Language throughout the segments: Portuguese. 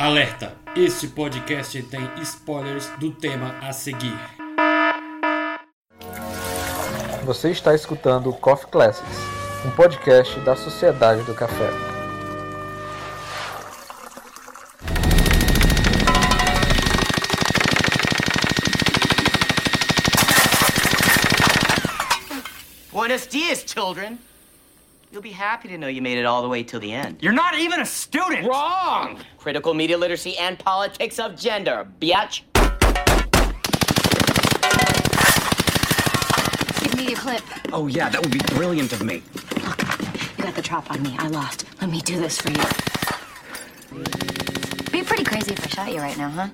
Alerta! Este podcast tem spoilers do tema a seguir. Você está escutando o Coffee Classics, um podcast da Sociedade do Café. Buenos dias, children. You'll be happy to know you made it all the way till the end. You're not even a student! Wrong! Critical media literacy and politics of gender, biatch. Give me a clip. Oh, yeah, that would be brilliant of me. Look, you got the drop on me. I lost. Let me do this for you. Be pretty crazy if I shot you right now, huh?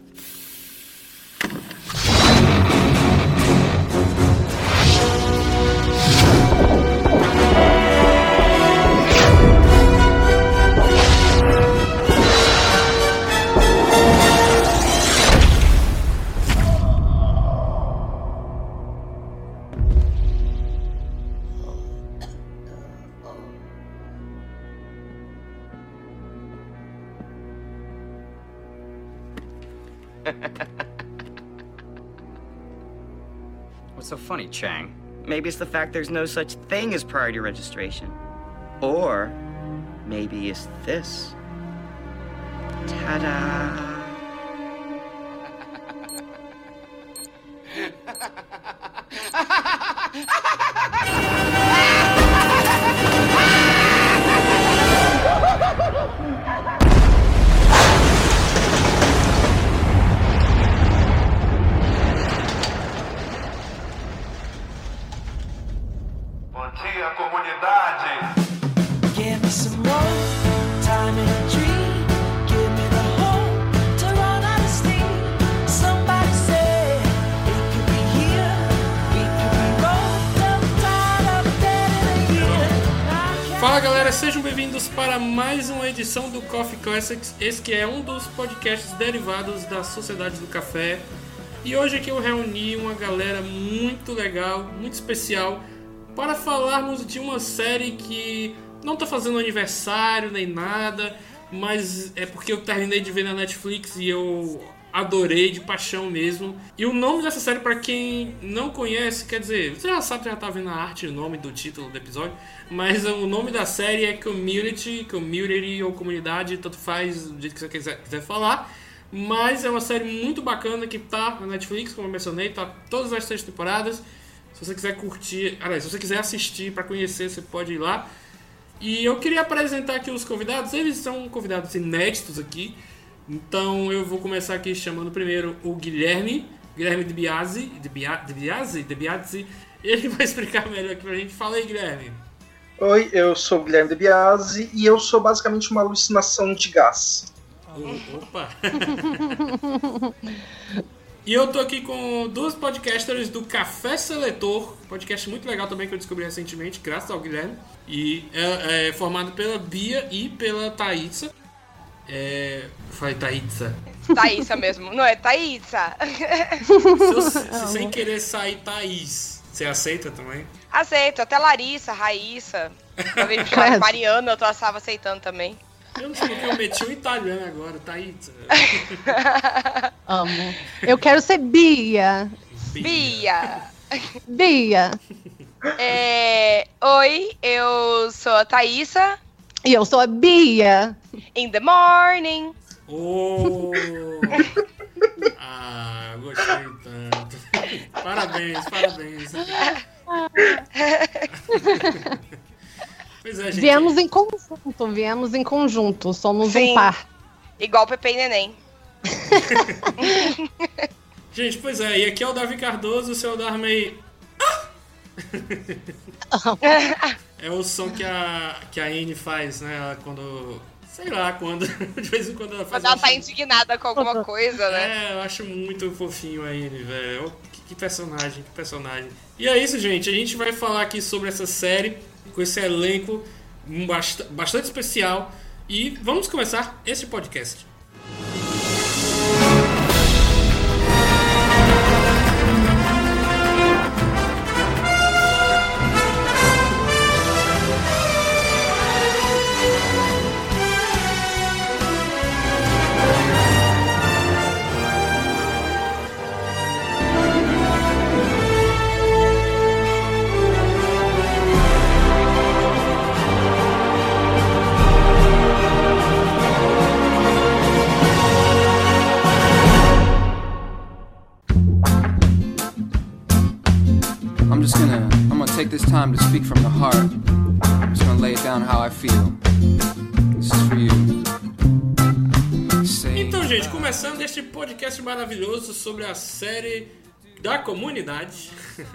Funny, Chang? Maybe it's the fact there's no such thing as priority registration. Or maybe it's this. Ta da! Bom Fala galera, sejam bem-vindos para mais uma edição do Coffee Classics. Esse que é um dos podcasts derivados da Sociedade do Café. E hoje aqui eu reuni uma galera muito legal, muito especial, para falarmos de uma série que não está fazendo aniversário nem nada, mas é porque eu terminei de ver na Netflix e eu adorei de paixão mesmo. E o nome dessa série, para quem não conhece, quer dizer, você já sabe, já tá vendo a arte o nome do título do episódio, mas o nome da série é Community, Community ou Comunidade, tanto faz do jeito que você quiser, quiser falar. Mas é uma série muito bacana que tá na Netflix, como eu mencionei, tá todas as três temporadas. Se você quiser curtir, aliás, se você quiser assistir para conhecer, você pode ir lá. E eu queria apresentar aqui os convidados, eles são convidados inéditos aqui. Então eu vou começar aqui chamando primeiro o Guilherme, Guilherme de Biasi, de, Bia, de Biasi, de Biasi. Ele vai explicar melhor aqui pra gente. Fala aí, Guilherme. Oi, eu sou o Guilherme De Biasi e eu sou basicamente uma alucinação de gás. Opa! e eu tô aqui com duas podcasters do Café Seletor, podcast muito legal também que eu descobri recentemente, graças ao Guilherme. E é, é formado pela Bia e pela Thaísa. É. Falei Thaísa. Thaísa mesmo. Não é Thaísa. Se, eu- se sem querer sair Thaís, você aceita também? Aceito. Até Larissa, Raíssa. Mariana, eu tô, estava aceitando também. Eu não sei porque eu meti um italiano agora, Thaísa. Amo. Eu quero ser Bia. Bia. Bia. É, Oi, eu sou a Thaísa. E eu sou a Bia. In the morning. Oh! Ah, gostei tanto. Parabéns, parabéns. Pois é, gente. Viemos em conjunto, viemos em conjunto. Somos Sim. um par. Igual Pepe e Neném. Gente, pois é, e aqui é o Davi Cardoso, o seu Darmei. É o som que a, que a Anne faz, né? ela Quando. Sei lá, quando. De vez em quando ela faz. Quando ela tá indignada com alguma coisa, né? É, eu acho muito fofinho a Anne, velho. Ô, Que, que personagem, que personagem. E é isso, gente. A gente vai falar aqui sobre essa série, com esse elenco bast- bastante especial. E vamos começar esse podcast. Time to speak from the heart. I'm just gonna lay it down how I feel. This is for you. Então, gente, começando este podcast maravilhoso sobre a série da comunidade.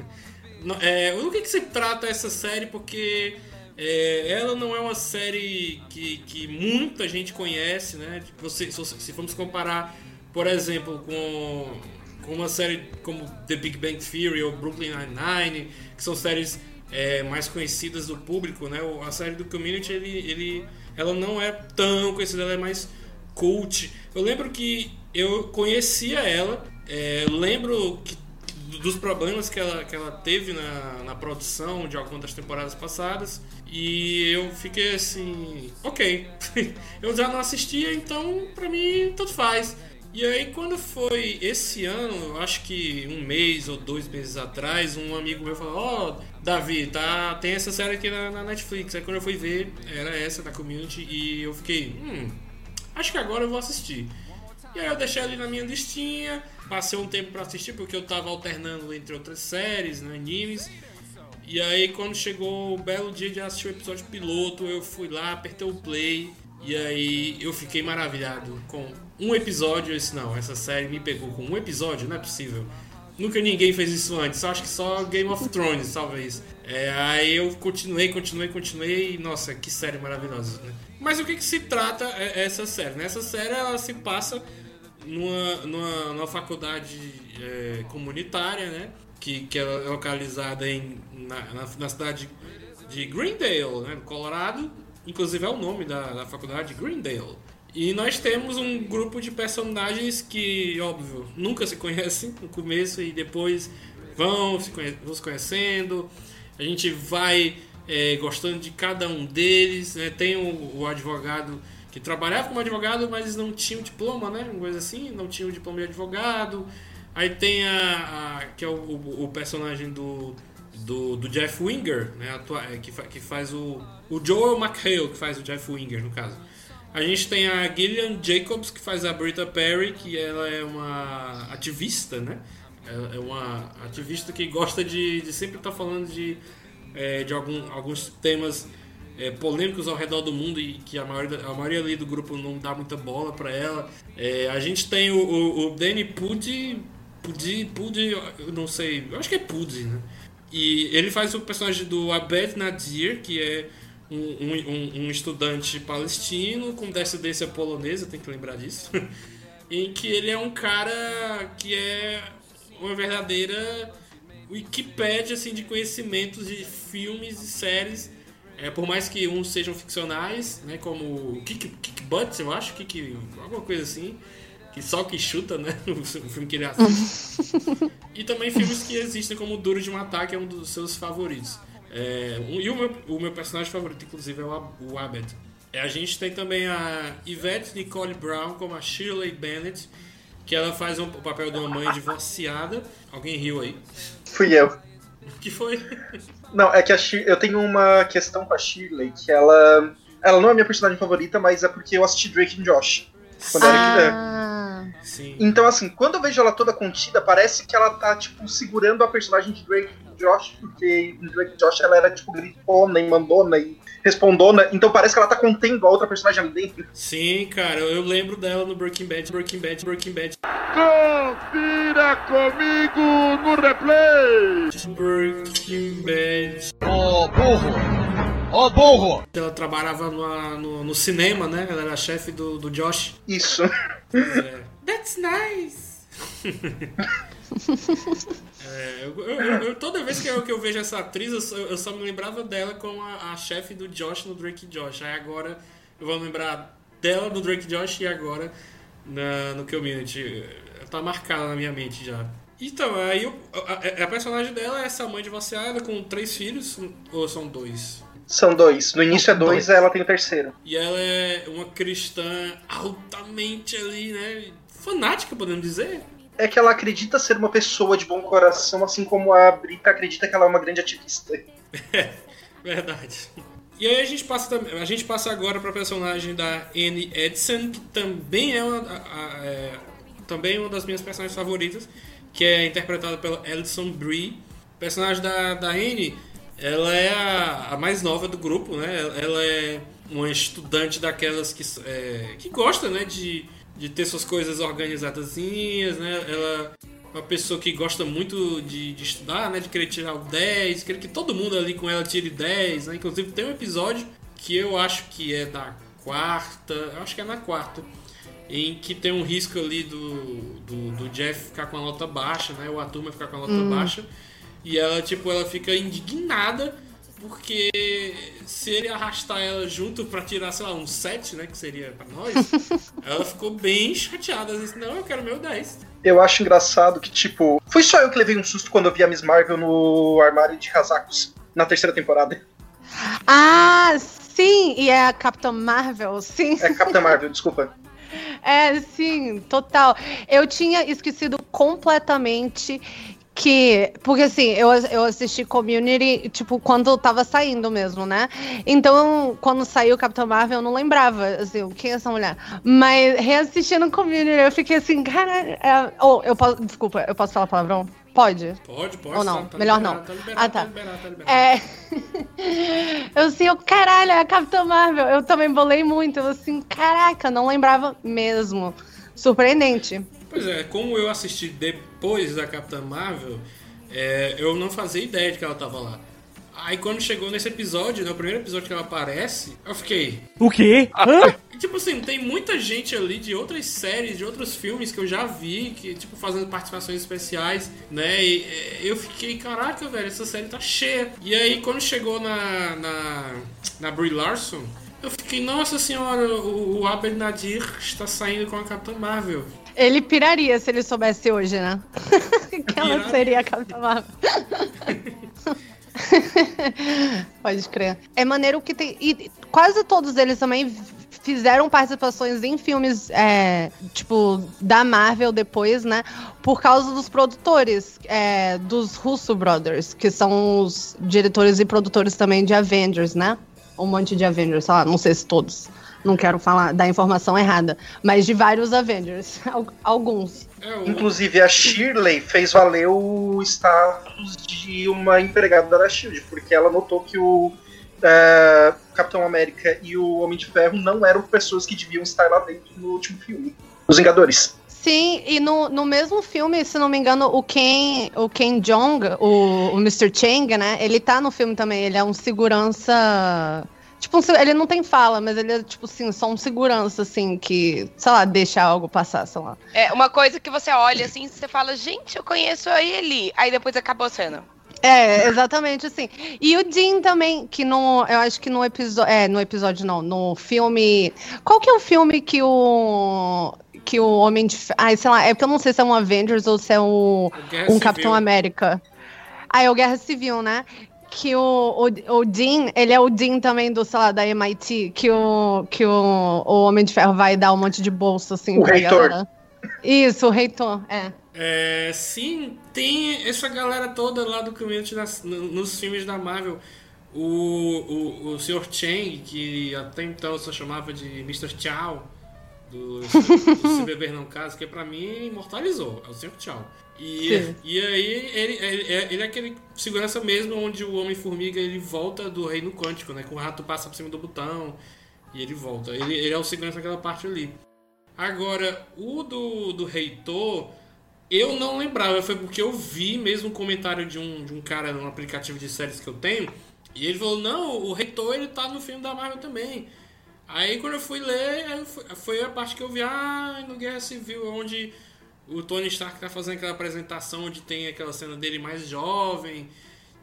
É, o que, que se trata essa série? Porque é, ela não é uma série que, que muita gente conhece, né? Você- se, se formos comparar, por exemplo, com, com uma série como The Big Bang Theory ou Brooklyn Nine-Nine, que são séries é, mais conhecidas do público, né? A série do Community, ele, ele, ela não é tão conhecida, ela é mais cult. Eu lembro que eu conhecia ela, é, lembro que- dos problemas que ela, que ela teve na, na produção de algumas das temporadas passadas e eu fiquei assim, ok, eu já não assistia, então pra mim tanto faz. E aí quando foi esse ano, acho que um mês ou dois meses atrás, um amigo meu falou, ó, Davi, tá, tem essa série aqui na, na Netflix. Aí quando eu fui ver, era essa da Community e eu fiquei, hum, acho que agora eu vou assistir. E aí eu deixei ali na minha listinha, passei um tempo pra assistir porque eu tava alternando entre outras séries, né, animes. E aí quando chegou o belo dia de assistir o episódio piloto, eu fui lá, apertei o play e aí eu fiquei maravilhado com um episódio. Eu disse, não, essa série me pegou com um episódio, não é possível. Nunca ninguém fez isso antes, acho que só Game of Thrones, talvez. É, aí eu continuei, continuei, continuei e nossa, que série maravilhosa, né? Mas o que, que se trata é- essa série? né? Essa série ela se passa numa, numa, numa faculdade é, comunitária, né? Que, que é localizada em, na, na, na cidade de Greendale, né? no Colorado. Inclusive é o nome da, da faculdade, Greendale. E nós temos um grupo de personagens que, óbvio, nunca se conhecem no começo e depois vão se, conhe- vão conhecendo. A gente vai é, gostando de cada um deles. né? Tem o, o advogado que trabalhava como advogado, mas não tinha o diploma, né? Uma coisa assim, não tinha o diploma de advogado. Aí tem a, a- que é o, o- o personagem do, do, do Jeff Winger, né? é, que, fa- que faz o, o Joel McHale, que faz o Jeff Winger, no caso. A gente tem a Gillian Jacobs, que faz a Brita Perry, que ela é uma ativista, né? É uma ativista que gosta de, de sempre estar falando de, é, de algum, alguns temas é, polêmicos ao redor do mundo e que a maioria, a maioria ali do grupo não dá muita bola para ela. É, a gente tem o, o, o Danny Pudi, Pudi, Pudi, eu não sei, eu acho que é Pudi, né? E ele faz o personagem do Abed Nadir, que é um, um, um- estudante palestino com descendência polonesa, tem que lembrar disso. em que ele é um cara que é uma verdadeira Wikipédia assim, de conhecimentos de filmes e séries. É, por mais que uns sejam ficcionais, né, como Kick, Kick Butts, eu acho, Kick, alguma coisa assim, que só que chuta, né, o filme que ele assiste. E também filmes que existem como Duro de Matar, que é um dos seus favoritos. É, um- e o meu, o meu personagem favorito, inclusive, é o, Ab- o Abed. É, a gente tem também a Yvette Nicole Brown como a Shirley Bennett, que ela faz um- o papel de uma mãe divorciada. Alguém riu aí? Fui eu. O que foi? Não, é que a Shir- eu tenho uma questão com a Shirley, que ela. Ela não é a minha personagem favorita, mas é porque eu assisti Drake e Josh. Quando eu era criança. Ah, Sim. Então, assim, quando eu vejo ela toda contida, parece que ela tá, tipo, segurando a personagem de Drake Josh, porque em Drake e Josh ela era, tipo, gritona e mandona e respondona, então parece que ela tá contendo a outra personagem ali dentro. Sim, cara, eu lembro dela no Breaking Bad, Breaking Bad, Breaking Bad. Confira comigo no replay! Breaking Bad. Ô burro! Ô burro! Ela trabalhava no, no, no cinema, né? Ela era chefe do, do Josh. Isso. É. That's nice! É, eu, eu- eu- toda vez que eu, que eu vejo essa atriz, eu só, me lembrava dela como a, a chefe do Josh no Drake Josh. Aí agora eu vou lembrar dela no Drake Josh e agora na, no Community. Tá marcada na minha mente já. Então, aí a, a- personagem dela é essa mãe divorciada com três filhos, ou são dois? São dois. No início é dois, ela tem o terceiro. E ela é uma cristã altamente ali, né? Fanática, podemos dizer. É que ela acredita ser uma pessoa de bom coração, assim como a Brita acredita que ela é uma grande ativista. Verdade. E aí a gente passa, a gente passa agora para a personagem da Annie Edson, que também é uma, a- a- é, também uma das minhas personagens favoritas, que é interpretada pela Alison Brie. O personagem da, da Annie, Ela é a, a mais nova do grupo, né? Ela é uma estudante daquelas que, é, que gosta, né? De, de ter suas coisas organizadazinhas, né? Ela é uma pessoa que gosta muito de, de estudar, né? De querer tirar o 10, querer que todo mundo ali com ela tire 10, né? Inclusive tem um episódio que eu acho que é da quarta, eu acho que é na quarta, em que tem um risco ali do, do, do Jeff ficar com a nota baixa, né? Ou a turma ficar com a nota Hum. baixa. E ela, tipo, ela fica indignada porque se ele arrastar ela junto pra tirar, sei lá, um 7, né? Que seria pra nós, ela ficou bem chateada. Ela disse, não, eu quero meu 10. Eu acho engraçado que, tipo, foi só eu que levei um susto quando eu vi a Miss Marvel no armário de casacos na terceira temporada. Ah, sim! E é a Capitã Marvel, sim. É Capitã Marvel, desculpa. É, sim, total. Eu tinha esquecido completamente que. Porque assim, eu, eu assisti Community, tipo, quando tava saindo mesmo, né? Então, quando saiu Capitão Marvel, eu não lembrava, assim, quem é essa mulher. Mas reassistindo Community, eu fiquei assim, cara. É... Oh, eu posso. Desculpa, eu posso falar palavrão? Pode? Pode, pode. Ou não? tá- tá Melhor liberado, não. Tá liberado, Ah, tá. tá liberado, tá liberado. É. eu assim, eu, caralho, é a Capitã Marvel. Eu também bolei muito. Eu assim, caraca, não lembrava mesmo. Surpreendente. Pois é, como eu assisti depois da Capitã Marvel, é, eu não fazia ideia de que ela tava lá. Aí quando chegou nesse episódio, né, o primeiro episódio que ela aparece, eu fiquei. O quê? Hã? Tipo assim, tem muita gente ali de outras séries, de outros filmes que eu já vi, que, tipo, fazendo participações especiais, né? E é, eu fiquei, caraca, velho, essa série tá cheia. E aí, quando chegou na, na, na Brie Larson, eu fiquei, nossa senhora, o, o Abed Nadir está saindo com a Capitã Marvel. Ele piraria se ele soubesse hoje, né? que ela seria a Capitã Marvel. Pode crer. É maneiro que tem. E quase todos eles também fizeram participações em filmes, é, tipo, da Marvel depois, né? Por causa dos produtores, é, dos Russo Brothers, que são os diretores e produtores também de Avengers, né? Um monte de Avengers, sei lá, não sei se todos. Não quero falar da informação errada, mas de vários Avengers. Al- Alguns. Inclusive, a Shirley fez valer o status de uma empregada da Shield, porque ela notou que o é, Capitão América e o Homem de Ferro não eram pessoas que deviam estar lá dentro no último filme. Os Vingadores. Sim, e no, no mesmo filme, se não me engano, o Ken, o Ken Jong, o, o Mr. Chang, né? Ele tá no filme também, ele é um segurança. Tipo, ele não tem fala, mas ele é, tipo assim, só um segurança, assim, que, sei lá, deixa algo passar, sei lá. É uma coisa que você olha assim, você fala, gente, eu conheço ele. Aí depois acabou cena. É, exatamente assim. E o Dean também, que no. Eu acho que no episódio. É, no episódio não, no filme. Qual que é o filme que o. Que o Homem de. Ai, sei lá, é porque eu não sei se é um Avengers ou se é um, um. Capitão América. Ah, é o Guerra Civil, né? Que o, o, o Dean, ele é o Dean também do, sei lá, da MIT, que o, que o, o Homem de Ferro vai dar um monte de bolsa, assim, O pra reitor. galera. Isso, o reitor, é. É, sim, tem essa galera toda lá do community nas- no- nos filmes da Marvel. O, o, o Sr. Chang, que até então só chamava de Mr. Chow, do, do Se Beber Não Casa, que pra mim imortalizou, é o Sr. Chow. E, Sim. e aí ele, ele, é- ele é aquele segurança mesmo onde o Homem-Formiga ele volta do reino quântico, né? Que o rato passa por cima do botão e ele volta. Ele, ele é o segurança daquela parte ali. Agora, o do, do reitor, eu não lembrava, foi porque eu vi mesmo um comentário de um, de um cara num aplicativo de séries que eu tenho, e ele falou, não, o reitor ele tá no filme da Marvel também. Aí quando eu fui ler, foi a parte que eu vi, ah, no Guerra Civil, onde o Tony Stark tá fazendo aquela apresentação onde tem aquela cena dele mais jovem.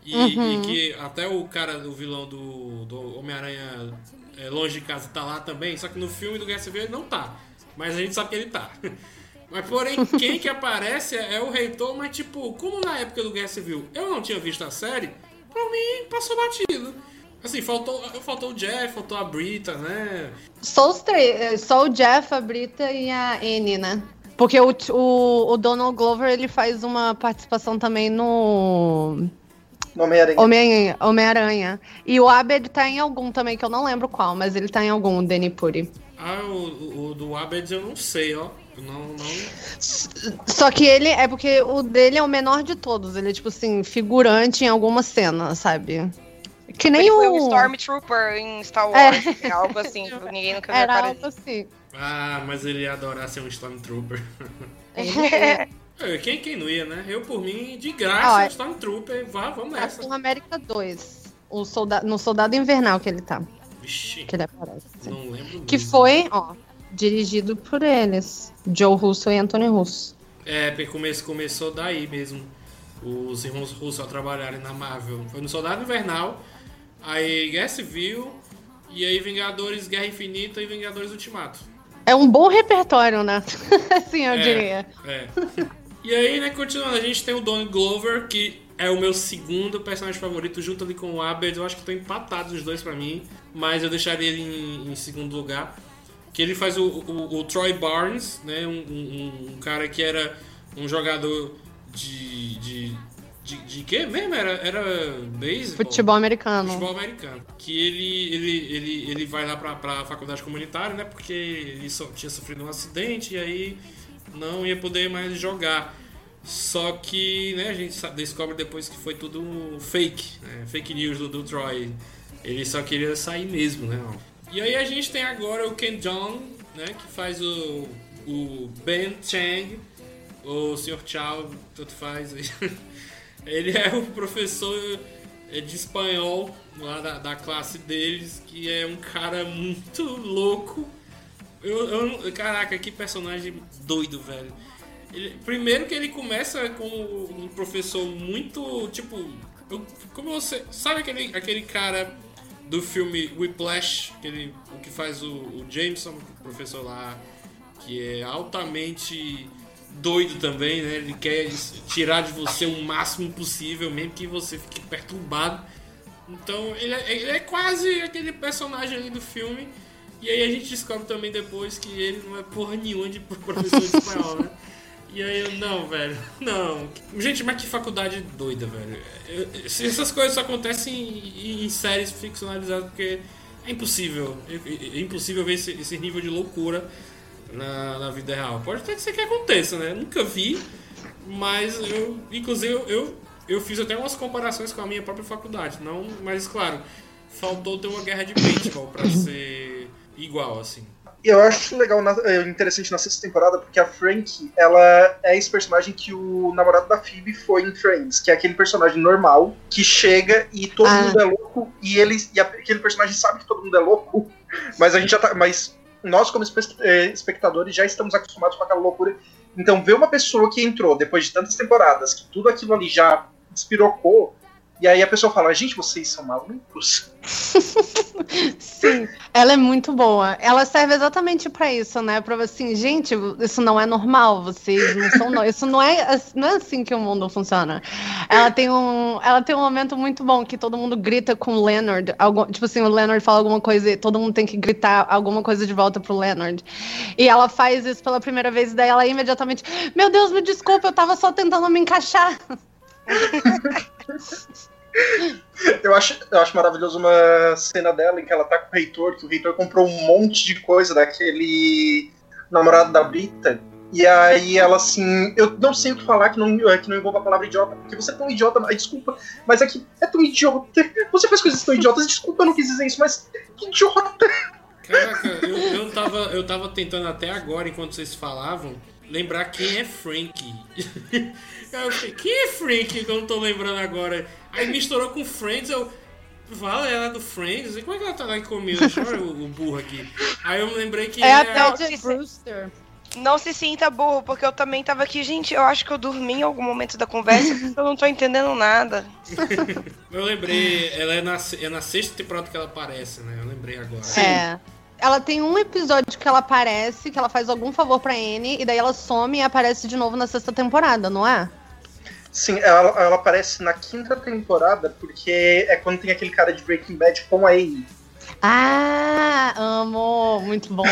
E, Uhum. e que até o cara do vilão do, do Homem-Aranha é, Longe de Casa tá lá também, só que no filme do Guerra Civil ele não tá. Mas a gente sabe que ele tá. Mas porém, quem que aparece é, é o reitor, mas tipo, como na época do Guerra Civil eu não tinha visto a série, pra mim passou batido. Assim, faltou, faltou o Jeff, faltou a Brita, né? Só os três, só o Jeff, a Brita e a Annie, né? Porque o, o, o Donald Glover, ele faz uma participação também no Homem-Aranha. Homem- Homem-Aranha. e o Abed tá em algum também, que eu não lembro qual, mas ele tá em algum, o Danny Puri. Ah, o, o- do Abed eu não sei, ó. Não, não. Só que ele, é porque o dele é o menor de todos, ele é tipo assim, figurante em alguma cena, sabe? Que nem Ele o. foi um Stormtrooper em Star É. Wars. assim, Algo assim. Ninguém nunca viu Era algo assim. Ah, mas ele ia adorar ser um Stormtrooper. Ele- É, quem, quem não ia, né? Eu, por mim, de graça, é- Stormtrooper, vá, vamos nessa. Capitão América 2. O solda no Soldado Invernal que ele tá. Vixe, Que ele aparece. não lembro Que mesmo. foi, ó, dirigido por eles. Joe Russo e Anthony Russo. É, porque come- começou daí mesmo. Os irmãos russos a trabalharem na Marvel. Foi no Soldado Invernal, aí Guerra Civil, e aí Vingadores Guerra Infinita e Vingadores Ultimato. É um bom repertório, né? assim, eu É, diria. É. E aí, né, continuando, a gente tem o Donald Glover, que é o meu segundo personagem favorito, junto ali com o Abed. Eu acho que estão empatados os dois pra mim, mas eu deixaria ele em, em segundo lugar. Que ele faz o, o- o Troy Barnes, né, um, um- um cara que era um jogador de. de, de, de quê mesmo? Era, era beisebol? Futebol americano. Futebol americano. Que ele, ele, ele, ele vai lá pra, pra faculdade comunitária, né? Porque ele só, tinha sofrido um acidente e aí não ia poder mais jogar. Só que, né, a gente descobre depois que foi tudo fake, né? Fake news do, do Troy. Ele só queria sair mesmo, né? E aí a gente tem agora o Ken Jeong, né? Que faz o, o Ben Chang, o Sr. Chow, tanto faz. Ele é o professor é, de espanhol lá da, da classe deles, que é um cara muito louco. Eu, eu caraca, que personagem doido, velho. Ele- primeiro que ele começa com um professor muito, tipo... eu- como você... Sabe aquele, aquele cara do filme Whiplash, aquele, o que faz o, o Jameson, o professor lá, que é altamente doido também, né? Ele quer tirar de você o máximo possível, mesmo que você fique perturbado. Então ele é, ele é quase aquele personagem ali do filme. E aí a gente descobre também depois que ele não é porra nenhuma de professor de espanhol, né? E aí eu, não, velho, não. Gente, mas que faculdade doida, velho. Eu- essas coisas só acontecem em, em séries ficcionalizadas, porque é impossível. É- é impossível ver esse, esse nível de loucura na, na vida real. Pode até ser que aconteça, né? Nunca vi, mas eu, inclusive, eu, eu, eu fiz até umas comparações com a minha própria faculdade. Não, mas claro, faltou ter uma guerra de paintball pra ser igual, assim. Eu acho legal, é, interessante na sexta temporada, porque a Frank, ela é esse personagem que o namorado da Phoebe foi em Friends, que é aquele personagem normal, que chega e todo Ah. mundo é louco, e ele e aquele personagem sabe que todo mundo é louco, mas a gente já tá. Mas nós, como eh, espectadores, já estamos acostumados com aquela loucura. Então, ver uma pessoa que entrou depois de tantas temporadas, que tudo aquilo ali já despirocou, e aí a pessoa fala, gente, vocês são malucos? Sim, ela é muito boa. Ela serve exatamente pra isso, né? Pra assim, gente, isso não é normal, vocês não são isso não é, não é assim que o mundo funciona. Ela tem um, ela tem um momento muito bom que todo mundo grita com o Leonard, algum, tipo assim, o Leonard fala alguma coisa e todo mundo tem que gritar alguma coisa de volta pro Leonard. E ela faz isso pela primeira vez e daí ela imediatamente, meu Deus, me desculpa, eu tava só tentando me encaixar. Eu acho, eu acho maravilhoso uma cena dela em que ela tá com o reitor, que o reitor comprou um monte de coisa daquele namorado da Brita. E aí ela assim, eu não sei o que falar que não, que não envolva a palavra idiota, porque você é tão idiota, ai, desculpa, mas é que é tão idiota. Você faz coisas tão idiotas, desculpa, eu não quis dizer isso, mas que idiota. Caraca, eu, eu, tava, eu tava tentando até agora, enquanto vocês falavam, lembrar quem é Frank. Eu quem é Frank que eu não tô lembrando agora? Aí misturou com Friends, eu. Fala, ela é do Friends? E como é que ela tá lá eu ver o, o burro aqui. Aí eu me lembrei que É a é Ted Brewster. Não se sinta burro, porque eu também tava aqui, gente, eu acho que eu dormi em algum momento da conversa, porque eu não tô entendendo nada. Eu lembrei, ela é na, é na sexta temporada que ela aparece, né? Eu lembrei agora. É. Ela tem um episódio que ela aparece, que ela faz algum favor pra Anne, e daí ela some e aparece de novo na sexta temporada, não é? Sim, ela, ela aparece na quinta temporada, porque é quando tem aquele cara de Breaking Bad com a Amy. Ah, amo, muito bom.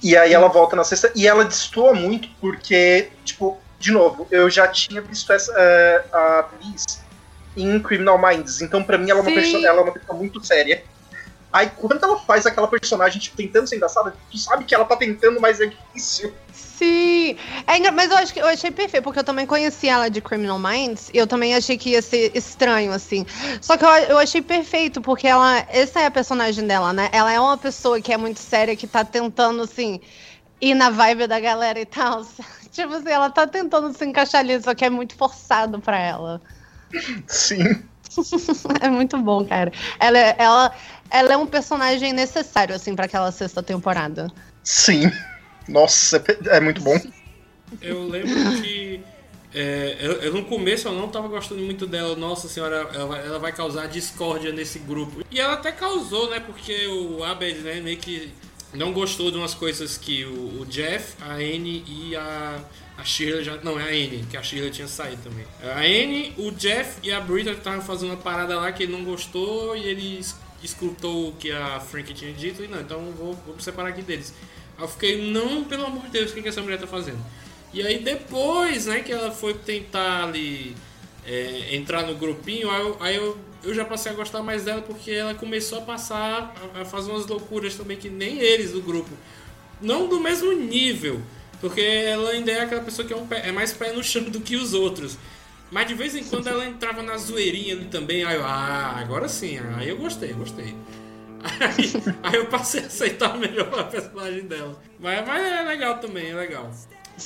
E aí ela volta na sexta e ela destoa muito porque, tipo, de novo, eu já tinha visto essa eh, a atriz em Criminal Minds, então pra mim ela é, uma perso- ela é uma pessoa muito séria. Aí quando ela faz aquela personagem, tipo, tentando ser engraçada, tu sabe que ela tá tentando, mas é difícil. Sim. É mas eu acho que eu achei perfeito, porque eu também conheci ela de Criminal Minds e eu também achei que ia ser estranho, assim. Só que eu, eu achei perfeito, porque ela. Essa é a personagem dela, né? Ela é uma pessoa que é muito séria, que tá tentando, assim, ir na vibe da galera e tal. Tipo assim, ela tá tentando se encaixar ali, só que é muito forçado pra ela. Sim. é muito bom, cara. Ela, é- ela, ela é um personagem necessário, assim, pra aquela sexta temporada. Sim. Nossa, é muito bom. Eu lembro que é, eu, eu no começo eu não tava gostando muito dela. Nossa senhora, ela ela vai causar discórdia nesse grupo. E ela até causou, né? Porque o Abed, né, meio que não gostou de umas coisas que o, o Jeff, a Anne e a, a Sheila já. Não, é a Anne, que a Sheila tinha saído também. A Anne, o Jeff e a Britta estavam fazendo uma parada lá que ele não gostou e ele es- escutou o que a Frank tinha dito e não, então vou, vou separar aqui deles. Eu fiquei, não, pelo amor de Deus, o que, que essa mulher tá fazendo? E aí depois, né, que ela foi tentar ali é, entrar no grupinho, aí, eu, aí eu, eu já passei a gostar mais dela porque ela começou a passar a, a fazer umas loucuras também que nem eles do grupo. Não do mesmo nível, porque ela ainda é aquela pessoa que é, um pé- é mais pé no chão do que os outros. Mas de vez em quando ela entrava na zoeirinha ali também, aí eu, ah, agora sim, aí eu gostei, gostei. Aí, aí eu passei a aceitar melhor a personagem dela. Mas, mas é legal também, é legal.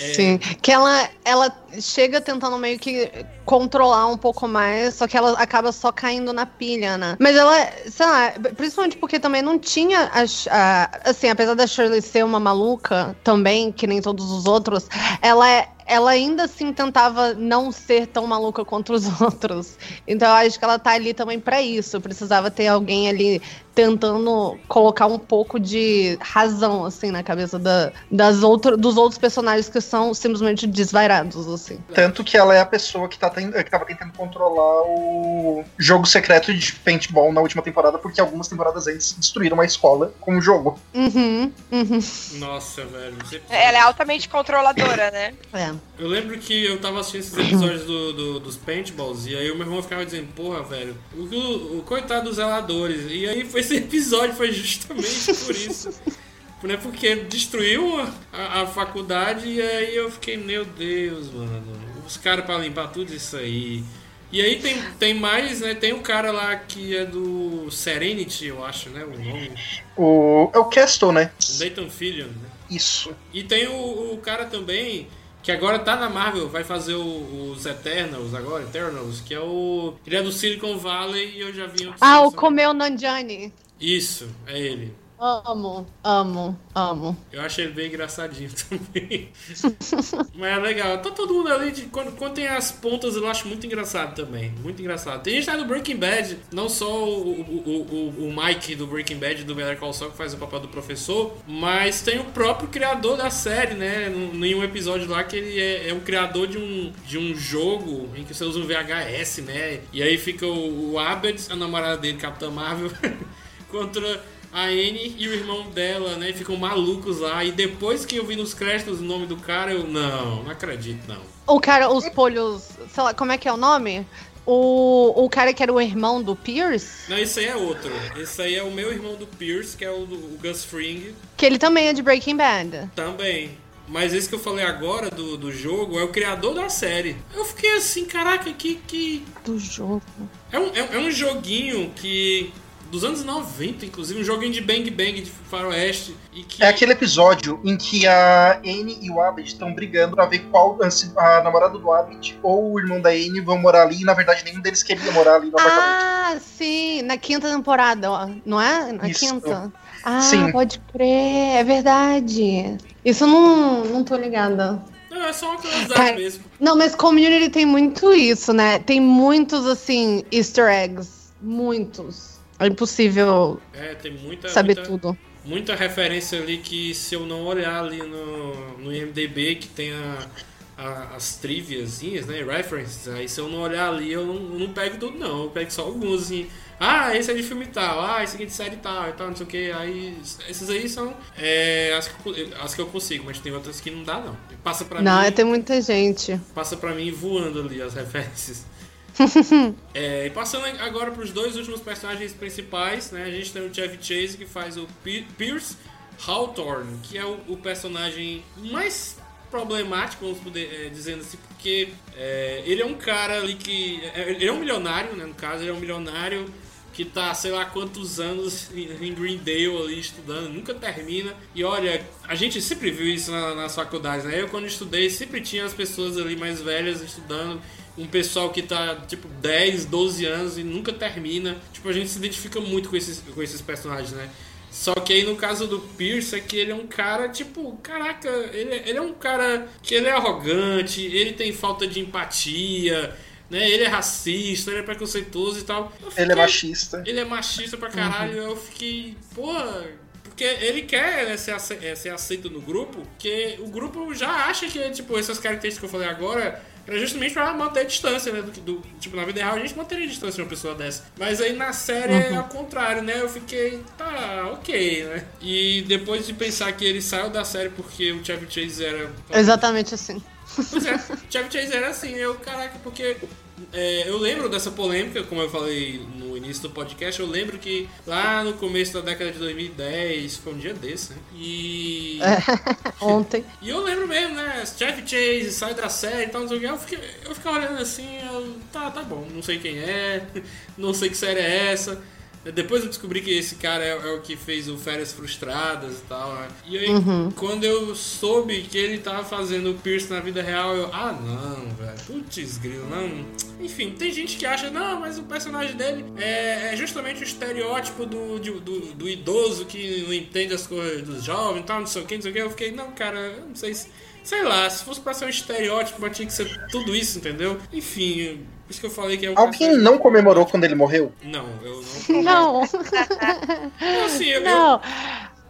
É, Sim, que ela, ela chega tentando meio que controlar um pouco mais, só que ela acaba só caindo na pilha, né? Mas ela, sei lá, principalmente porque também não tinha, a- assim, apesar da Shirley ser uma maluca também, que nem todos os outros, ela, é- ela ainda assim tentava não ser tão maluca quanto os outros. Então eu acho que ela tá ali também pra isso. Precisava ter alguém ali tentando colocar um pouco de razão, assim, na cabeça da, das outra, dos outros personagens que são simplesmente desvairados, assim. Tanto que ela é a pessoa que, tá que tava tentando controlar o jogo secreto de paintball na última temporada, porque algumas temporadas antes destruíram a escola com o jogo. Uhum, uhum. Nossa, velho. você- Ela é altamente controladora, né? É. Eu lembro que eu tava assistindo esses episódios do, do- dos paintballs e aí o meu irmão ficava dizendo, porra, velho, o, o, o coitado dos zeladores. E aí foi esse episódio foi justamente por isso. Né? Porque destruiu a, a- faculdade e aí eu fiquei, meu Deus, mano. Os caras pra limpar tudo isso aí. E aí tem, tem mais, né? Tem um cara lá que é do Serenity, eu acho, né? O nome. O, é o Castle, né? Nathan Fillion, né? Isso. E tem o, o cara também que agora tá na Marvel, vai fazer o- os Eternals agora, Eternals, que é o. Ele é do Silicon Valley e eu já vi Ah, o Comeu Nanjani. Isso, é ele. Amo, amo, amo. Eu achei ele bem engraçadinho também. Mas é legal. Tá todo mundo ali. De, quando, quando tem as pontas, eu acho muito engraçado também. Muito engraçado. Tem gente lá do Breaking Bad. Não só o, o, o, o Mike do Breaking Bad do Better Call Saul que faz o papel do professor, mas tem o próprio criador da série, né? Em um episódio lá que ele é, é um criador de um, de um jogo em que você usa um VHS, né? E aí fica o, o Abed, a namorada dele, Capitã Marvel, contra a Anne e o irmão dela, né? Ficam malucos lá. E depois que eu vi nos créditos o nome do cara, eu. Não, não acredito, não. O cara, os polhos, sei lá, como é que é o nome? O, o cara que era o irmão do Pierce, Não, esse aí é outro. Esse aí é o meu irmão do Pierce, que é o, o Gus Fring. que ele também é de Breaking Bad. Também. Mas esse que eu falei agora do, do jogo é o criador da série. Eu fiquei assim, caraca, que. que... Do jogo. É um, é, é um joguinho que. Dos anos 90, inclusive, um joguinho de Bang Bang de Faroeste. E que. É aquele episódio em que a Anne e o Abed estão brigando pra ver qual se a namorada do Abed ou o irmão da Anne vão morar ali. E na verdade nenhum deles queria morar ali no apartamento. Ah, sim, na quinta temporada, ó, não é? Na Isso. quinta. Ah, Sim. pode crer, é verdade. Isso eu não, não tô ligada. Não, é só uma curiosidade Cara, mesmo. Não, mas Community tem muito isso, né? Tem muitos, assim, easter eggs. Muitos. É impossível É, tem muita. saber muita, tudo. Muita referência ali que se eu não olhar ali no, no IMDB que tem a, a- as triviazinhas, né? References, aí se eu não olhar ali eu não, não pego tudo não, eu pego só alguns assim. Ah, esse é de filme tal, ah, esse aqui é de série tal e tal, não sei o que. Aí esses aí são é, as, que, eu- as que eu consigo, mas tem outras que não dá não. Passa pra Não, mim. é, tem muita gente. Passa pra mim voando ali as referências. É, e passando agora para os dois últimos personagens principais, né? A gente tem o Chevy Chase que faz o Pi- Pierce Hawthorne, que é o, o personagem mais problemático, vamos poder é, dizendo assim, porque é, ele é um cara ali que. é, ele é um milionário, né? No caso, ele é um milionário que tá, sei lá quantos anos em Greendale ali estudando, nunca termina. E olha, a gente sempre viu isso na- nas faculdades, né? Eu quando estudei sempre tinha as pessoas ali mais velhas estudando. Um pessoal que tá, tipo, 10, 12 anos e nunca termina. Tipo, a gente se identifica muito com esses, com esses personagens, né? Só que aí no caso do Pierce é que ele é um cara, tipo, caraca, ele, ele é um cara que ele é arrogante, ele tem falta de empatia, né? Ele é racista, ele é preconceituoso e tal. Eu Ele é fiquei- machista. Ele é machista pra caralho, eu fiquei, porra, porque ele quer né, é, ser aceito no grupo, que o grupo já acha que, tipo, essas características que eu falei agora era justamente pra manter a distância, né? Do, que- do- tipo, na vida real a gente manteria a distância de uma pessoa dessa. Mas aí na série é ao contrário, né? Eu fiquei, tá, ok, né? E depois de pensar que ele saiu da série porque o Chevy Chase era. Exatamente assim. Pois é, Chevy Chase era assim, eu, caraca, porque é, eu lembro dessa polêmica, como eu falei no início do podcast, eu lembro que lá no começo da década de 2010, foi um dia desse, né? E. Ontem. E eu lembro mesmo, né? Chevy Chase sai da série e tal, não sei o que. Eu fiquei, eu ficava olhando assim, eu, tá, tá bom, não sei quem é, não sei que série é essa. Depois eu descobri que esse cara é, é o que fez o Férias Frustradas e tal, né? E aí, Uhum. quando eu soube que ele tava fazendo o Pierce na vida real, eu, ah, não, velho, putz, grilo, não. Enfim, tem gente que acha, não, mas o personagem dele é, é justamente o estereótipo do, de- do, do idoso que não entende as coisas dos jovens e tal, não sei o que, não sei o que. Eu fiquei, não, cara, eu não sei se. Sei lá, se fosse pra ser um estereótipo, mas tinha que ser tudo isso, entendeu? Enfim, isso que eu falei que é um Alguém personagem- não comemorou quando ele morreu? Não, eu não. Não. Não, assim, eu, Não.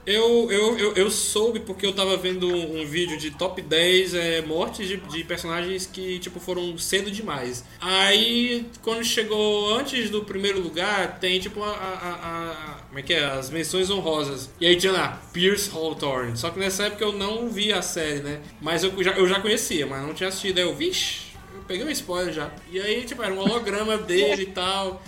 eu, eu, eu, eu soube porque eu tava vendo um, um vídeo de top 10 é, mortes de, de personagens que, tipo, foram cedo demais. Aí, quando chegou antes do primeiro lugar, tem, tipo, a... a- a- a- como é que é? As menções honrosas. E aí tinha lá, Pierce Hawthorne. Só que nessa época eu não vi a série, né? Mas eu já, eu já conhecia, mas não tinha assistido. Aí eu, vixe, peguei um spoiler já. E aí, tipo, era um holograma dele e tal.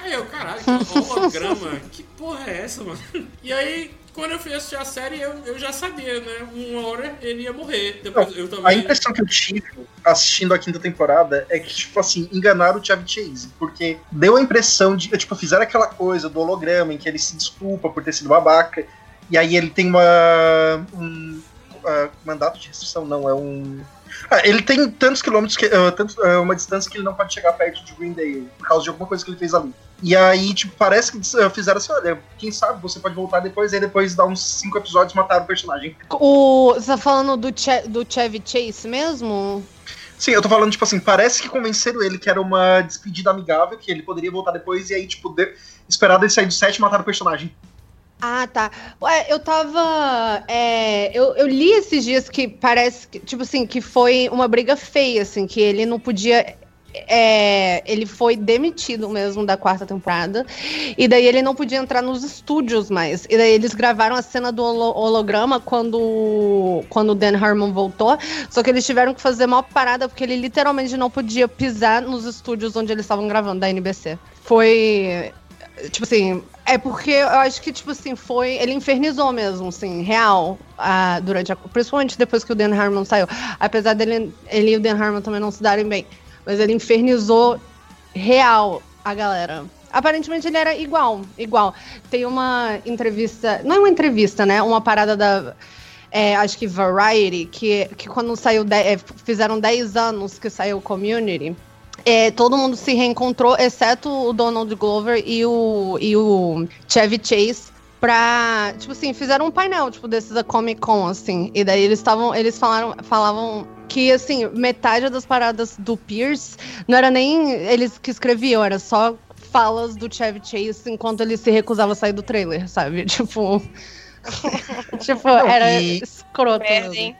Aí eu, caralho, que holograma? que porra é essa, mano? E aí, quando eu fui assistir a série, eu, eu já sabia, né? Uma hora ele ia morrer. Depois eu A também. impressão que eu tive assistindo a quinta temporada é que, tipo assim, enganaram o Chevy Chase. Porque deu a impressão de, tipo, fizeram aquela coisa do holograma em que ele se desculpa por ter sido babaca. E aí ele tem uma. Um, ah, mandato de restrição, não, é um. Ah, ele tem tantos quilômetros, que, ah, tantos, ah, uma distância que ele não pode chegar perto de Greendale, por causa de alguma coisa que ele fez ali. E aí, tipo, parece que ah, fizeram assim, olha, quem sabe você pode voltar depois, e aí depois dá uns cinco episódios mataram o personagem. O, você tá falando do, che, do Chevy Chase mesmo? Sim, eu tô falando, tipo assim, parece que convenceram ele que era uma despedida amigável, que ele poderia voltar depois, e aí, tipo, de... esperado ele sair do set e matar o personagem. Ah, tá. Ué, eu tava. é, eu, eu li esses dias que parece que, tipo assim, que foi uma briga feia, assim, que ele não podia. é, ele foi demitido mesmo da quarta temporada. E daí ele não podia entrar nos estúdios mais. E daí eles gravaram a cena do holo- holograma quando, quando o Dan Harmon voltou. Só que eles tiveram que fazer uma parada porque ele literalmente não podia pisar nos estúdios onde eles estavam gravando da NBC. Foi. Tipo assim, é porque eu acho que, tipo assim, foi. Ele infernizou mesmo, assim, real, durante a. Principalmente depois que o Dan Harmon saiu. Apesar dele ele e o Dan Harmon também não se darem bem. Mas ele infernizou real a galera. Aparentemente ele era igual, igual. Tem uma entrevista. Não é uma entrevista, né? Uma parada da. é, acho que Variety, que, que quando saiu. de- é, fizeram 10 anos que saiu Community. É, todo mundo se reencontrou, exceto o Donald Glover e o, e o Chevy Chase, pra. Tipo assim, fizeram um painel, tipo, desses da Comic Con, assim. E daí eles estavam. Eles falaram, falavam que, assim, metade das paradas do Pierce não era nem eles que escreviam, era só falas do Chevy Chase enquanto ele se recusava a sair do trailer, sabe? Tipo. tipo, era escroto. Merda, mesmo.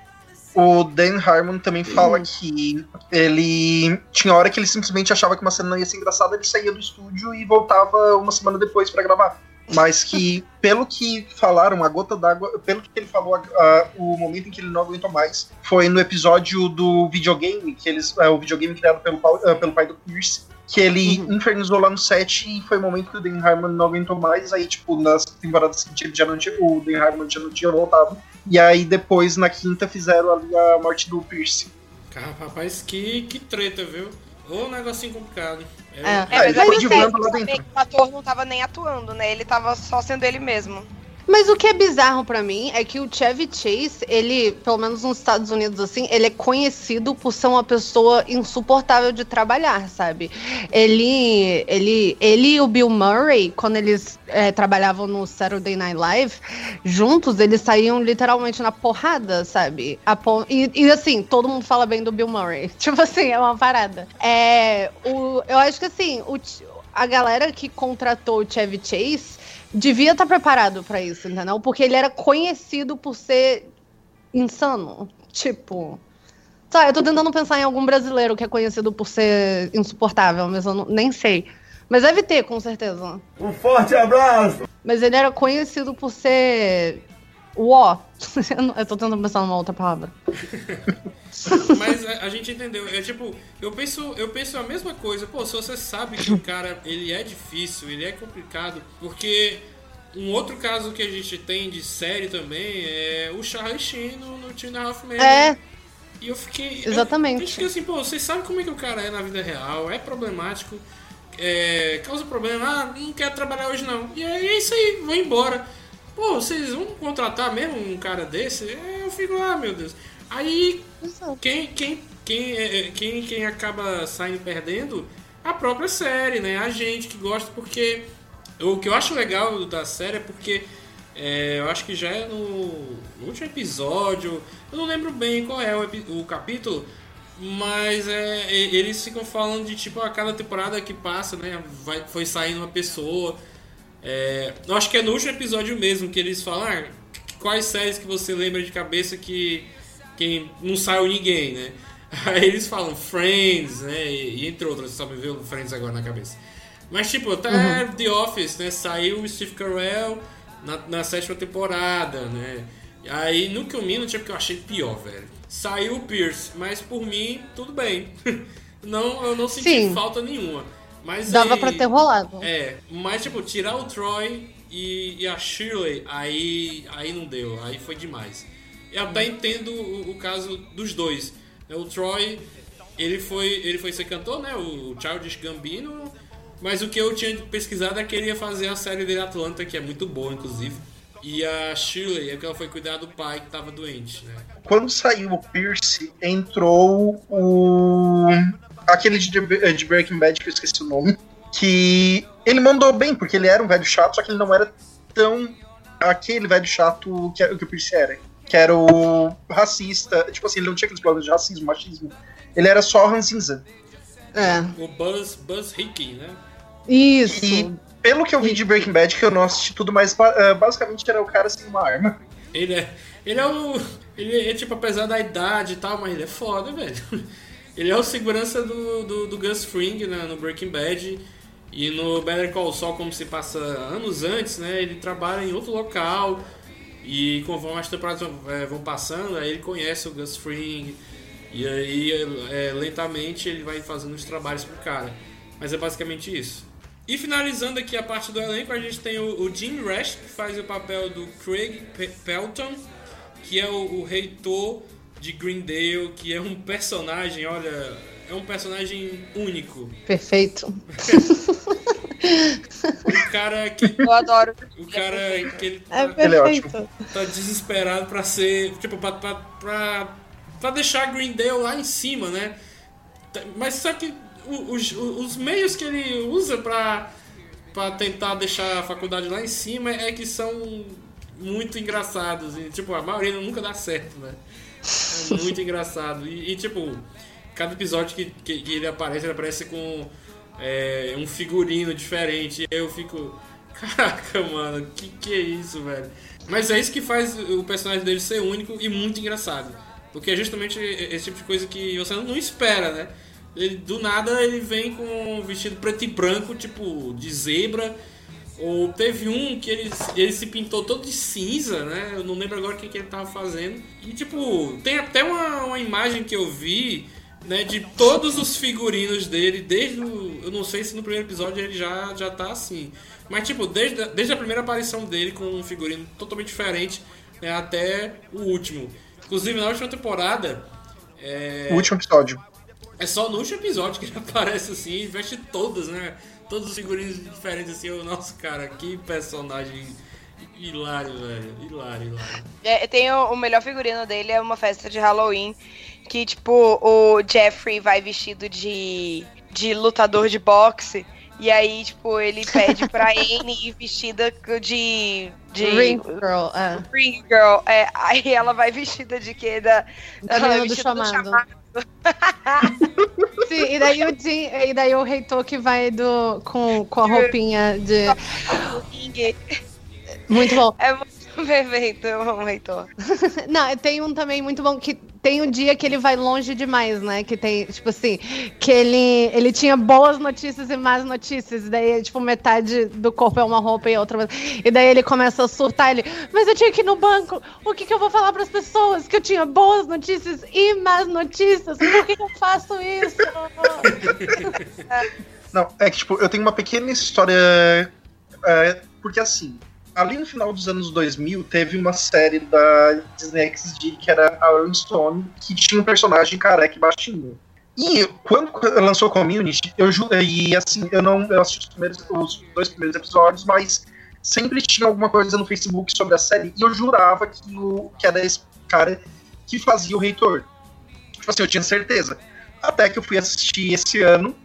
O Dan Harmon também fala que ele. Tinha hora que ele simplesmente achava que uma cena não ia ser engraçada, ele saía do estúdio e voltava uma semana depois pra gravar. Mas que, pelo que falaram, a gota d'água, pelo que ele falou, a- o momento em que ele não aguentou mais foi no episódio do videogame, que eles. é, o videogame criado pelo, ah, pelo pai do Pierce, que ele infernizou lá no set e foi o momento que o Dan Harmon não aguentou mais. Aí, tipo, nas temporadas seguintes ele já não tinha, o Dan Harmon já não tinha voltado. E aí depois, na quinta, fizeram ali a morte do Pierce. Cara, rapaz, que, que treta, viu? Ô, negocinho complicado. É. É, mas ele aí foi você divulgando lá dentro. que o ator não tava nem atuando, né? Ele tava só sendo ele mesmo. Mas o que é bizarro pra mim é que o Chevy Chase, ele, pelo menos nos Estados Unidos assim, ele é conhecido por ser uma pessoa insuportável de trabalhar, sabe? Ele, ele, ele e o Bill Murray, quando eles é, trabalhavam no Saturday Night Live, juntos, eles saíam literalmente na porrada, sabe? A pon- e, e, assim, todo mundo fala bem do Bill Murray. Tipo assim, é uma parada. É, o, eu acho que assim, o, a galera que contratou o Chevy Chase devia estar preparado pra isso, entendeu? Porque ele era conhecido por ser insano. Tipo. Sabe, eu tô tentando pensar em algum brasileiro que é conhecido por ser insuportável, mas eu não- nem sei. Mas deve ter, com certeza. Um forte abraço! Mas ele era conhecido por ser. O ó. Eu tô tentando pensar numa outra palavra. Mas a, a gente entendeu. É tipo, eu penso, eu penso a mesma coisa. Pô, se você sabe que o cara ele é difícil, ele é complicado, porque um outro caso que a gente tem de série também é o Charlie Sheen no, no Two and a Half Men. É. E eu fiquei. Exatamente. Eu fiquei assim, pô, vocês sabem como é que o cara é na vida real, é problemático, é, causa problema, ah, não quero trabalhar hoje não. E é isso aí, vou embora. Pô, vocês vão contratar mesmo um cara desse? É, Eu fico, ah, meu Deus. Aí, quem, quem, quem, é, é, quem, quem acaba saindo perdendo? A própria série, né? A gente que gosta, porque o que eu acho legal da série é porque é, eu acho que já é no, no último episódio, eu não lembro bem qual é o, o capítulo, mas é, eles ficam falando de tipo a cada temporada que passa, né? Vai, foi saindo uma pessoa. É, eu acho que é no último episódio mesmo que eles falam ah, quais séries que você lembra de cabeça que, que não saiu ninguém, né? Aí eles falam Friends, né? E, e entre outras, só me veio Friends agora na cabeça. Mas tipo, até Uhum. The Office, né? Saiu o Steve Carell na, na sétima temporada, né? Aí no que eu me porque eu achei pior, velho. Saiu o Pierce, mas por mim, tudo bem. não, eu não senti Sim. falta nenhuma. Mas Dava aí- pra ter rolado. é, mas tipo, tirar o Troy e, e a Shirley, aí, aí não deu, aí foi demais. Eu até entendo o, o caso dos dois. O Troy, ele foi, ele foi ser cantor, né? O Childish Gambino. Mas o que eu tinha pesquisado é que ele ia fazer a série dele Atlanta, que é muito boa, inclusive. E a Shirley é que ela foi cuidar do pai que tava doente, né? Quando saiu o Pierce, entrou o. aquele de, de Breaking Bad, que eu esqueci o nome. Que ele mandou bem, porque ele era um velho chato, só que ele não era tão aquele velho chato que, que o Pierce era. Que era o racista. Tipo assim, ele não tinha aqueles problemas de racismo, machismo. Ele era só ranzinza. É. O Buzz, Buzz Hickey, né? Isso. E pelo que eu vi de Breaking Bad, que eu não assisti tudo, mas eh, basicamente era o cara sem uma arma. Ele é. Ele é o. Ele é tipo, apesar da idade e tal, mas ele é foda, velho. Ele é o segurança do, do, do Gus Fring né, no Breaking Bad. E no Better Call Saul, como se passa anos antes, né? Ele trabalha em outro local. E conforme as temporadas vão, eh, vão passando, aí ele conhece o Gus Fring. E aí, eh, lentamente, ele vai fazendo os trabalhos pro cara. Mas é basicamente isso. E finalizando aqui a parte do elenco, a gente tem o, o Jim Rash, que faz o papel do Craig Pe- Pelton, que é o, o reitor de Greendale, que é um personagem, olha, é um personagem único. Perfeito. O cara que. Eu adoro. O cara que ele É tá, é perfeito. tá desesperado pra ser. Tipo, pra, pra, pra, pra deixar Greendale lá em cima, né? Tá- Mas só que os, os meios que ele usa pra, pra tentar deixar a faculdade lá em cima é que são muito engraçados. E, tipo, a maioria nunca dá certo, né? É muito engraçado. E, e, tipo, cada episódio que, que, que ele aparece, ele aparece com é, um figurino diferente. Eu fico. Caraca, mano, que que é isso, velho? Mas é isso que faz o personagem dele ser único e muito engraçado. Porque é justamente esse tipo de coisa que você não espera, né? Ele, do nada ele vem com um vestido preto e branco, tipo, de zebra. Ou teve um que ele, ele se pintou todo de cinza, né? Eu não lembro agora o que, que ele tava fazendo. E tipo, tem até uma, uma imagem que eu vi, né, de todos os figurinos dele, desde o. Eu não sei se no primeiro episódio ele já, já tá assim. Mas tipo, desde, a- desde a primeira aparição dele com um figurino totalmente diferente né, até o último. Inclusive, na última temporada. É, O último episódio. é só no último episódio que ele aparece assim veste todas, né? Todos os figurinos diferentes assim. Eu, nossa, cara, que personagem hilário, velho. Hilário, hilário. É, tem o, o melhor figurino dele é uma festa de Halloween. Que, tipo, o Jeffrey vai vestido de, de lutador de boxe. E aí, tipo, ele pede pra Anne ir vestida de. de Ring Girl, é. Ring Girl. É, aí ela vai vestida de quê? Da, ela vai Menina do chamado. Sim, e daí o Jim, e daí o reitor que vai do, com, com a roupinha de. Muito bom. É muito perfeito, eu amo o reitor. Não, tem um também muito bom que tem um dia que ele vai longe demais, né? Que tem, tipo assim, que ele, ele tinha boas notícias e más notícias. E daí, tipo, metade do corpo é uma roupa e outra. E daí ele começa a surtar. Ele, mas eu tinha que ir no banco. O que, que eu vou falar para as pessoas? Que eu tinha boas notícias e más notícias. Por que, que eu faço isso? Não, é que, tipo, eu tenho uma pequena história. é, porque, assim, ali no final dos anos 2000, teve uma série da Disney XD que era Rolling Stone, que tinha um personagem careca e baixinho. E quando lançou Community, eu e assim, eu não eu assisti os, os dois primeiros episódios, mas sempre tinha alguma coisa no Facebook sobre a série, e eu jurava que, o, que era esse cara que fazia o reitor. Tipo assim, eu tinha certeza. Até que eu fui assistir esse ano,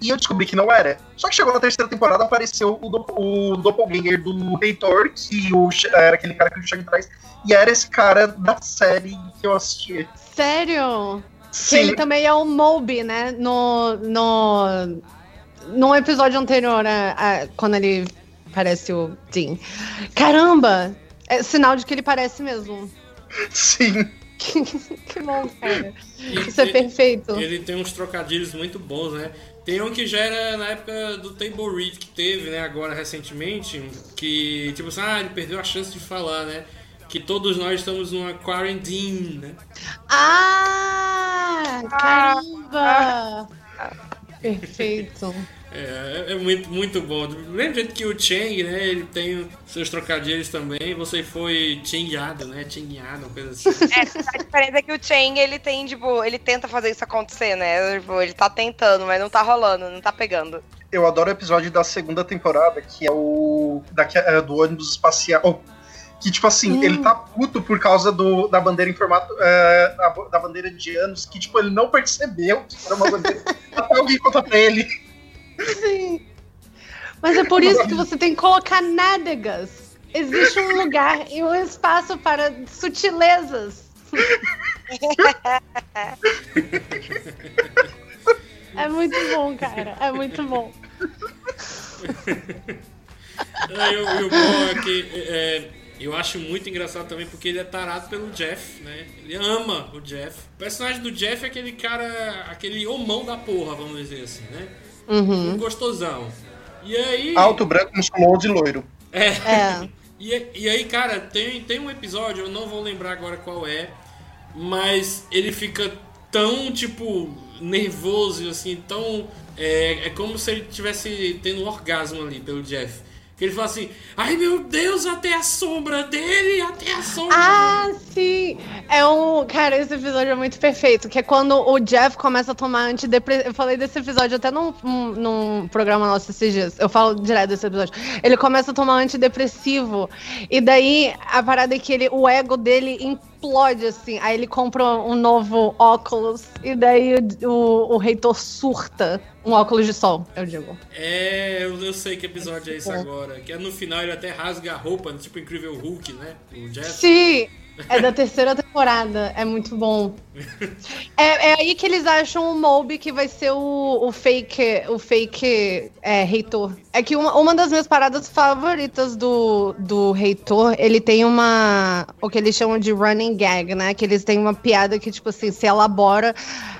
e eu descobri que não era. Só que chegou na terceira temporada, apareceu o, do, o doppelganger do Reitor, que o, era aquele cara que o Shang traz, e era esse cara da série que eu assisti. Sério? Que Sim. ele também é o Moby, né? No, no, no episódio anterior, né? a- quando ele parece o Dean. Caramba! É sinal de que ele parece mesmo. Sim. que bom, cara. E Isso é ele- perfeito. Ele tem uns trocadilhos muito bons, né? Tem um que já era na época do Table Read que teve, né? Agora recentemente, que tipo assim, ah, ele perdeu a chance de falar, né? Que todos nós estamos numa quarantine, né? Ah! Caramba! Perfeito. É, é muito, muito bom. Do mesmo jeito que o Chang, né? Ele tem seus trocadilhos também. Você foi chingado, né? Chingado, uma coisa assim. É, a diferença é que o Chang, ele tem, tipo, ele tenta fazer isso acontecer, né? Tipo, ele tá tentando, mas não tá rolando, não tá pegando. Eu adoro o episódio da segunda temporada, que é o da, é, do ônibus espacial. Que, tipo assim, Hum. ele tá puto por causa do, da bandeira em formato. é, da, da bandeira de anos, que, tipo, ele não percebeu que era uma bandeira. até alguém conta pra ele. Sim. Mas é por isso que você tem que colocar nádegas. Existe um lugar e um espaço para sutilezas. É muito bom, cara. É muito bom. É, e o, e o bom é que é, eu acho muito engraçado também porque ele é tarado pelo Jeff, né? Ele ama o Jeff. O personagem do Jeff é aquele cara, aquele homão da porra, vamos dizer assim, né? Uhum. Um gostosão. E aí. Alto, branco, musculoso e loiro. É. É. E, e aí, cara, tem, tem um episódio, eu não vou lembrar agora qual é, mas ele fica tão, tipo, nervoso, assim, tão. É, é como se ele tivesse tendo um orgasmo ali pelo Jeff. Que ele fala assim: ai meu Deus, até a sombra dele, até a sombra. Ah, sim! É um. Cara, esse episódio é muito perfeito. Que é quando o Jeff começa a tomar antidepressivo. Eu falei desse episódio até num, num, programa nosso esses dias. Eu falo direto desse episódio. Ele começa a tomar antidepressivo. E daí a parada é que ele, o ego dele implode, assim. Aí ele compra um novo óculos. E daí o, o, o reitor surta. Um óculos de sol, eu digo. É, eu, eu sei que episódio é esse agora. Que é no final ele até rasga a roupa, tipo Incrível Hulk, né? O Jeff. Sim! É da terceira temporada. É muito bom. É, é aí que eles acham o Moby que vai ser o, o fake, o fake é, reitor. É que uma, uma das minhas paradas favoritas do, do reitor, ele tem uma. o que eles chamam de running gag, né? Que eles têm uma piada que, tipo assim, se elabora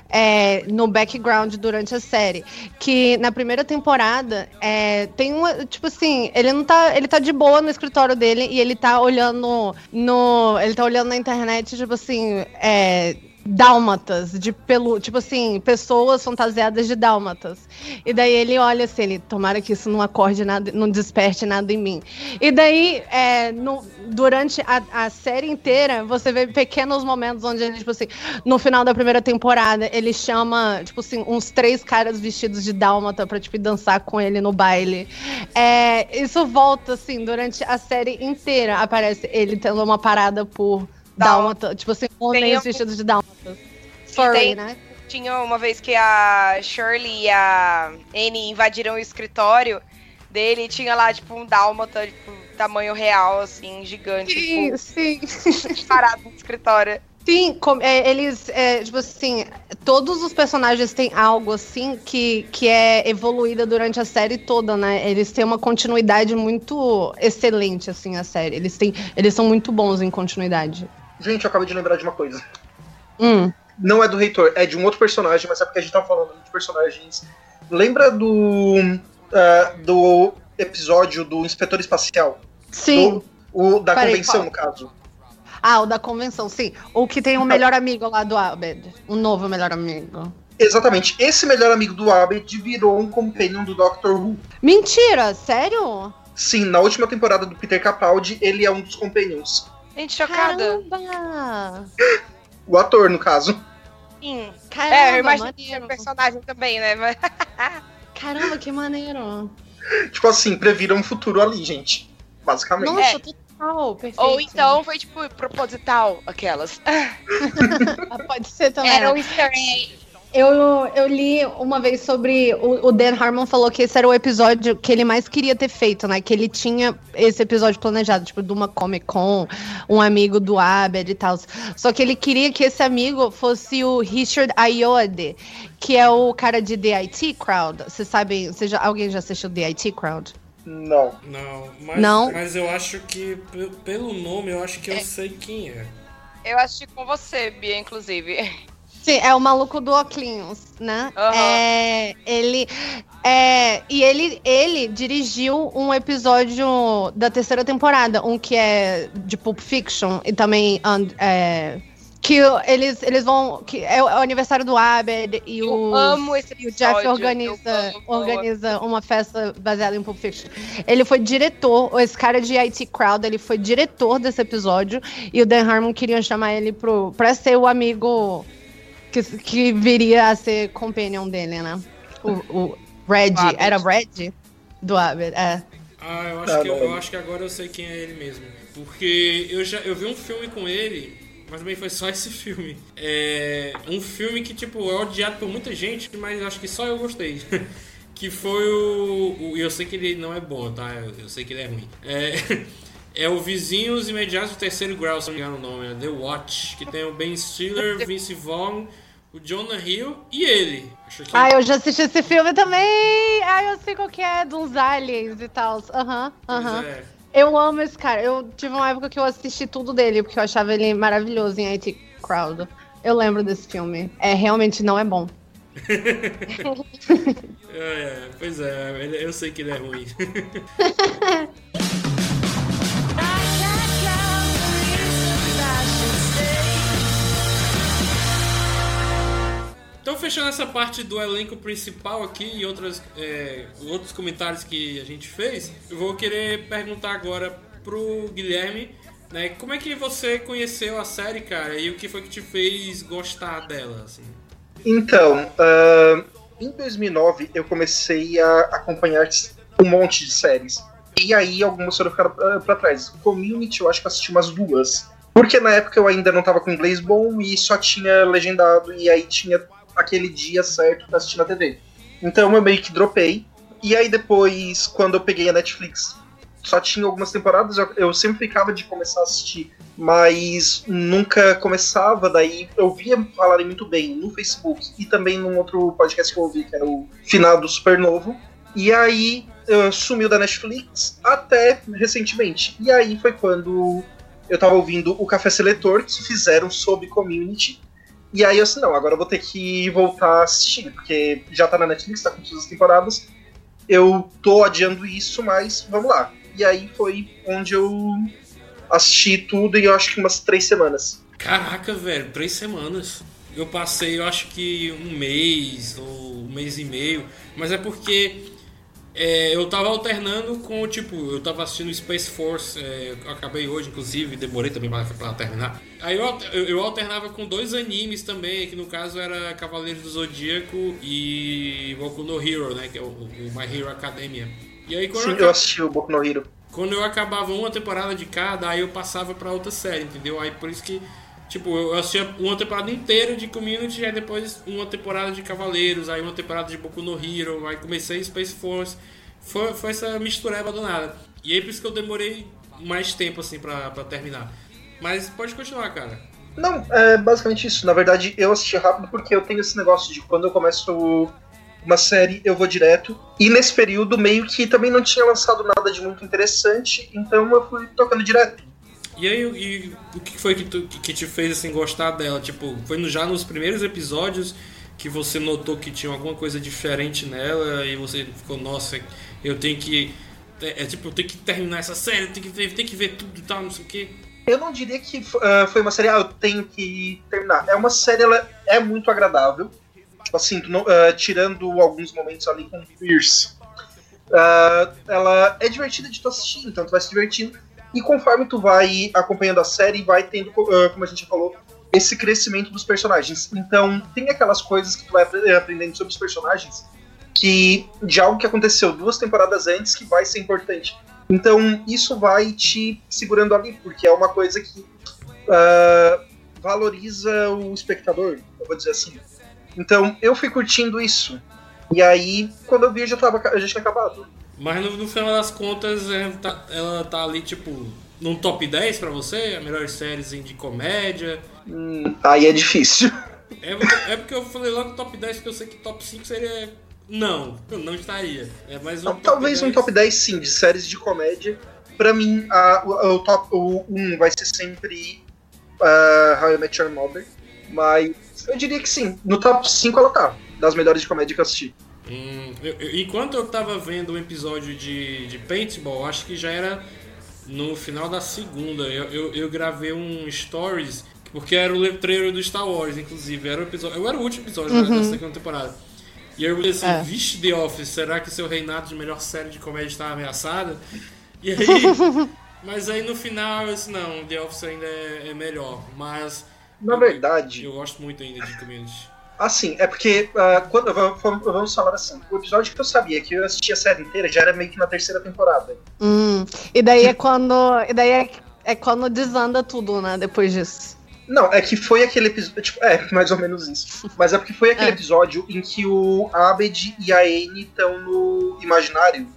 é, no background durante a série. Que na primeira temporada é, tem uma. Tipo assim, ele não tá. Ele tá de boa no escritório dele e ele tá olhando no. Ele tá olhando na internet, tipo assim, é, dálmatas, de pelu, tipo assim, pessoas fantasiadas de dálmatas. E daí ele olha assim, ele, tomara que isso não acorde nada, não desperte nada em mim. E daí, é, no- durante a, a série inteira, você vê pequenos momentos onde ele, tipo assim, no final da primeira temporada, ele chama, tipo assim, uns três caras vestidos de dálmata pra, tipo, dançar com ele no baile. É, isso volta, assim, durante a série inteira. Aparece ele tendo uma parada por dálmata, tipo assim, homens um- vestidos de dálmata. Sorry, tem- né? Tinha uma vez que a Shirley e a Annie invadiram o escritório dele e tinha lá, tipo, um dálmata, tipo, tamanho real, assim, gigante. Sim, sim. Parado no escritório. Sim, com- é, eles, é, tipo assim, todos os personagens têm algo assim que, que é evoluída durante a série toda, né? Eles têm uma continuidade muito excelente, assim, a série. Eles, têm, eles são muito bons em continuidade. Gente, eu acabei de lembrar de uma coisa. Hum. Não é do reitor, é de um outro personagem, mas é porque a gente tá falando de personagens. Lembra do. ah, do episódio do Inspetor Espacial? Sim. Do- o da Peraí, convenção, no caso. Ah, o da convenção, sim. O que tem o melhor amigo lá do Abed. O novo melhor amigo. Exatamente. Esse melhor amigo do Abed virou um companion do Doctor Who. Mentira, sério? Sim, na última temporada do Peter Capaldi, ele é um dos companions. Gente, chocada. Caramba! O ator, no caso. Sim. Caramba, é, eu imagino que maneiro. personagem também, né? Mas- Caramba, que maneiro. Tipo assim, previram um futuro ali, gente. Basicamente. Nossa, É. total, perfeito. Ou então foi, tipo, proposital, aquelas. Ah, Pode ser também. Era um easter egg. Eu, eu li uma vez sobre. O, o Dan Harmon falou que esse era o episódio que ele mais queria ter feito, né? Que ele tinha esse episódio planejado, tipo, de uma Comic Con, um amigo do Abed e tal. Só que ele queria que esse amigo fosse o Richard Ayoade, que é o cara de The IT Crowd. Vocês sabem? Você já, alguém já assistiu The IT Crowd? Não. Não, mas, Não? mas eu acho que, pe- pelo nome, eu acho que eu sei quem é. Eu assisti com você, Bia, inclusive. Sim, é o maluco do Oclinhos, né? Aham. É, ele. É, e ele, ele dirigiu um episódio da terceira temporada, um que é de Pulp Fiction e também. and- é, que eles, eles vão. Que é o é o aniversário do Abed e Eu o. amo esse E o episódio. Jeff organiza, organiza uma festa baseada em Pulp Fiction. Ele foi diretor, esse cara de IT Crowd, ele foi diretor desse episódio. E o Dan Harmon queria chamar ele pro, pra ser o amigo que, que viria a ser companion dele, né? O, o Red, O era Red? Do Abed, é. Ah, eu acho, Ah, que, eu, eu acho que agora eu sei quem é ele mesmo. Porque eu já eu vi um filme com ele, mas também foi só esse filme. É um filme que, tipo, é odiado por muita gente, mas acho que só eu gostei. que foi o, o- Eu sei que ele não é bom, tá? Eu, eu sei que ele é ruim. É, é o Vizinhos Imediatos do Terceiro Grau, se não me engano o nome. É The Watch, que tem o Ben Stiller, Vince Vaughn, o Jonah Hill e ele. Acho que Ah, eu já assisti esse filme também! Ah, eu sei qual que é, de uns aliens e tal. Aham, aham. é. Eu amo esse cara. Eu tive uma época que eu assisti tudo dele, porque eu achava ele maravilhoso em IT Crowd. Eu lembro desse filme. É, realmente não é bom. É, é, pois é, eu sei que ele é ruim. Então, fechando essa parte do elenco principal aqui e outras, é, outros comentários que a gente fez, eu vou querer perguntar agora pro Guilherme, né, como é que você conheceu a série, cara, e o que foi que te fez gostar dela, assim? Então, ah, em 2009 eu comecei a acompanhar um monte de séries. E aí algumas foram ficar pra, pra trás. Community eu acho que assisti umas duas. Porque na época eu ainda não tava com inglês bom e só tinha legendado e aí tinha aquele dia certo pra assistir na TV. Então eu meio que dropei. E aí depois, quando eu peguei a Netflix, só tinha algumas temporadas, eu, sempre ficava de começar a assistir, mas nunca começava, daí eu via falarem muito bem no Facebook e também num outro podcast que eu ouvi, que era o Final do Supernovo. E aí sumiu da Netflix até recentemente. E aí foi quando eu tava ouvindo o Café Seletor, que fizeram sobre community. E aí eu assim, não, agora eu vou ter que voltar a assistir, porque já tá na Netflix, tá com todas as temporadas. Eu tô adiando isso, mas vamos lá. E aí foi onde eu assisti tudo e eu acho que umas três semanas. Caraca, velho, três semanas. eu passei, eu acho que um mês ou um mês e meio, mas é porque é, eu tava alternando com, tipo, eu tava assistindo Space Force, é, eu acabei hoje, inclusive, demorei também pra, pra terminar. Aí eu, eu, alternava com dois animes também, que no caso era Cavaleiros do Zodíaco e Boku no Hero, né, que é o, o My Hero Academia. E aí quando Sim, eu, eu assisti o Boku no Hero. quando eu acabava uma temporada de cada, aí eu passava pra outra série, entendeu? Aí por isso que, tipo, eu assistia uma temporada inteira de Community, aí depois uma temporada de Cavaleiros, aí uma temporada de Boku no Hero, aí comecei Space Force. Foi, foi essa mistureba do nada. E aí por isso que eu demorei mais tempo, assim, pra, pra terminar. Mas pode continuar, cara. Não, é basicamente isso. Na verdade, eu assisti rápido porque eu tenho esse negócio de quando eu começo uma série, eu vou direto. E nesse período, meio que também não tinha lançado nada de muito interessante, então eu fui tocando direto. E aí, e o que foi que, tu, que te fez assim gostar dela? Tipo, foi no- já nos primeiros episódios que você notou que tinha alguma coisa diferente nela e você ficou, nossa, eu tenho que. É, é tipo, eu tenho que terminar essa série, eu tenho que ver, que ver tudo e tal, não sei o quê. Eu não diria que ah, foi uma série, ah, eu tenho que terminar. É uma série, ela é muito agradável. Tipo assim, ah, tirando alguns momentos ali com Pierce. Ah, ela é divertida de tu assistir, então tu vai se divertindo. E conforme tu vai acompanhando a série, vai tendo, ah, como a gente já falou, esse crescimento dos personagens. Então, tem aquelas coisas que tu vai apre- aprendendo sobre os personagens que de algo que aconteceu duas temporadas antes que vai ser importante. Então, isso vai te segurando ali, porque é uma coisa que ah, valoriza o espectador, eu vou dizer assim. Então, eu fui curtindo isso. E aí, quando eu vi, já, tava, já tinha acabado. Mas no, no final das contas, é, tá- ela tá ali, tipo, num top 10 pra você? A melhor série de comédia. Hum, aí é difícil. É, porque- é porque eu falei logo top 10, porque eu sei que top 5 seria. Não, não estaria. É mais um Talvez um 10. top 10, sim, de séries de comédia. Pra mim, a, o, o top o 1 vai ser sempre uh, How I Met Your Mother. Mas eu diria que sim. No top 5 ela tá. Das melhores de comédia que eu assisti. Hum, eu- eu- enquanto eu tava vendo o episódio de, de Paintball, acho que já era no final da segunda. Eu, eu, eu gravei um stories, porque era o letreiro do Star Wars, inclusive. Era o episódio, eu era o último episódio da- Uhum. da segunda temporada. E aí eu falei assim, É. vixe The Office, será que seu reinado de melhor série de comédia está ameaçado? E aí. mas aí no final eu disse, não, The Office ainda é, é melhor. Mas. Na verdade. Eu gosto muito ainda de community. Assim, é porque ah, quando vamos- falar assim, o episódio que eu sabia que eu assisti a série inteira já era meio que na terceira temporada. Hum, e daí é quando. E daí é, é quando desanda tudo, né? Depois disso. Não, é que foi aquele episódio. Tipo, é, mais ou menos isso. Mas é porque foi aquele É. episódio em que o Abed e a Anne estão no imaginário.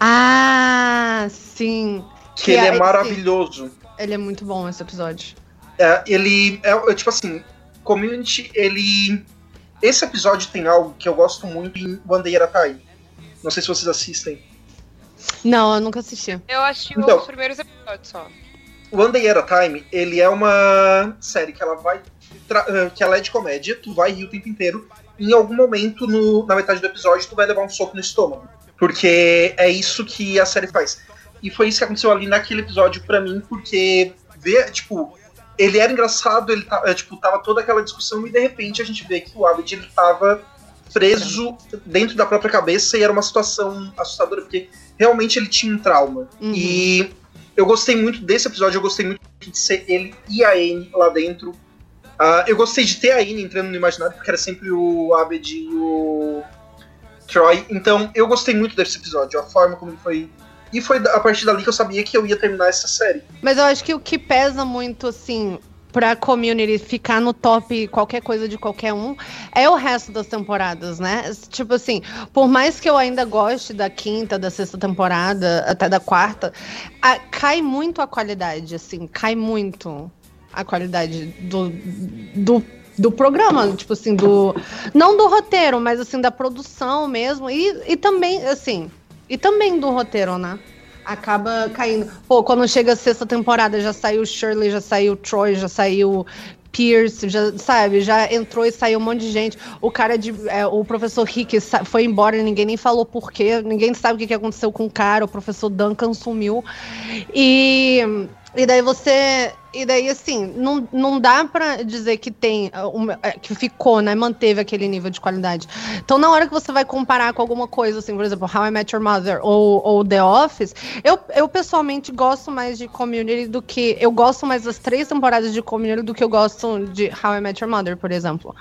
Ah, sim. Que ele é sim. maravilhoso. Ele é muito bom esse episódio. É, ele é, é, tipo assim, Community, ele. Esse episódio tem algo que eu gosto muito em One Day at a Time. Não sei se vocês assistem. Não, eu nunca assisti. Eu assisti Então. os primeiros episódios só. One Day at a Time, ele é uma série que ela vai. eh, que ela é de comédia, tu vai rir o tempo inteiro. E em algum momento, no- na metade do episódio, tu vai levar um soco no estômago. Porque é isso que a série faz. E foi isso que aconteceu ali naquele episódio pra mim, porque ver, tipo, ele era engraçado, ele eh, tipo, tava toda aquela discussão e de repente a gente vê que o Abed ele tava preso dentro da própria cabeça e era uma situação assustadora, porque realmente ele tinha um trauma. Uhum. E eu gostei muito desse episódio, eu gostei muito de ser ele e a Anne lá dentro. Ah, eu gostei de ter a Anne entrando no imaginário, porque era sempre o Abed e o Troy. Então eu gostei muito desse episódio, a forma como ele foi. E foi a partir dali que eu sabia que eu ia terminar essa série. Mas eu acho que o que pesa muito, assim, pra community ficar no top qualquer coisa de qualquer um é o resto das temporadas, né? Tipo assim, por mais que eu ainda goste da quinta, da sexta temporada, até da quarta, a- cai muito a qualidade, assim, cai muito a qualidade do, do, do programa, tipo assim, do. Não do roteiro, mas assim, da produção mesmo. E, e também, assim, e também do roteiro, né? Acaba caindo. Pô, quando chega a sexta temporada, já saiu Shirley, já saiu Troy, já saiu Pierce, já, sabe? Já entrou e saiu um monte de gente. O cara de. é, o professor Rick foi embora, ninguém nem falou por quê, ninguém sabe o que aconteceu com o cara, o professor Duncan sumiu. E. E daí você. E daí, assim, não, não dá pra dizer que tem. uma- é, que ficou, né? Manteve aquele nível de qualidade. Então, na hora que você vai comparar com alguma coisa, assim, por exemplo, How I Met Your Mother ou, ou The Office, eu, eu pessoalmente gosto mais de Community do que. Eu gosto mais das três temporadas de Community do que eu gosto de How I Met Your Mother, por exemplo.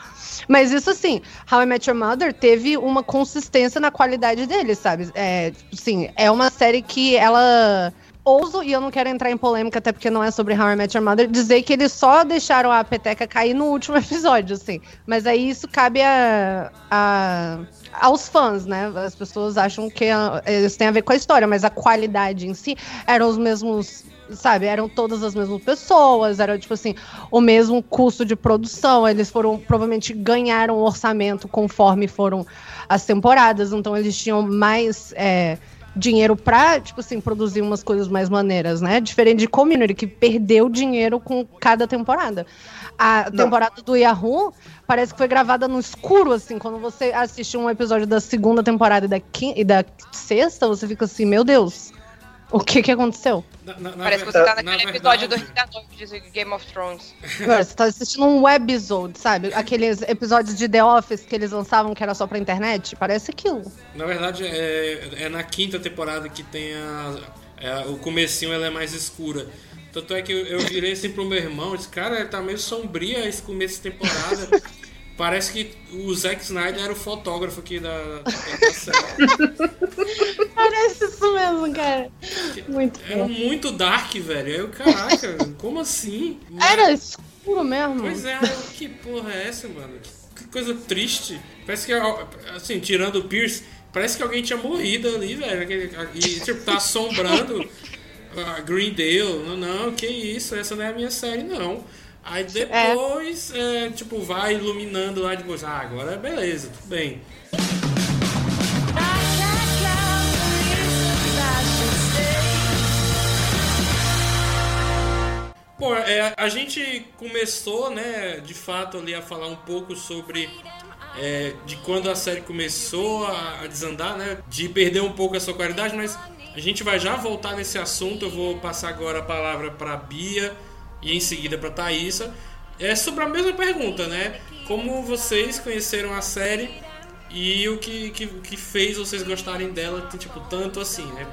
Mas isso assim, How I Met Your Mother teve uma consistência na qualidade dele, sabe? É, assim, é uma série que ela. Ouso, e eu não quero entrar em polêmica, até porque não é sobre How I Met Your Mother, dizer que eles só deixaram a peteca cair no último episódio, assim. Mas aí isso cabe a, a- aos fãs, né? As pessoas acham que a, isso tem a ver com a história, mas a qualidade em si eram os mesmos sabe, eram todas as mesmas pessoas, era tipo assim, o mesmo custo de produção, eles foram, provavelmente ganharam o orçamento conforme foram as temporadas, então eles tinham mais é, dinheiro pra, tipo assim, produzir umas coisas mais maneiras, né? Diferente de Community, que perdeu dinheiro com cada temporada. A Não. temporada do Yahoo parece que foi gravada no escuro, assim, quando você assiste um episódio da segunda temporada e da, quin- e da sexta, você fica assim, meu Deus, o que que aconteceu? Na- na- na Parece que você tá na naquele episódio do verdade- Rei da Noite de Game of Thrones. Agora, você tá assistindo um webisode, sabe? Aqueles episódios de The Office que eles lançavam que era só pra internet. Parece aquilo. Na verdade, é, é na quinta temporada que tem a, é, o comecinho ela é mais escura. Tanto é que eu, eu virei assim pro meu irmão, disse, cara, tá meio sombria esse começo de temporada. Parece que o Zack Snyder era o fotógrafo aqui da, da, série. Parece isso mesmo, cara. Muito Era bom. muito dark, velho. Aí eu, caraca, como assim? Era escuro mesmo. Pois é, que porra é essa, mano? Que coisa triste. Parece que, assim, tirando o Pierce, parece que alguém tinha morrido ali, velho. E, tipo, tá assombrando a Greendale. Não, não, que isso, essa não é a minha série, não. Aí depois, é, tipo, vai iluminando lá depois. Ah, agora beleza, tudo bem. Bom, é, a gente começou, né, de fato, ali a falar um pouco sobre é, de quando a série começou a, a desandar, né, de perder um pouco a sua qualidade, mas a gente vai já voltar nesse assunto. Eu vou passar agora a palavra para Bia e em seguida para Thaísa. É sobre a mesma pergunta, né? Como vocês conheceram a série e o que, que, que fez vocês gostarem dela, tipo, tanto assim, né?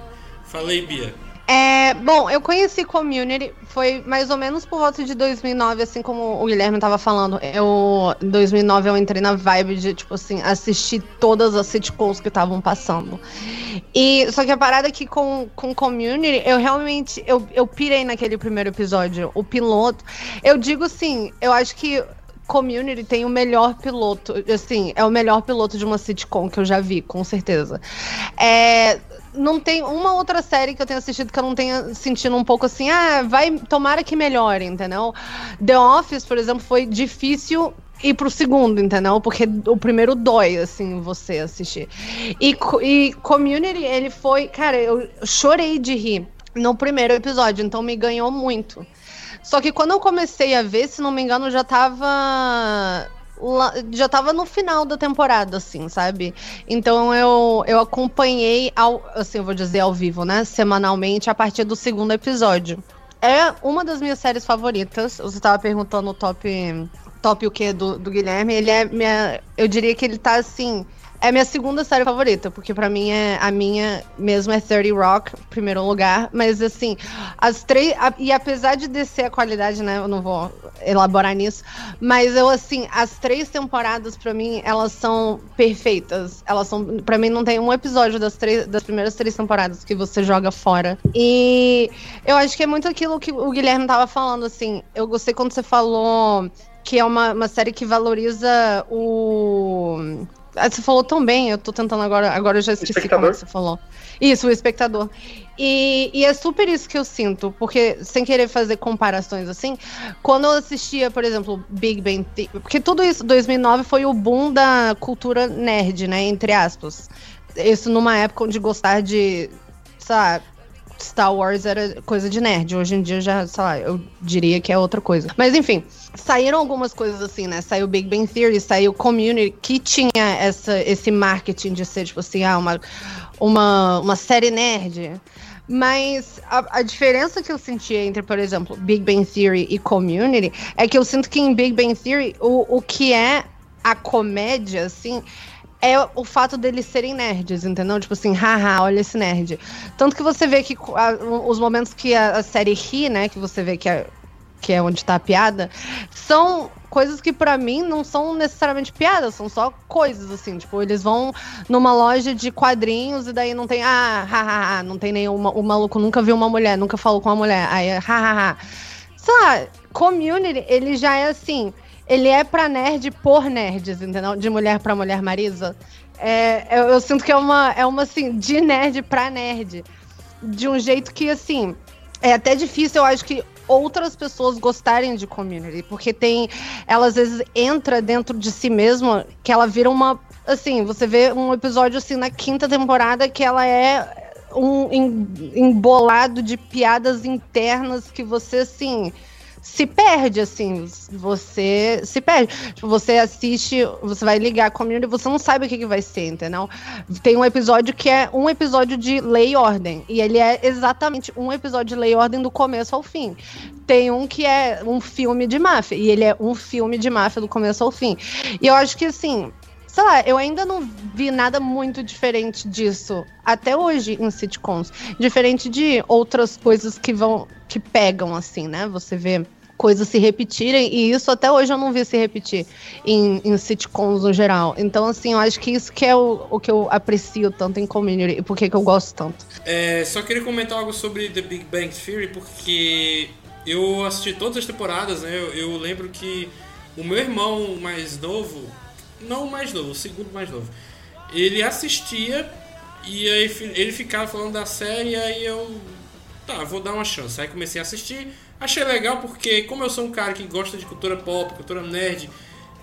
Falei, Bia. É, bom, eu conheci Community, foi mais ou menos por volta de 2009, assim como o Guilherme tava falando. Eu, em 2009 eu entrei na vibe de, tipo assim, assistir todas as sitcoms que estavam passando. E, só que a parada é que com, com Community, eu realmente, eu, eu pirei naquele primeiro episódio, o piloto. Eu digo assim, eu acho que Community tem o melhor piloto, assim, é o melhor piloto de uma sitcom que eu já vi, com certeza. É, não tem uma outra série que eu tenha assistido que eu não tenha sentido um pouco assim, ah, vai, tomara que melhore, entendeu? The Office, por exemplo, foi difícil ir pro segundo, entendeu? Porque o primeiro dói, assim, você assistir. E, e Community, ele foi, cara, eu chorei de rir no primeiro episódio, então me ganhou muito. Só que quando eu comecei a ver, se não me engano, já tava. Já tava no final da temporada, assim, sabe? Então eu, eu acompanhei, ao, assim, eu vou dizer ao vivo, né? Semanalmente, a partir do segundo episódio. É uma das minhas séries favoritas. Você tava perguntando o top. Top o quê do, do Guilherme? Ele é minha. Eu diria que ele tá assim. É minha segunda série favorita, porque pra mim é a minha mesmo é 30 Rock, primeiro lugar, mas assim, as três a- e apesar de descer a qualidade, né, eu não vou elaborar nisso, mas eu assim, as três temporadas pra mim, elas são perfeitas. Elas são para mim não tem um episódio das três das primeiras três temporadas que você joga fora. E eu acho que é muito aquilo que o Guilherme tava falando assim. Eu gostei quando você falou que é uma, uma série que valoriza o Você falou tão bem, eu tô tentando agora, agora eu já esqueci como é espectador? que você falou. Isso, o espectador. E, e é super isso que eu sinto, porque sem querer fazer comparações assim, quando eu assistia, por exemplo, Big Bang Theory, porque tudo isso, 2009 foi o boom da cultura nerd, né, entre aspas. Isso numa época onde gostar de, sabe, Star Wars era coisa de nerd. Hoje em dia já, sei lá, eu diria que é outra coisa. Mas enfim, saíram algumas coisas assim, né? Saiu Big Bang Theory, saiu Community, que tinha essa, esse marketing de ser, tipo assim, ah, uma, uma, uma série nerd. Mas a, a diferença que eu senti entre, por exemplo, Big Bang Theory e Community é que eu sinto que em Big Bang Theory o, o que é a comédia, assim, é o fato deles serem nerds, entendeu? Tipo assim, haha, olha esse nerd. Tanto que você vê que a- os momentos que a, a série ri, né, que você vê que é, que é onde tá a piada, são coisas que pra mim não são necessariamente piadas, são só coisas, assim. Tipo, eles vão numa loja de quadrinhos e daí não tem, ah, hahaha, não tem nenhuma, o maluco nunca viu uma mulher, nunca falou com uma mulher, aí é, hahaha. Sei lá, community, ele já é assim, ele é pra nerd por nerds, entendeu? De mulher pra mulher Marisa. É, eu, eu sinto que é uma, é uma assim, de nerd pra nerd. De um jeito que, assim, é até difícil, eu acho que outras pessoas gostarem de community, porque tem, ela às vezes entra dentro de si mesma, que ela vira uma, assim, você vê um episódio assim na quinta temporada que ela é um em- embolado de piadas internas que você assim se perde, assim, você se perde. Tipo, você assiste, você vai ligar a community, você não sabe o que, que vai ser, entendeu? Tem um episódio que é um episódio de lei e ordem, e ele é exatamente um episódio de lei e ordem do começo ao fim. Tem um que é um filme de máfia, e ele é um filme de máfia do começo ao fim. E eu acho que, assim, sei lá, eu ainda não vi nada muito diferente disso até hoje em sitcoms. Diferente de outras coisas que vão, que pegam, assim, né? Você vê coisas se repetirem, e isso até hoje eu não vi se repetir em, em sitcoms no geral. Então, assim, eu acho que isso que é o, o que eu aprecio tanto em Community e por que eu gosto tanto. É, só queria comentar algo sobre The Big Bang Theory, porque eu assisti todas as temporadas, né? Eu, eu lembro que o meu irmão mais novo, não o mais novo, o segundo mais novo, ele assistia e aí ele ficava falando da série, aí eu. Tá, vou dar uma chance. Aí comecei a assistir, achei legal porque, como eu sou um cara que gosta de cultura pop, cultura nerd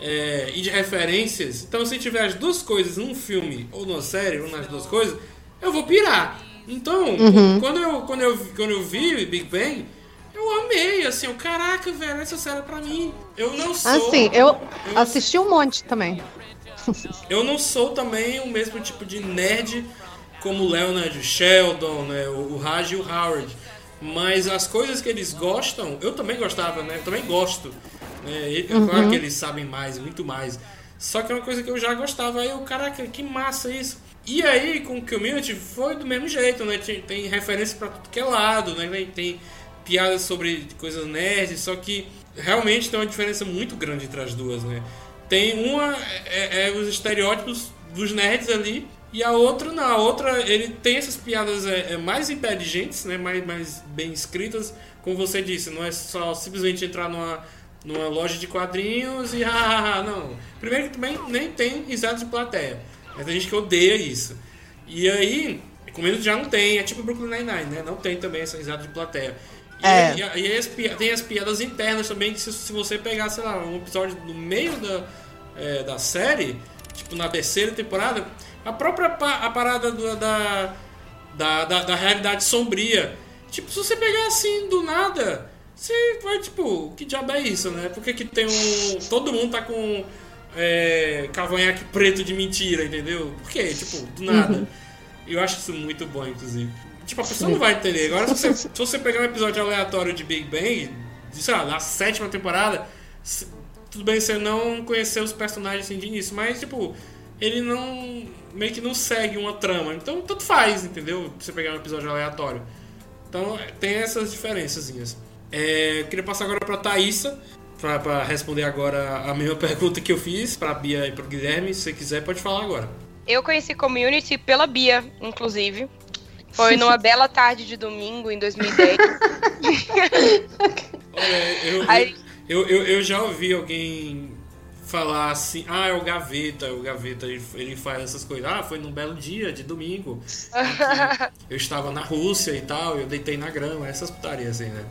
é, e de referências, então se tiver as duas coisas num filme ou numa série, ou nas duas coisas, eu vou pirar. Então, Uhum. quando, eu, quando, eu, quando eu vi Big Bang, eu amei, assim, eu, caraca, velho, essa série é pra mim. Eu não sou. Assim, eu assisti um monte também. Eu não sou também o mesmo tipo de nerd como o Leonard, o Sheldon, né, o o Raj e o Howard. Mas as coisas que eles gostam, eu também gostava, né? Eu também gosto. Né? E- Uhum. Claro que eles sabem mais, muito mais. Só que é uma coisa que eu já gostava. Aí eu, caraca, que massa isso. E aí, com o Community, foi do mesmo jeito, né? Tem, tem referência pra tudo que é lado, né? Tem, tem piadas sobre coisas nerds, só que realmente tem uma diferença muito grande entre as duas, né? Tem uma, é, é os estereótipos dos nerds ali, e a outra não. A outra, ele tem essas piadas é, é, mais inteligentes, né? Mais, mais bem escritas, como você disse, não é só simplesmente entrar numa, numa loja de quadrinhos e ah, não. Primeiro que também nem tem risada de plateia. Mas tem gente que odeia isso. E aí, comigo já não tem, é tipo Brooklyn Nine-Nine, né? Não tem também essa risada de plateia. E, É. e, e aí as tem as piadas internas também, que se, se você pegar, sei lá, um episódio no meio da, é, da série, tipo na terceira temporada, a própria pa- a parada do- da, da, da, da realidade sombria. Tipo, se você pegar assim do nada, você vai, tipo, que diabo é isso, né? Por que, que tem um. Todo mundo tá com é, cavanhaque preto de mentira, entendeu? Por quê? Tipo, do nada. Uhum. Eu acho isso muito bom, inclusive. Tipo, a pessoa não vai entender. Agora, se você, se você pegar um episódio aleatório de Big Bang, de, sei lá, na sétima temporada, se- tudo bem você não conhecer os personagens assim de início, mas, tipo, ele não. Meio que não segue uma trama. Então, tanto faz, entendeu? Você pegar um episódio aleatório. Então, tem essas diferençazinhas. É, eu queria passar agora pra Thaísa, pra, pra responder agora a mesma pergunta que eu fiz pra Bia e pro Guilherme. Se você quiser, pode falar agora. Eu conheci Community pela Bia, inclusive. Foi numa bela tarde de domingo em 2010. Olha, eu, eu, eu, eu já ouvi alguém falar assim, ah, é o Gaveta, o Gaveta, ele, ele faz essas coisas. Ah, foi num belo dia de domingo. Eu estava na Rússia e tal, eu deitei na grama, essas putarias assim, né?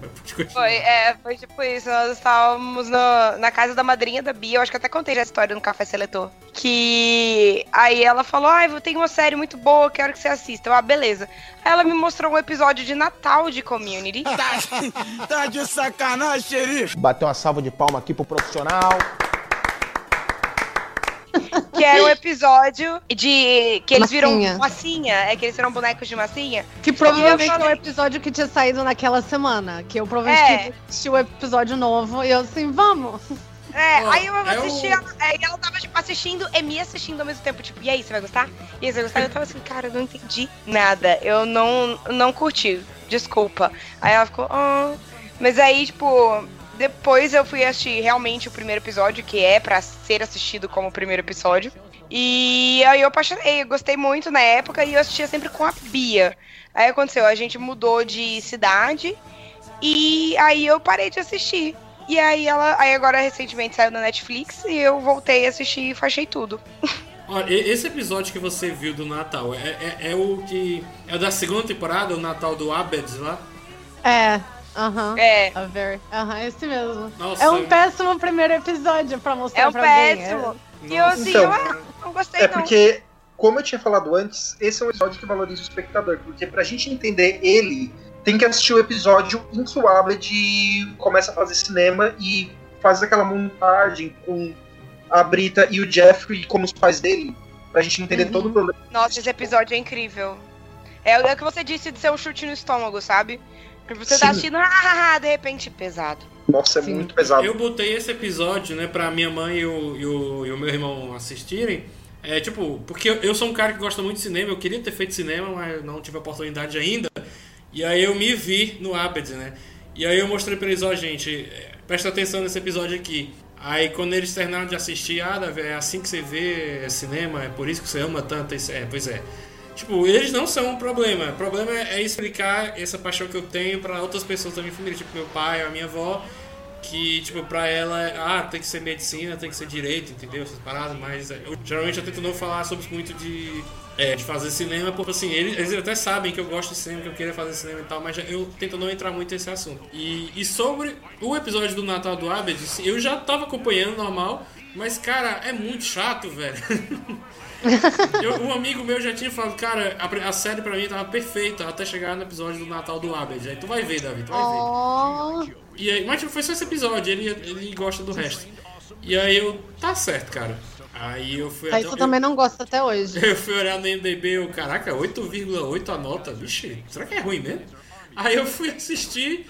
Foi, é, foi tipo isso. Nós estávamos no- na casa da madrinha da Bia. Eu acho que até contei já a história no Café Seletor. Que aí ela falou: Ah, eu tenho uma série muito boa, quero que você assista. Eu, ah, beleza. Aí ela me mostrou um episódio de Natal de Community. Tá de sacanagem, xerife. Bater uma salva de palma aqui pro profissional. Que é o episódio de que eles Massinha. viram massinha, é que eles viram bonecos de massinha. Que E eu provavelmente falei- é o episódio que tinha saído naquela semana. Que eu provavelmente É. queria assistir o episódio novo. E eu assim, vamos. É, aí eu é assisti, o- ela, aí ela tava tipo, assistindo e me assistindo ao mesmo tempo, tipo, e aí, você vai gostar? E aí, você vai gostar? Eu tava assim, cara, eu não entendi nada. Eu não, não curti. Desculpa. Aí ela ficou, ah. Mas aí, tipo, depois eu fui assistir realmente o primeiro episódio, que é pra ser assistido como o primeiro episódio. E aí eu apaixonei, eu gostei muito na época e eu assistia sempre com a Bia. Aí aconteceu, a gente mudou de cidade e aí eu parei de assistir. E aí ela, aí agora recentemente saiu na Netflix e eu voltei a assistir e achei tudo. Olha, esse episódio que você viu do Natal é, é, é o que. É o da segunda temporada, o Natal do Abed lá? É, aham. É. A very. Aham, esse mesmo. Nossa. É um péssimo primeiro episódio pra mostrar É um pra alguém. péssimo. É. E eu assim, Então, eu ah, não gostei É não. porque, como eu tinha falado antes, esse é um episódio que valoriza o espectador. Porque pra gente entender ele, tem que assistir o episódio em que o Abed começa a fazer cinema e faz aquela montagem com a Brita e o Jeffrey como os pais dele. Pra gente entender Uhum. todo o problema. Nossa, esse episódio é incrível. É o é o que você disse de ser um chute no estômago, sabe? Que você tá Sim. assistindo, ah, ah, ah, de repente, pesado. Nossa, é Sim. muito pesado. Eu botei esse episódio, né, pra minha mãe e o, e o, e o meu irmão assistirem. É tipo, porque eu, eu sou um cara que gosta muito de cinema, eu queria ter feito cinema, mas não tive a oportunidade ainda. E aí eu me vi no Abed, né? E aí eu mostrei pra eles, ó, gente, é, presta atenção nesse episódio aqui. Aí quando eles terminaram de assistir, ah, Davi, é assim que você vê cinema, é por isso que você ama tanto isso. É, pois é. Tipo, eles não são um problema. O problema é, é explicar essa paixão que eu tenho pra outras pessoas da minha família, tipo meu pai, a minha avó, que, tipo, pra ela, ah, tem que ser medicina, tem que ser direito, entendeu? Essas paradas, mas é, eu geralmente eu tento não falar sobre muito de, é, de fazer cinema, porque assim, eles, eles até sabem que eu gosto de cinema, que eu queria fazer cinema e tal, mas eu tento não entrar muito nesse assunto. E, e sobre o episódio do Natal do Abed, eu já tava acompanhando normal, mas, cara, é muito chato, velho. Eu- um amigo meu já tinha falado, cara, a, a série pra mim tava perfeita até chegar no episódio do Natal do Abed. Aí tu vai ver, Davi, tu vai ver. Oh, E aí, mas tipo, foi só esse episódio, ele, ele gosta do resto. E aí eu, tá certo, cara. Aí eu fui aí tu eu- também não gosta até hoje. eu fui olhar no MDB, eu, caraca, 8,8 a nota, vixe, será que é ruim mesmo? Aí eu fui assistir,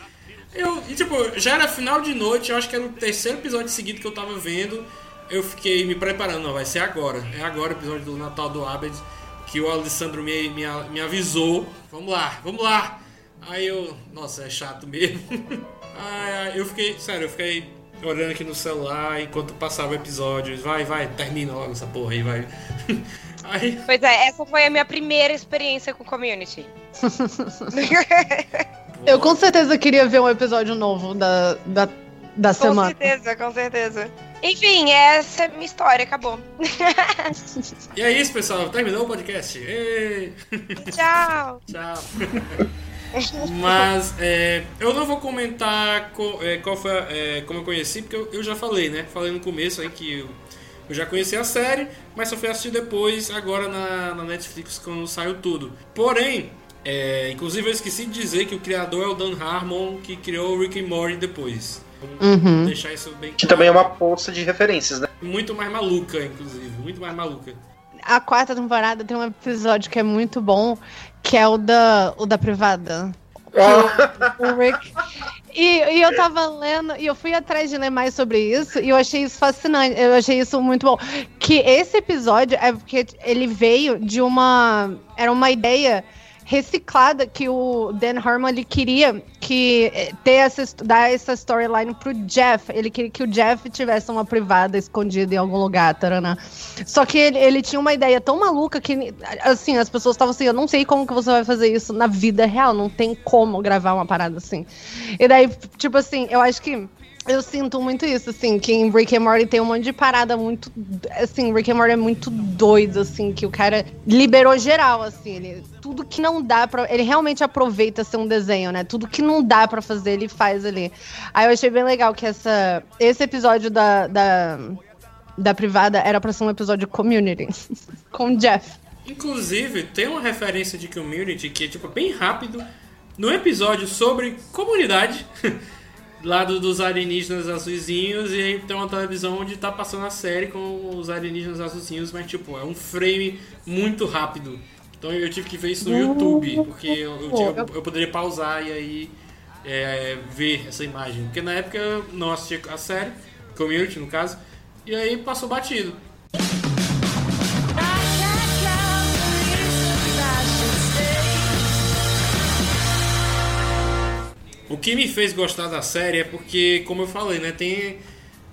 eu, e tipo, já era final de noite, eu acho que era o terceiro episódio seguido que eu tava vendo, eu fiquei me preparando, não, vai ser agora, é agora o episódio do Natal do Abed, que o Alessandro me, me, me avisou, vamos lá, vamos lá. Aí eu, nossa, é chato mesmo. Ai, ai, eu fiquei, sério, eu fiquei olhando aqui no celular enquanto passava o episódio, vai, vai, termina logo essa porra aí, vai. Aí, Pois é, essa foi a minha primeira experiência com community. Eu com certeza queria ver um episódio novo da, da, da com semana. certeza, com certeza. Enfim, essa é a minha história, acabou. E é isso, pessoal. Terminou o podcast. Ê! Tchau. Tchau. Mas é, eu não vou comentar co- é, qual foi a- é, como eu conheci, porque eu, eu já falei, né? Falei no começo aí que eu, eu já conheci a série, mas só fui assistir depois, agora na, na Netflix, quando saiu tudo. Porém, é, inclusive eu esqueci de dizer que o criador é o Dan Harmon, que criou o Rick and Morty depois. Vamos Uhum. deixar isso bem Que claro. também é uma poça de referências, né? Muito mais maluca, inclusive. Muito mais maluca. A quarta temporada tem um episódio que é muito bom, que é o da, o da privada. Ah, O Rick. E, e eu tava lendo, e eu fui atrás de ler mais sobre isso, e eu achei isso fascinante, eu achei isso muito bom. Que esse episódio é porque ele veio de uma. Era uma ideia reciclada que o Dan Harmon ele queria que eh, ter essa, dar essa storyline pro Jeff. Ele queria que o Jeff tivesse uma privada escondida em algum lugar, tarana. Só que ele, ele tinha uma ideia tão maluca que, assim, as pessoas estavam assim, eu não sei como que você vai fazer isso na vida real, não tem como gravar uma parada assim. E daí, tipo assim, eu acho que eu sinto muito isso, assim, que em Rick and Morty tem um monte de parada muito. Assim, Rick and Morty é muito doido, assim, que o cara liberou geral, assim. Ele, tudo que não dá pra. Ele realmente aproveita ser um desenho, né? Tudo que não dá pra fazer, ele faz ali. Aí eu achei bem legal que essa, esse episódio da, da, da privada era pra ser um episódio community. com o Jeff. Inclusive, tem uma referência de community que é tipo bem rápido. No episódio sobre comunidade, lado dos alienígenas azulzinhos e aí tem uma televisão onde tá passando a série com os alienígenas azulzinhos, mas tipo, é um frame muito rápido. Então eu tive que ver isso no YouTube, porque eu, eu, tinha- eu poderia pausar e aí é, ver essa imagem. Porque na época eu não assistia a série, Community no caso, e aí passou batido. O que me fez gostar da série é porque, como eu falei, né, tem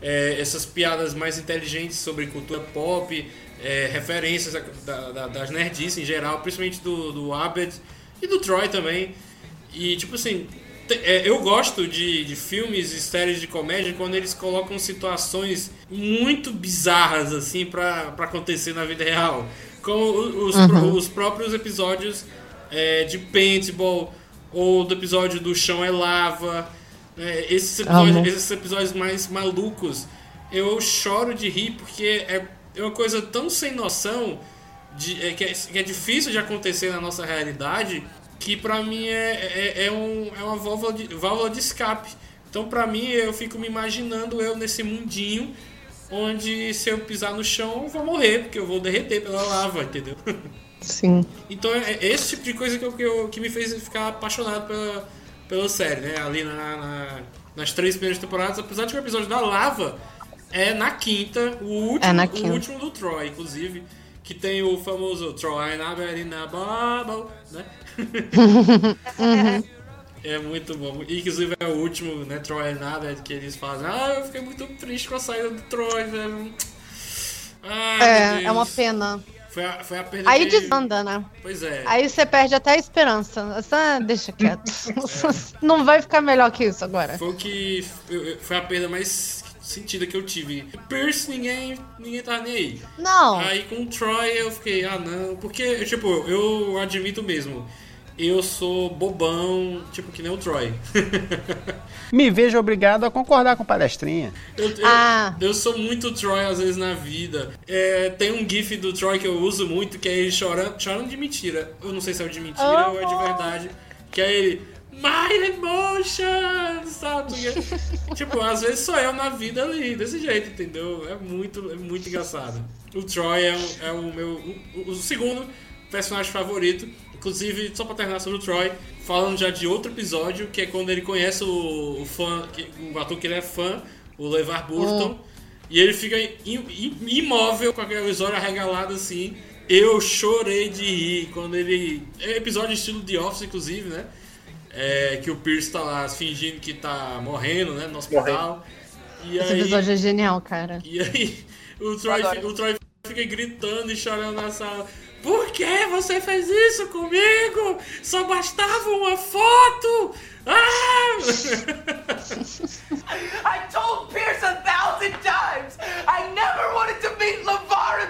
é, essas piadas mais inteligentes sobre cultura pop, é, referências da- da- das nerdices em geral, principalmente do, do Abed e do Troy também. E, tipo assim, é, eu gosto de, de filmes e séries de comédia quando eles colocam situações muito bizarras, assim, pra, pra acontecer na vida real. Como os, Uhum. os próprios episódios é, de Paintball, ou do episódio do Chão é Lava. né, esses, episódios, Amo. esses episódios mais malucos, eu choro de rir porque é, é uma coisa tão sem noção de, é, que, é, que é difícil de acontecer na nossa realidade que pra mim é, é, é, um, é uma válvula de, válvula de escape. Então pra mim eu fico me imaginando eu nesse mundinho onde se eu pisar no chão eu vou morrer, porque eu vou derreter pela lava, entendeu? Sim. Então é é esse tipo de coisa que, eu, que, eu- que me fez ficar apaixonado pela, pela série, né? Ali na, na- nas três primeiras temporadas, apesar de que o episódio da lava é na quinta, o último, É na o quinta. último do Troy, inclusive, que tem o famoso Troy na very na bubble, né? Uhum. É muito bom. E, inclusive é o último, né, Troy nada que eles fazem. Ah, eu fiquei muito triste com a saída do Troy, velho. Ai, meu É, é uma pena. Foi a, foi a perda Aí que... desanda, né? Pois é. Aí você perde até a esperança. Essa, deixa quieto. Não vai ficar melhor que isso agora. Foi o que. Foi a perda mais sentida que eu tive. Pierce, ninguém, ninguém tava nem aí. Não. Aí com o Troy eu fiquei, ah não. Porque, tipo, eu admito mesmo. Eu sou bobão, tipo, que nem o Troy. Me vejo obrigado a concordar com palestrinha. Eu, eu, Ah. eu sou muito Troy às vezes na vida. É, tem um gif do Troy que eu uso muito, que é ele chorando, chorando de mentira. Eu não sei se é o de mentira ou é de verdade. Que é ele. My emotions! Sabe? tipo, às vezes sou eu na vida ali, desse jeito, entendeu? É muito, é muito engraçado. O Troy é, o- é o meu. O, o segundo personagem favorito. Inclusive, só pra terminar sobre o Troy, falando já de outro episódio, que é quando ele conhece o, o fã, que- o ator que ele é fã, o LeVar Burton. E ele fica im- im- imóvel com aquele olhos arregalados assim. Eu chorei de rir quando ele. É episódio estilo The Office, inclusive, né? É, que o Pierce tá lá fingindo que tá morrendo, né? No hospital. E Esse aí, episódio é genial, cara. e aí o Troy, o Troy fica gritando e chorando na sala. Por que você fez isso comigo? Só bastava uma foto! Ah! I told Pierce a thousand times I never wanted to meet LeVar in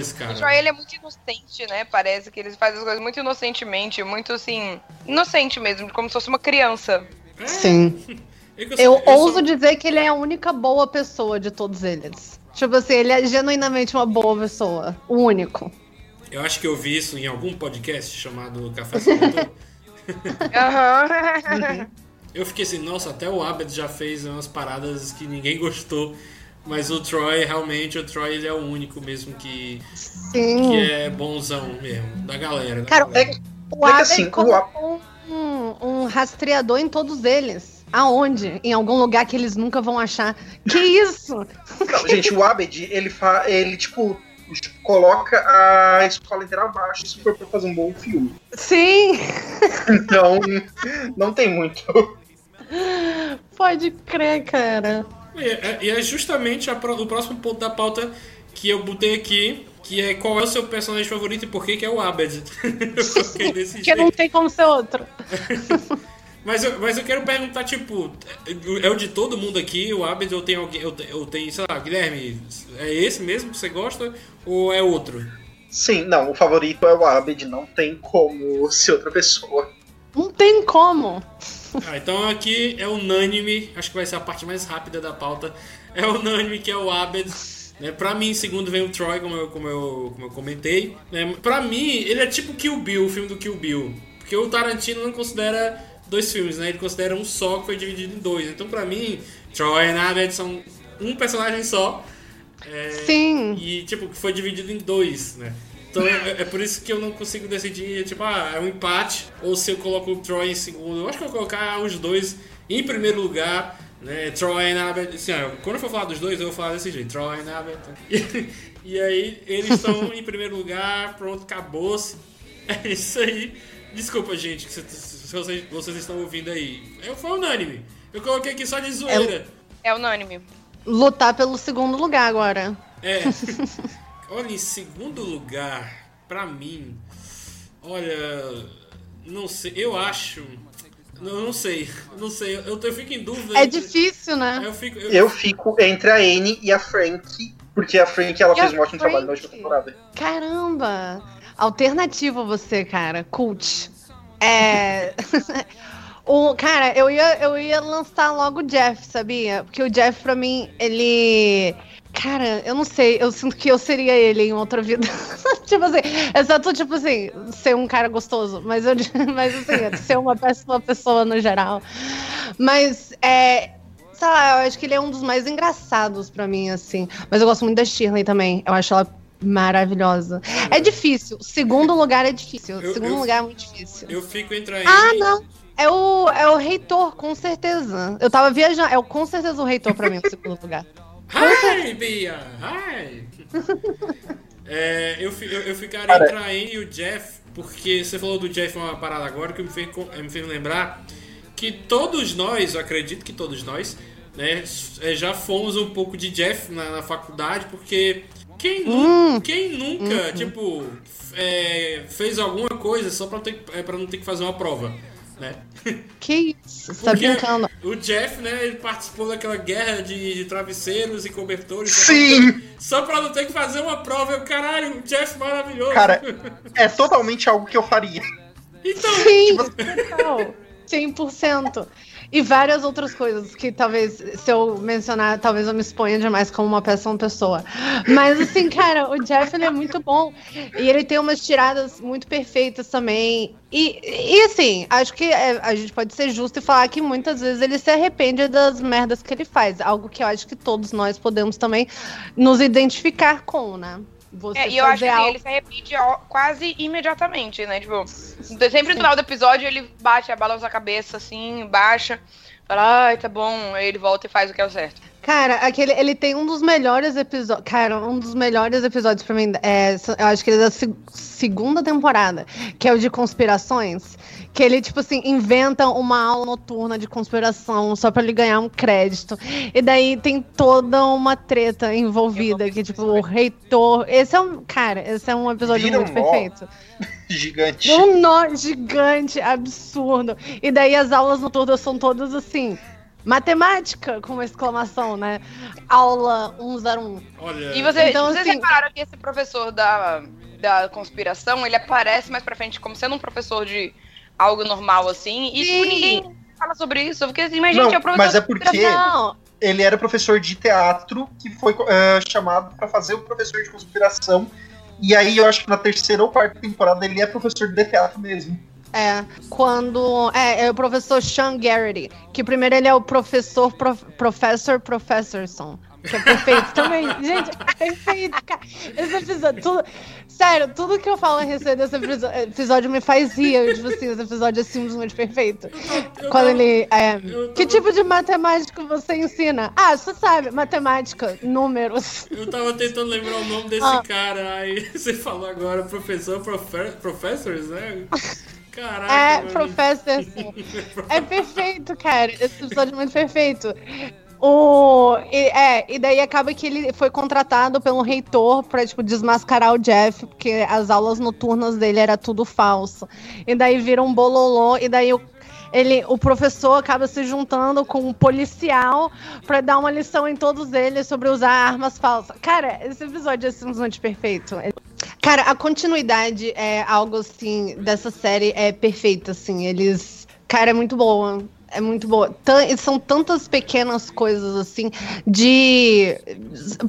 Eu esse cara. O Troy, ele é muito inocente, né? Parece que ele faz as coisas muito inocentemente, muito assim, inocente mesmo, como se fosse uma criança. Sim. É que Eu sou- ouso dizer que ele é a única boa pessoa de todos eles. Tipo assim, ele é genuinamente uma boa pessoa. O único. Eu acho que eu vi isso em algum podcast chamado Café. Aham. Eu fiquei assim, nossa, até o Abed já fez umas paradas que ninguém gostou. Mas o Troy, realmente, o Troy ele é o único mesmo que, Sim. que é bonzão mesmo, da galera. da Cara, galera. O É que Abed assim, o colocou um, um rastreador em todos eles. Aonde? Em algum lugar que eles nunca vão achar. Que isso? Não, gente, o Abed, ele, fa... ele tipo, coloca a escola inteira abaixo se for pra fazer um bom filme. Sim! Então, não tem muito. Pode crer, cara. E é, e é justamente pro- o próximo ponto da pauta que eu botei aqui, que é qual é o seu personagem favorito e por que que é o Abed. eu Porque não tem como ser outro. Mas eu, mas eu quero perguntar, tipo, é o de todo mundo aqui, o Abed, ou tem alguém, tem, ou tem, sei lá, Guilherme, é esse mesmo que você gosta, ou é outro? Sim, não, o favorito é o Abed, não tem como ser outra pessoa. Não tem como. Ah, então aqui é unânime, acho que vai ser a parte mais rápida da pauta. É unânime que é o Abed. Né? Pra mim, segundo vem o Troy, como eu, como eu, como eu comentei. Né? Pra mim, ele é tipo Kill Bill, o filme do Kill Bill. Porque o Tarantino não considera dois filmes, né? Ele considera um só que foi dividido em dois. Então, pra mim, Troy e Abed são um personagem só. É, Sim. E, tipo, que foi dividido em dois, né? Então é, é por isso que eu não consigo decidir, tipo, ah, é um empate, ou se eu coloco o Troy em segundo. Eu acho que eu vou colocar os dois em primeiro lugar, né? Troy e Abbott. Assim, ó, quando eu for falar dos dois, eu vou falar desse jeito, Troy e Abbott. E, e aí, eles estão em primeiro lugar, pronto, acabou-se. É isso aí. Desculpa, gente, que se, se vocês, vocês estão ouvindo aí. Eu fui unânime. Eu coloquei aqui só de zoeira. É unânime. Lutar pelo segundo lugar agora. É. Olha, em segundo lugar, pra mim, olha, não sei, eu acho, não, não sei, não sei, eu, eu fico em dúvida. É entre- difícil, né? Eu fico, eu, Eu fico entre a Anne e a Frank, porque a Frank ela E fez um ótimo trabalho na Frank? última temporada. Caramba! Alternativa você, cara. Cult. É. o, cara, eu ia, eu ia lançar logo o Jeff, sabia? Porque o Jeff, pra mim, ele. Cara, eu não sei, eu sinto que eu seria ele em outra vida. tipo assim, exceto, tipo assim, ser um cara gostoso, mas eu mas assim, ser uma pessoa, pessoa no geral. Mas é. Sei lá, eu acho que ele é um dos mais engraçados pra mim, assim. Mas eu gosto muito da Shirley também. Eu acho ela maravilhosa. É difícil. Segundo lugar é difícil. Eu- Segundo eu- lugar é muito difícil. eu fico entre Ah, não. É o, é o reitor, com certeza. Eu tava viajando. É o, com certeza o reitor pra mim, o segundo lugar. Hi, Bia! Hi! É, eu, eu, eu ficaria entre a Anne e o Jeff, porque você falou do Jeff uma parada agora que me fez, co- me fez lembrar que todos nós, eu acredito que todos nós, né, é, já fomos um pouco de Jeff na, na faculdade, porque quem, nu- quem nunca, tipo, é, fez alguma coisa só pra, ter, é, pra não ter que fazer uma prova, né? Que isso? Você tá brincando? O Jeff, né, ele participou daquela guerra de, de travesseiros e cobertores. Sim! Só pra não ter que fazer uma prova. Eu, caralho, o Jeff maravilhoso. Cara, é totalmente algo que eu faria. então, Sim, total. 100%. E várias outras coisas que talvez, se eu mencionar, talvez eu me exponha demais como uma péssima pessoa. Mas assim, cara, o Jeff ele é muito bom. E ele tem umas tiradas muito perfeitas também. E, e assim, acho que é, a gente pode ser justo e falar que muitas vezes ele se arrepende das merdas que ele faz. Algo que eu acho que todos nós podemos também nos identificar com, né? Você É, e eu acho que assim, ele se arrepende quase imediatamente, né? Tipo, sempre no final do episódio ele bate, a cabeça assim, baixa, fala, ai, tá bom, aí ele volta e faz o que é o certo. Cara, aquele, ele tem um dos melhores episódios. Cara, um dos melhores episódios pra mim. É, eu acho que ele é da se- segunda temporada, que é o de conspirações. Que ele, tipo assim, inventa uma aula noturna de conspiração só pra ele ganhar um crédito. E daí tem toda uma treta envolvida, que, tipo, o reitor. Esse é um. Cara, esse é um episódio Vira um muito nó. perfeito. Gigante. Um nó gigante, absurdo. E daí as aulas noturnas são todas assim. Matemática, com uma exclamação, né? Aula 101. olha. E você, Então, vocês assim- repararam que esse professor da, da conspiração, ele aparece mais pra frente como sendo um professor de algo normal, assim, e tipo, ninguém fala sobre isso. Porque, assim, mas, Não, gente, é o professor mas é porque- Ele era professor de teatro que foi é, chamado pra fazer o professor de conspiração. E aí eu acho que na terceira ou quarta temporada ele é professor de teatro mesmo. é. Quando. É, é o professor Sean Garrity. Que primeiro ele é o professor, prof, Professor Professorson. Que é perfeito também. Gente, é perfeito, cara. Esse episódio. Tudo, sério, tudo que eu falo a respeito desse episódio me faz rir. Eu, Tipo assim, esse episódio é simplesmente perfeito. eu Quando tava- ele. é, eu que tava- tipo de matemática você ensina? Ah, você sabe, matemática, números. Eu tava tentando lembrar o nome desse Ah. cara, aí você falou agora, professor, profe professors, né? Caraca, É, professor. É perfeito, cara. Esse episódio é muito perfeito. O, e, é, e daí acaba que ele foi contratado pelo reitor pra, tipo, desmascarar o Jeff, porque as aulas noturnas dele era tudo falso. E daí vira um bololô, e daí o, ele, o professor acaba se juntando com um policial pra dar uma lição em todos eles sobre usar armas falsas. Cara, esse episódio é simplesmente perfeito. Cara, a continuidade é algo assim dessa série é perfeita, assim. Eles. Cara, é muito boa. É muito boa. São tantas pequenas coisas, assim, de.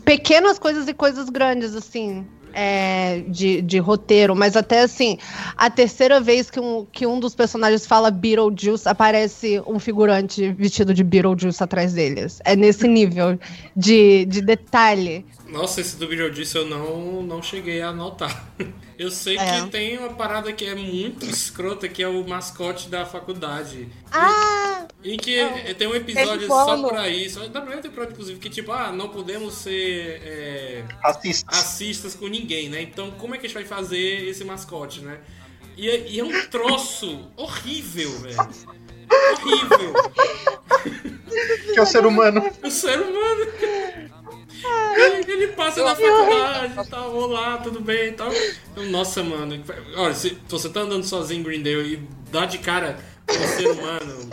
Pequenas coisas e coisas grandes, assim. é, de, de roteiro, mas até assim, a terceira vez que um, que um dos personagens fala Beetlejuice, aparece um figurante vestido de Beetlejuice atrás deles. É nesse nível de, de detalhe. Nossa, esse do Beetlejuice eu não, não cheguei a anotar. Eu sei É. que tem uma parada que é muito escrota, que é o mascote da faculdade. Ah! Em que tem um episódio Ele só pra isso. Na primeira temporada, inclusive, que tipo, ah, não podemos ser é, Racistas. racistas com ninguém, né? Então, como é que a gente vai fazer esse mascote, né? E é, e é um troço horrível, velho. Horrível. Que é o ser humano. O ser humano. Ele, ele passa na faculdade e tal, olá, tudo bem e tal. Eu, Nossa, mano. Olha, se você tá andando sozinho em Greendale e dá de cara com o ser humano,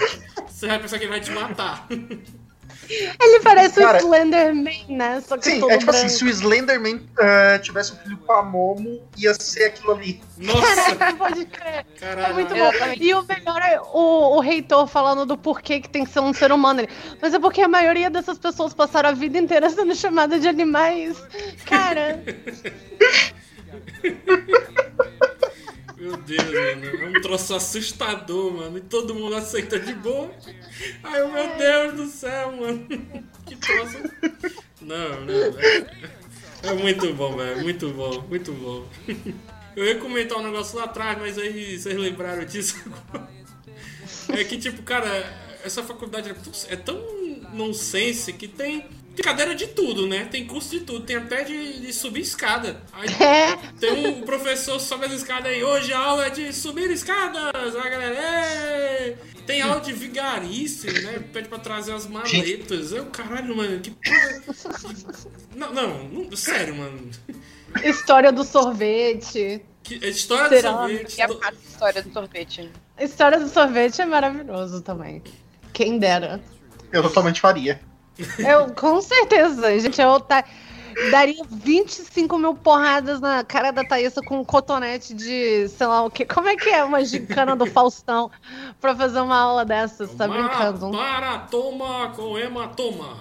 você vai pensar que ele vai te matar. Ele parece Cara, o Slenderman, né? Só que Sim, todo é tipo branco. assim, se o Slenderman eh, tivesse um filho com a Momo, ia ser aquilo ali. Nossa! Pode crer. É muito bom. E o melhor é o, o reitor falando do porquê que tem que ser um ser humano. Ele, Mas é porque a maioria dessas pessoas passaram a vida inteira sendo chamada de animais. Cara, Meu Deus, mano. É um troço assustador, mano. E todo mundo aceita de boa. Ai, meu Deus do céu, mano. Que troço. Não, não. É, é muito bom, velho. Muito bom, muito bom. Eu ia comentar um negócio lá atrás, mas aí vocês lembraram disso agora. É que, tipo, cara, essa faculdade é tão, é tão nonsense que tem, tem cadeira de tudo, né? Tem curso de tudo, tem até de, de subir escada. Aí tem um professor sobe as escadas aí, hoje a aula é de subir escadas, a galera. Tem aula de vigarice, né? Pede pra trazer as maletas. Eu, caralho, mano, que porra. Não, não, não, sério, mano. história do sorvete. Que, a história Será? do sorvete. E a parte da história do sorvete. A história do sorvete é maravilhoso também. Quem dera. Eu totalmente faria. Eu, com certeza, gente, eu tá, daria 25 mil porradas na cara da Thaísa com um cotonete de, sei lá o que. Como é que é uma gincana do Faustão pra fazer uma aula dessas? Tá brincando? Maratoma com hematoma.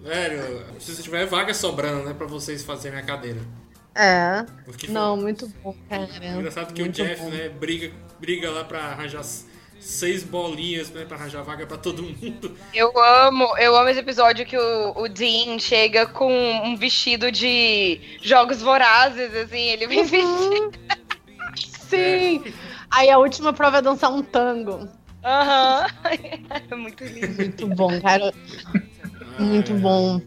Velho, se você tiver vaga sobrando, né, pra vocês fazerem a cadeira. É. Porque Não, muito bom, cara. Engraçado que Muito o Jeff, bom. né, briga, briga lá pra arranjar seis bolinhas, né, pra arranjar vaga pra todo mundo. Eu amo, eu amo esse episódio que o, o Dean chega com um vestido de jogos vorazes, assim, ele vem vestido. Sim! Aí a última prova é dançar um tango. Aham. É muito lindo. Muito bom, cara. Muito bom.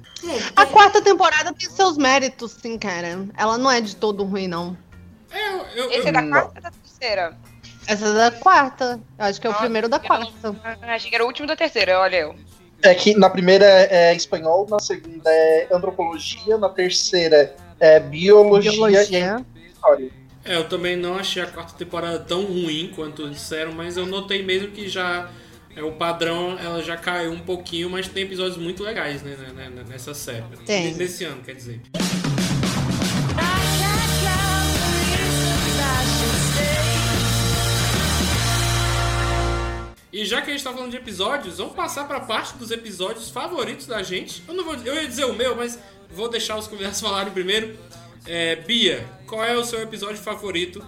A quarta temporada tem seus méritos, sim, cara. Ela não é de todo ruim, não. Esse é da quarta ou da terceira? Essa é da quarta. Eu acho que é o Nossa, primeiro da quarta. Ah, achei que era o último da terceira, olha eu. É que na primeira é espanhol, na segunda é antropologia, na terceira é biologia, Biologia. e história. É, eu também não achei a quarta temporada tão ruim quanto disseram, mas eu notei mesmo que já é o padrão, ela já caiu um pouquinho, mas tem episódios muito legais né, né, né, nessa série. Tem. Nesse ano, quer dizer. E já que a gente tá falando de episódios, vamos passar pra parte dos episódios favoritos da gente. Eu não vou, eu ia dizer o meu, mas vou deixar os convidados falarem primeiro. É, Bia, qual é o seu episódio favorito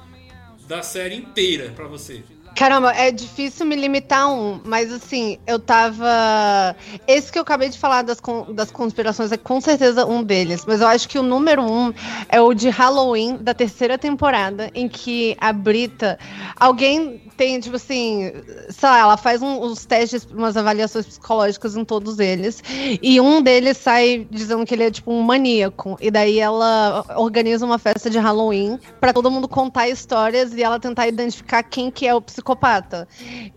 da série inteira pra você? Caramba, é difícil me limitar a um, mas assim, eu tava. Esse que eu acabei de falar das, con- das conspirações é com certeza um deles, mas eu acho que o número um é o de Halloween da terceira temporada, em que a Brita. Alguém tem, tipo assim, sei lá, ela faz um- uns testes, umas avaliações psicológicas em todos eles, e um deles sai dizendo que ele é tipo um maníaco, e daí ela organiza uma festa de Halloween pra todo mundo contar histórias e ela tentar identificar quem que é o psicopata.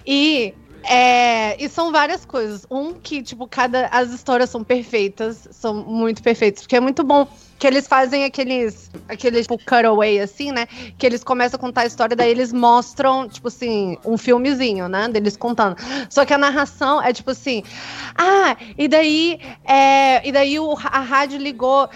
E é, e são várias coisas. Um que, tipo, cada. As histórias são perfeitas, são muito perfeitas, porque é muito bom que eles fazem aqueles. Aqueles, tipo, cutaway, assim, né? Que eles começam a contar a história, daí eles mostram, tipo assim, um filmezinho, né? Deles contando. Só que a narração é tipo assim. Ah, e daí. É, e daí o, a rádio ligou.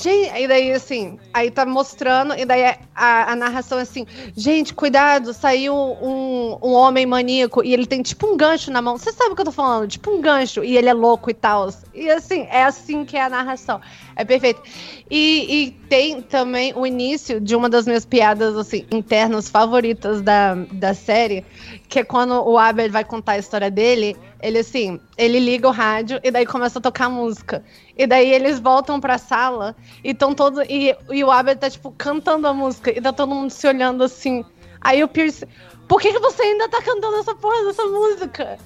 Gente, e daí assim, aí tá mostrando, e daí a, a narração é assim, gente, cuidado, saiu um, um homem maníaco, e ele tem tipo um gancho na mão. Você sabe o que eu tô falando? Tipo um gancho. E ele é louco e tal. E assim, é assim que é a narração. É perfeito. E, e tem também o início de uma das minhas piadas, assim, internas favoritas da, da série, que é quando o Aber vai contar a história dele. Ele, assim, ele liga o rádio e daí começa a tocar música. E daí eles voltam pra sala e estão todos. E, e o Aber tá, tipo, cantando a música. E tá todo mundo se olhando assim. Aí o Pierce. Por que, que você ainda tá cantando essa porra dessa música?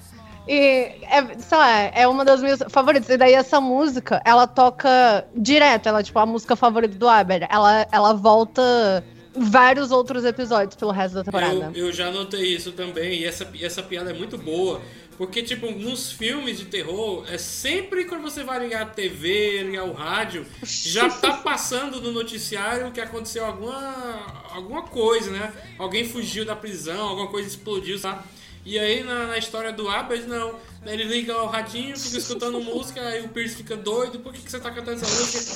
E, é, sei lá, é uma das minhas favoritas. E daí essa música, ela toca direto. Ela é, tipo, a música favorita do Aber. Ela, ela volta vários outros episódios pelo resto da temporada. Eu, eu já notei isso também, e essa, essa piada é muito boa. Porque, tipo, nos filmes de terror, é sempre quando você vai ligar a TV, ligar o rádio, já tá passando no noticiário que aconteceu alguma, alguma coisa, né? Alguém fugiu da prisão, alguma coisa explodiu, sabe? E aí na, na história do Abbott, não. Ele liga o radinho, fica escutando música, aí o Pierce fica doido, por que, que você tá cantando essa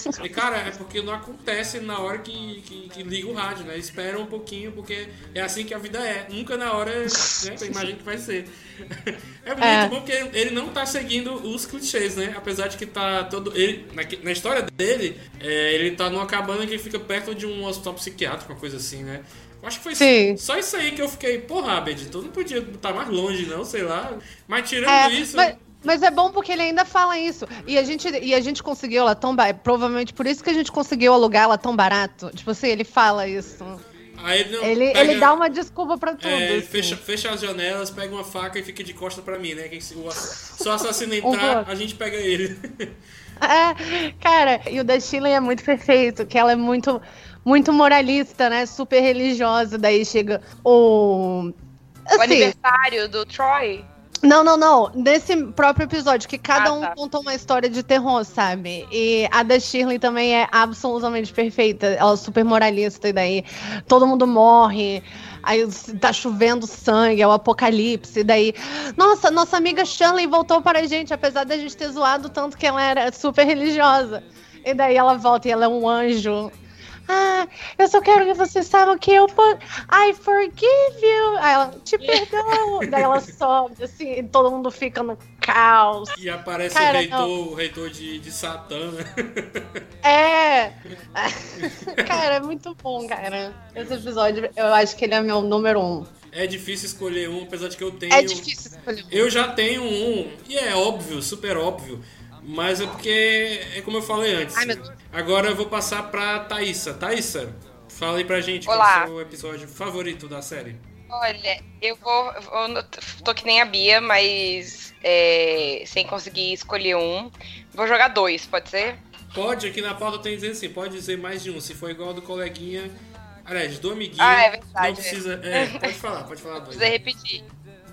música? E cara, é porque não acontece na hora que, que, que liga o rádio, né? Espera um pouquinho, porque é assim que a vida é. Nunca na hora, né? Você imagina que vai ser. É muito É. bom porque ele não tá seguindo os clichês, né? Apesar de que tá todo. Ele, na, na história dele, é, ele tá numa cabana que fica perto de um hospital psiquiátrico, uma coisa assim, né? Acho que foi Sim. só isso aí que eu fiquei, porra, Abed, tu não podia estar mais longe, não, sei lá. Mas tirando É, isso. mas, mas é bom porque ele ainda fala isso. E a gente, e a gente conseguiu ela tão barato. Provavelmente por isso que a gente conseguiu alugar ela tão barato. Tipo assim, ele fala isso. Aí ele, não Ele, pega- ele dá uma desculpa pra tudo. É, ele assim. fecha, fecha as janelas, pega uma faca e fica de costa pra mim, né? Quem se, o, se o assassino entrar, a gente pega ele. É, cara, e o da Shirley é muito perfeito, que ela é muito, muito moralista, né? Super religiosa. Daí chega o. O Assim, aniversário do Troy. Não, não, não. Nesse próprio episódio, que cada Ah, um tá. conta uma história de terror, sabe? E a da Shirley também é absolutamente perfeita. Ela é super moralista, e daí todo mundo morre. Aí tá chovendo sangue, é o apocalipse. E daí, nossa, nossa amiga Shirley voltou para a gente, apesar da gente ter zoado tanto que ela era super religiosa. E daí ela volta e ela é um anjo. Ah, eu só quero que vocês saibam que eu. I forgive you. Aí ela, te perdoo. Daí ela sobe, assim, e todo mundo fica no caos. E aparece Cara, o reitor, não. o reitor de, de Satã, né? É. cara, é muito bom, cara. Esse episódio, eu acho que ele é meu número um. É difícil escolher um, apesar de que eu tenho. É difícil escolher um. Eu já tenho um, e é óbvio, super óbvio. Mas é porque, é como eu falei antes. Ai. Agora eu vou passar pra Thaísa. Thaísa, fala aí pra gente Olá. qual é o seu episódio favorito da série. Olha, eu vou. Eu tô que nem a Bia, mas é, sem conseguir escolher um. Vou jogar dois, pode ser? Pode, aqui na pauta tem dizendo assim, pode dizer mais de um. Se for igual ao do coleguinha. Aliás, do amiguinho. Ah, é verdade, Não precisa. É, pode falar, pode falar dois. Precisa repetir.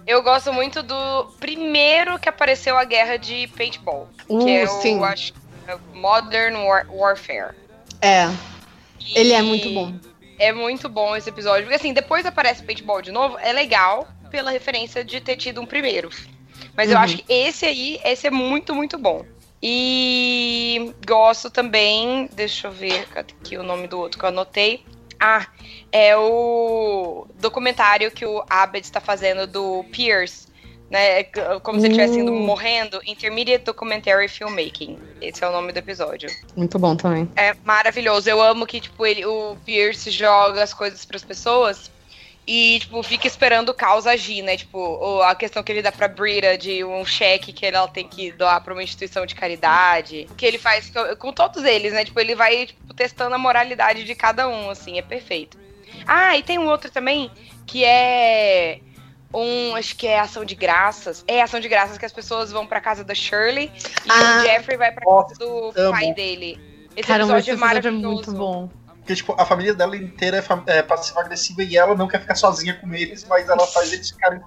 Eu gosto muito do primeiro que apareceu a guerra de paintball. Uh, que é sim. o acho, é Modern War- Warfare. É. E Ele é muito bom. É muito bom esse episódio. Porque assim, depois aparece paintball de novo, é legal pela referência de ter tido um primeiro. Mas eu Uhum. acho que esse aí, esse é muito, muito bom. E gosto também, deixa eu ver aqui o nome do outro que eu anotei. Ah, é o documentário que o Abed está fazendo do Pierce, né? Como se ele estivesse Uh. morrendo. Intermediate Documentary Filmmaking. Esse é o nome do episódio. Muito bom também. É maravilhoso. Eu amo que, tipo, ele, o Pierce joga as coisas pras pessoas e, tipo, fica esperando o caos agir, né? Tipo, a questão que ele dá pra Brita de um cheque que ela tem que doar pra uma instituição de caridade. O que ele faz com, todos eles, né? Tipo, ele vai tipo, testando a moralidade de cada um, assim, é perfeito. Ah, e tem um outro também que é um, acho que é ação de graças. É ação de graças que as pessoas vão pra casa da Shirley e Ah. o Jeffrey vai pra casa do amo. pai dele. Esse Caramba, esse episódio é episódio é maravilhoso. muito bom. Porque, tipo, a família dela inteira é, é passiva-agressiva e ela não quer ficar sozinha com eles, mas ela faz eles ficarem.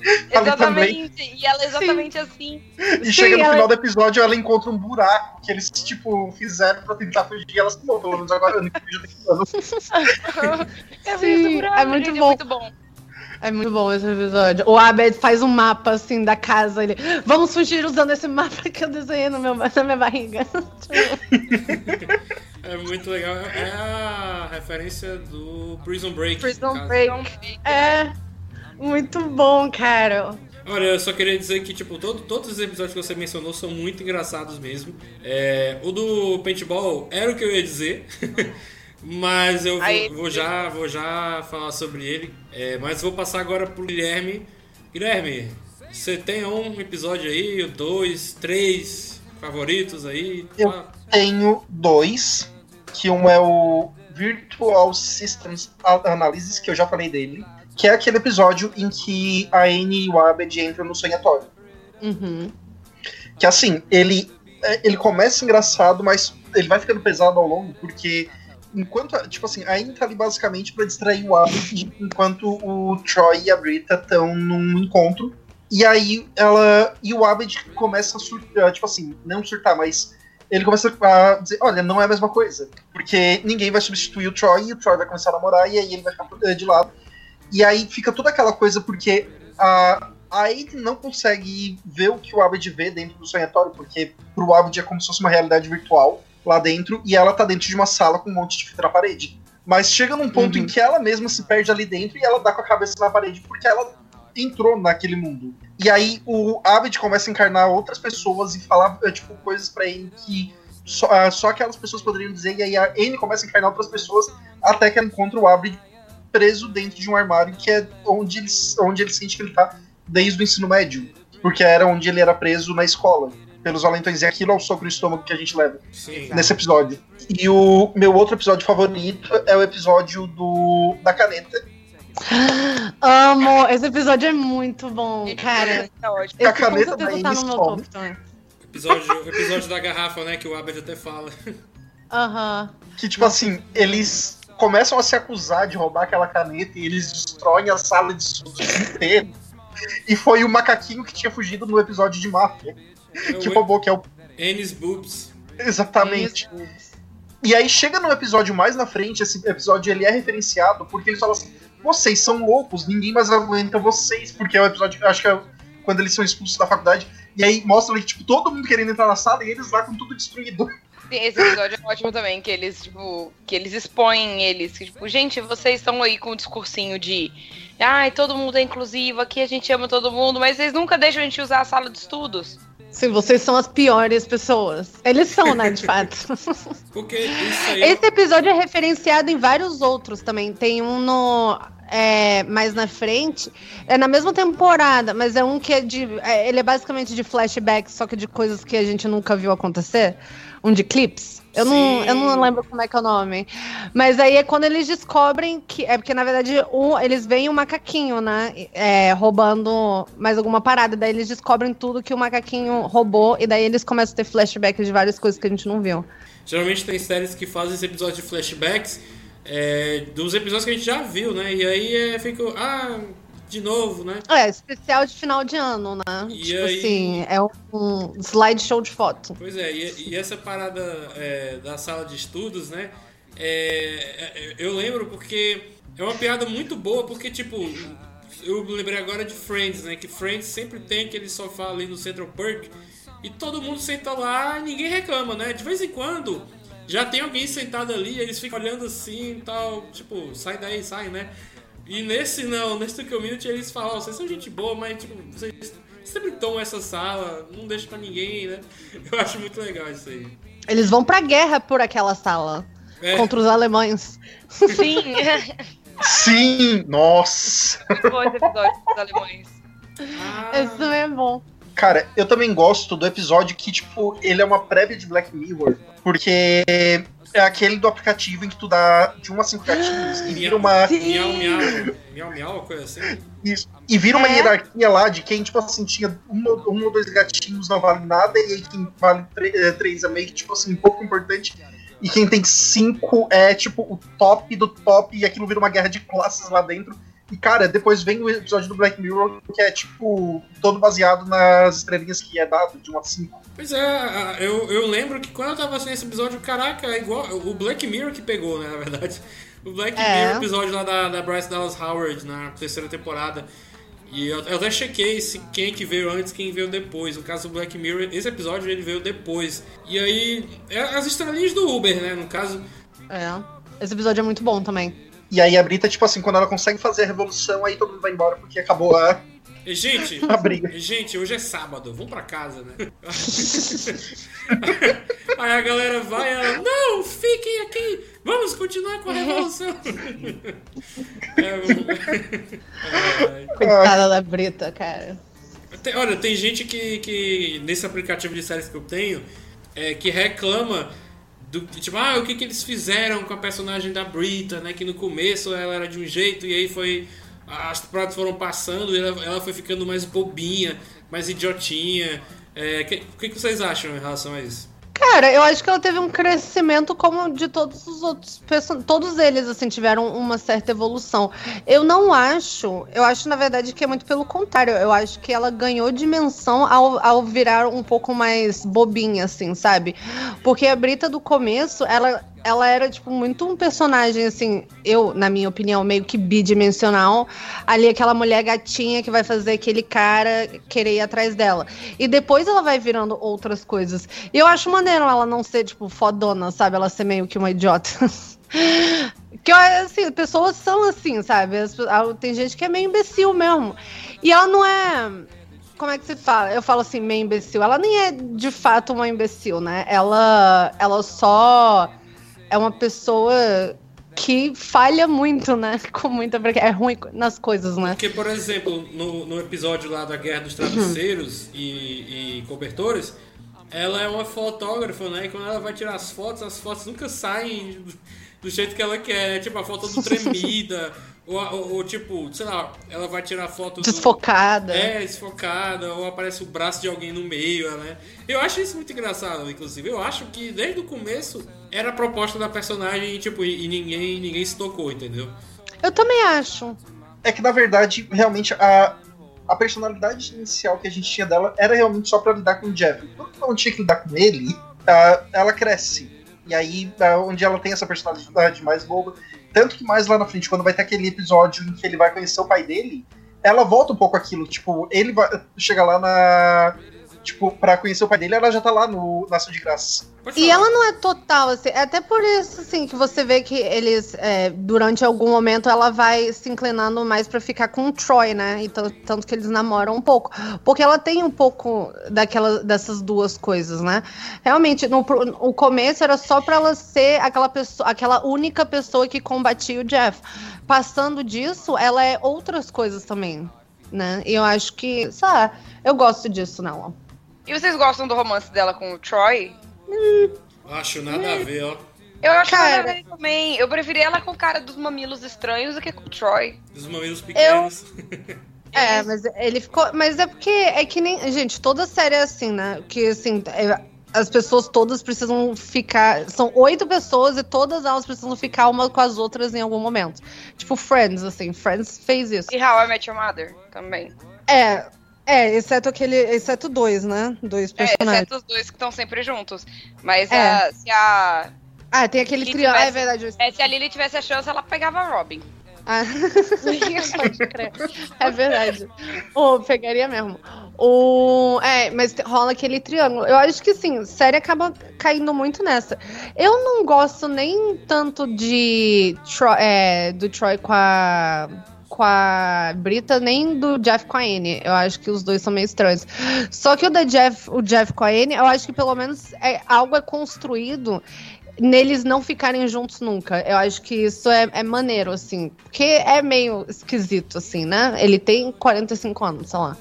Exatamente. E ela é exatamente assim. E Sim, chega no ela- final do episódio, ela encontra um buraco que eles, tipo, fizeram pra tentar fugir. E ela se pelo menos agora eu não fugi daqui. É Sim, muito, buraco, é bom. É muito bom. É muito bom esse episódio. O Abed faz um mapa, assim, da casa. Ele, vamos fugir usando esse mapa que eu desenhei no meu, na minha barriga. É muito legal. É a referência do Prison Break. Prison. Break. É, muito bom, cara. Olha, eu só queria dizer que, tipo, todo- todos os episódios que você mencionou são muito engraçados mesmo. É, o do paintball era o que eu ia dizer. mas eu vou, Aí- vou já, vou já falar sobre ele. É, mas vou passar agora pro Guilherme. Guilherme, você tem um episódio aí, dois, três favoritos aí? Eu Fala. tenho dois, que um é o Virtual Systems Analysis, que eu já falei dele, que é aquele episódio em que a Anne e o Abed entram no sonhatório. Uhum. Que assim, ele, é, ele começa engraçado, mas ele vai ficando pesado ao longo, porque enquanto, tipo assim, a Anne tá ali basicamente pra distrair o Abed, enquanto o Troy e a Brita estão num encontro. E aí ela e o Abed começa a surtar, tipo assim, não surtar, mas ele começa a dizer, olha, não é a mesma coisa. Porque ninguém vai substituir o Troy, e o Troy vai começar a namorar, e aí ele vai ficar eh, de lado. E aí fica toda aquela coisa, porque a, a Aiden não consegue ver o que o Abed vê dentro do sonhatório, porque pro Abed é como se fosse uma realidade virtual lá dentro, e ela tá dentro de uma sala com um monte de fita na parede. Mas chega num ponto em que ela mesma se perde ali dentro e ela dá com a cabeça na parede, porque ela entrou naquele mundo. E aí o Abed começa a encarnar outras pessoas e falar, eh, tipo, coisas pra ele que só, ah, só aquelas pessoas poderiam dizer, e aí a Anne começa a encarnar outras pessoas, até que ela encontra o Abed preso dentro de um armário, que é onde ele, onde ele sente que ele tá desde o ensino médio. Porque era onde ele era preso na escola, pelos valentões. E aquilo é o soco no estômago que a gente leva Sim. nesse episódio. E o meu outro episódio favorito é o episódio do da caneta. Amo! Esse episódio é muito bom, cara. Tá ótimo. A Esse caneta da tá no meu top. Episódio, o episódio da garrafa, né? Que o Abed até fala. Aham. Que, tipo assim, eles começam a se acusar de roubar aquela caneta e eles destroem a sala de estudos inteira. E foi o macaquinho que tinha fugido no episódio de máfia. Que o- roubou, que é o. Ennis Boobs. Exatamente. E aí chega no episódio mais na frente, esse episódio ele é referenciado porque eles falam assim: vocês são loucos, ninguém mais aguenta vocês, porque é o episódio, acho que é quando eles são expulsos da faculdade. E aí mostra ali, tipo, todo mundo querendo entrar na sala e eles lá com tudo destruído. Sim, Esse episódio é ótimo também, que eles, tipo, que eles expõem eles, que, tipo, gente, vocês estão aí com um discursinho de ai, todo mundo é inclusivo, aqui a gente ama todo mundo, mas vocês nunca deixam a gente usar a sala de estudos. Sim, vocês são as piores pessoas. Eles são, né, de fato. Porque isso aí. Esse episódio é referenciado em vários outros também. Tem um no. é, mais na frente. É na mesma temporada, mas é um que é de. é, ele é basicamente de flashback, só que de coisas que a gente nunca viu acontecer. Um de clips. Eu não, eu não lembro como é que é o nome. Mas aí é quando eles descobrem que. É porque, na verdade, um, eles veem o macaquinho, né? é, roubando mais alguma parada. Daí eles descobrem tudo que o macaquinho roubou. E daí eles começam a ter flashbacks de várias coisas que a gente não viu. Geralmente tem séries que fazem esse episódio de flashbacks é, dos episódios que a gente já viu, né? E aí é, fica. Ah, de novo, né? É, especial de final de ano, né? E tipo aí- assim, é um slideshow de foto. Pois é, e, e essa parada é, da sala de estudos, né? é, é, eu lembro porque é uma piada muito boa, porque, tipo, eu lembrei agora de Friends, né? Que Friends sempre tem aquele sofá ali no Central Park e todo mundo senta lá e ninguém reclama, né? De vez em quando já tem alguém sentado ali, eles ficam olhando assim e tal, tipo, sai daí, sai, né? E nesse não, nesse community eles falam, "Ó, vocês são gente boa, mas tipo, vocês sempre tomam essa sala, não deixa pra ninguém, né? Eu acho muito legal isso aí. Eles vão pra guerra por aquela sala. É. Contra os alemães. Sim, Sim, nossa. bom esse episódio dos alemães. Esse também é bom. Cara, eu também gosto do episódio que, tipo, ele é uma prévia de Black Mirror, porque é aquele do aplicativo em que tu dá de 1 a 5 gatinhos e vira uma. Miau, miau, miau, miau, coisa assim. Isso. E vira uma É? hierarquia lá de quem, tipo assim, tinha um, ou- um ou dois gatinhos não vale nada, e aí quem vale eh, três é meio que, tipo assim, um pouco importante. E quem tem cinco é, tipo, o top do top, e aquilo vira uma guerra de classes lá dentro. E, cara, depois vem o episódio do Black Mirror, que é, tipo, todo baseado nas estrelinhas que é dado, de 1 a 5. Pois é, eu, eu lembro que quando eu tava assistindo esse episódio, caraca, é igual o Black Mirror que pegou, né, na verdade. O Black É. Mirror, episódio lá da, da Bryce Dallas Howard na terceira temporada. E eu, eu até chequei se quem que veio antes, quem veio depois. No caso do Black Mirror, esse episódio ele veio depois. E aí, é as estrelinhas do Uber, né, no caso. É. Esse episódio é muito bom também. E aí a Brita, tipo assim, quando ela consegue fazer a revolução, aí todo mundo vai embora porque acabou a. E, Gente, gente, hoje é sábado, vamos pra casa, né? Aí a galera vai, ela, não, fiquem aqui, vamos continuar com a revolução. É, um- Coitada da Brita, cara. Tem- olha, tem gente que, que nesse aplicativo de séries que eu tenho é, que reclama do tipo, ah, o que, que eles fizeram com a personagem da Brita, né? Que no começo ela era de um jeito e aí foi. As temporadas foram passando e ela, ela foi ficando mais bobinha, mais idiotinha. É, que- o que, que vocês acham em relação a isso? Cara, eu acho que ela teve um crescimento como de todos os outros todos eles assim tiveram uma certa evolução. Eu não acho, eu acho na verdade que é muito pelo contrário. Eu acho que ela ganhou dimensão ao, ao virar um pouco mais bobinha assim, sabe? Porque a Brita do começo, ela ela era tipo muito um personagem assim, eu, na minha opinião, meio que bidimensional, ali aquela mulher gatinha que vai fazer aquele cara querer ir atrás dela. E depois ela vai virando outras coisas. E eu acho maneiro ela não ser, tipo, fodona, sabe? Ela ser meio que uma idiota. que assim, pessoas são assim, sabe? Tem gente que é meio imbecil mesmo. E ela não é. Como é que se fala? Eu falo assim, meio imbecil. Ela nem é de fato uma imbecil, né? Ela, ela só é uma pessoa que falha muito, né? Com muita. É ruim nas coisas, né? Porque, por exemplo, no, no episódio lá da Guerra dos Travesseiros e, e Cobertores, ela é uma fotógrafa, né? E quando ela vai tirar as fotos, as fotos nunca saem do, do jeito que ela quer. Tipo, a foto do tremida. ou, ou, ou, tipo, sei lá, ela vai tirar foto do- Desfocada. É, desfocada, ou aparece o braço de alguém no meio, né? Eu acho isso muito engraçado, inclusive. Eu acho que desde o começo era a proposta da personagem, tipo, e, e ninguém, ninguém se tocou, entendeu? Eu também acho. É que na verdade, realmente, a, a personalidade inicial que a gente tinha dela era realmente só pra lidar com o Jeff. Quando ela não tinha que lidar com ele, ela cresce. E aí, ah, onde ela tem essa personalidade mais boba. Tanto que mais lá na frente, quando vai ter aquele episódio em que ele vai conhecer o pai dele, ela volta um pouco aquilo. Tipo, ele vai, chega lá na. Tipo, pra conhecer o pai dele, ela já tá lá no, na ação de graça. E ela não é total, assim, é até por isso, assim, que você vê que eles, é, durante algum momento, ela vai se inclinando mais pra ficar com o Troy, né? Então, tanto que eles namoram um pouco. Porque ela tem um pouco daquela, dessas duas coisas, né? Realmente, no, pro- o começo era só pra ela ser aquela pessoa, aquela única pessoa que combatia o Jeff. Passando disso, ela é outras coisas também, né? E eu acho que, sei lá, eu gosto disso nela. E vocês gostam do romance dela com o Troy? Acho nada a ver, ó. Eu acho Cara. que ela é também. Eu preferi ela com o cara dos mamilos estranhos do que com o Troy. Dos mamilos pequenos. É, mas ele ficou. Mas é porque é que nem. Gente, toda série é assim, né? Que assim, é, as pessoas todas precisam ficar. São oito pessoas e todas elas precisam ficar uma com as outras em algum momento. Tipo, Friends, assim, Friends fez isso. E How I Met Your Mother também. É. É, exceto aquele. Exceto dois, né? Dois É, personagens. exceto os dois que estão sempre juntos. Mas É. a- se a. Ah, tem aquele triângulo. tivesse- É verdade. eu é, se a Lily tivesse a chance, ela pegava a Robin. Ah. É verdade. Ô, pegaria mesmo. O... É, mas rola aquele triângulo. Eu acho que sim, série acaba caindo muito nessa. Eu não gosto nem tanto de Tro- é, do Troy com a. Com a Brita, nem do Jeff com a Anne. Eu acho que os dois são meio estranhos. Só que o da Jeff, o Jeff com a Anne, eu acho que pelo menos é, algo é construído neles não ficarem juntos nunca. Eu acho que isso é, é maneiro, assim. Porque é meio esquisito, assim, né? Ele tem 45 anos, sei lá.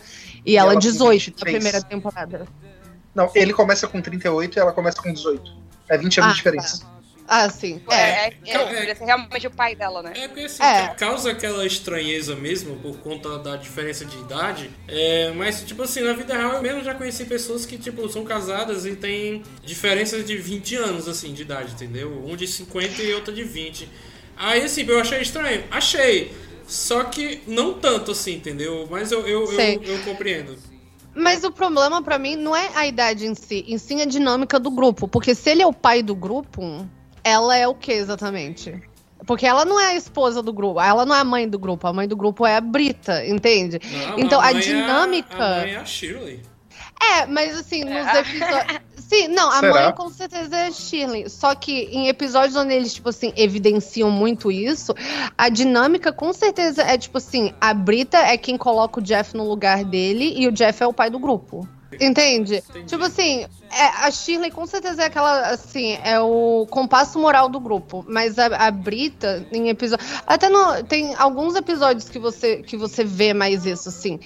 E, ela, ela com 18 na 23. primeira temporada. Não, ele começa com 38 e ela começa com 18. É 20 anos Ah, de diferença. Ah, sim. É, é, é, ele é realmente o pai dela, né? É porque assim, É. ca- causa aquela estranheza mesmo por conta da diferença de idade. É, mas, tipo assim, na vida real eu mesmo já conheci pessoas que, tipo, são casadas e têm diferenças de 20 anos, assim, de idade, entendeu? Um de 50 e outro de 20. Aí, assim, eu achei estranho. Achei. Só que não tanto, assim, entendeu? Mas eu, eu, eu, eu compreendo. Mas o problema pra mim não é a idade em si, em sim a dinâmica do grupo. Porque se ele é o pai do grupo, ela é o que exatamente? Porque ela não é a esposa do grupo, ela não é a mãe do grupo, a mãe do grupo é a Brita, entende? Não, então a, mãe é dinâmica. A, mãe é a Shirley. É, mas assim, nos É. episódios. Sim, não, a Será? mãe com certeza é Shirley. Só que em episódios onde eles, tipo assim, evidenciam muito isso, a dinâmica com certeza é, tipo assim, a Brita é quem coloca o Jeff no lugar dele e o Jeff é o pai do grupo. Entende? Tipo assim, é, a Shirley com certeza é aquela, assim, é o compasso moral do grupo. Mas a, a Brita, em episódio. Até no, tem alguns episódios que você, que você vê mais isso, assim.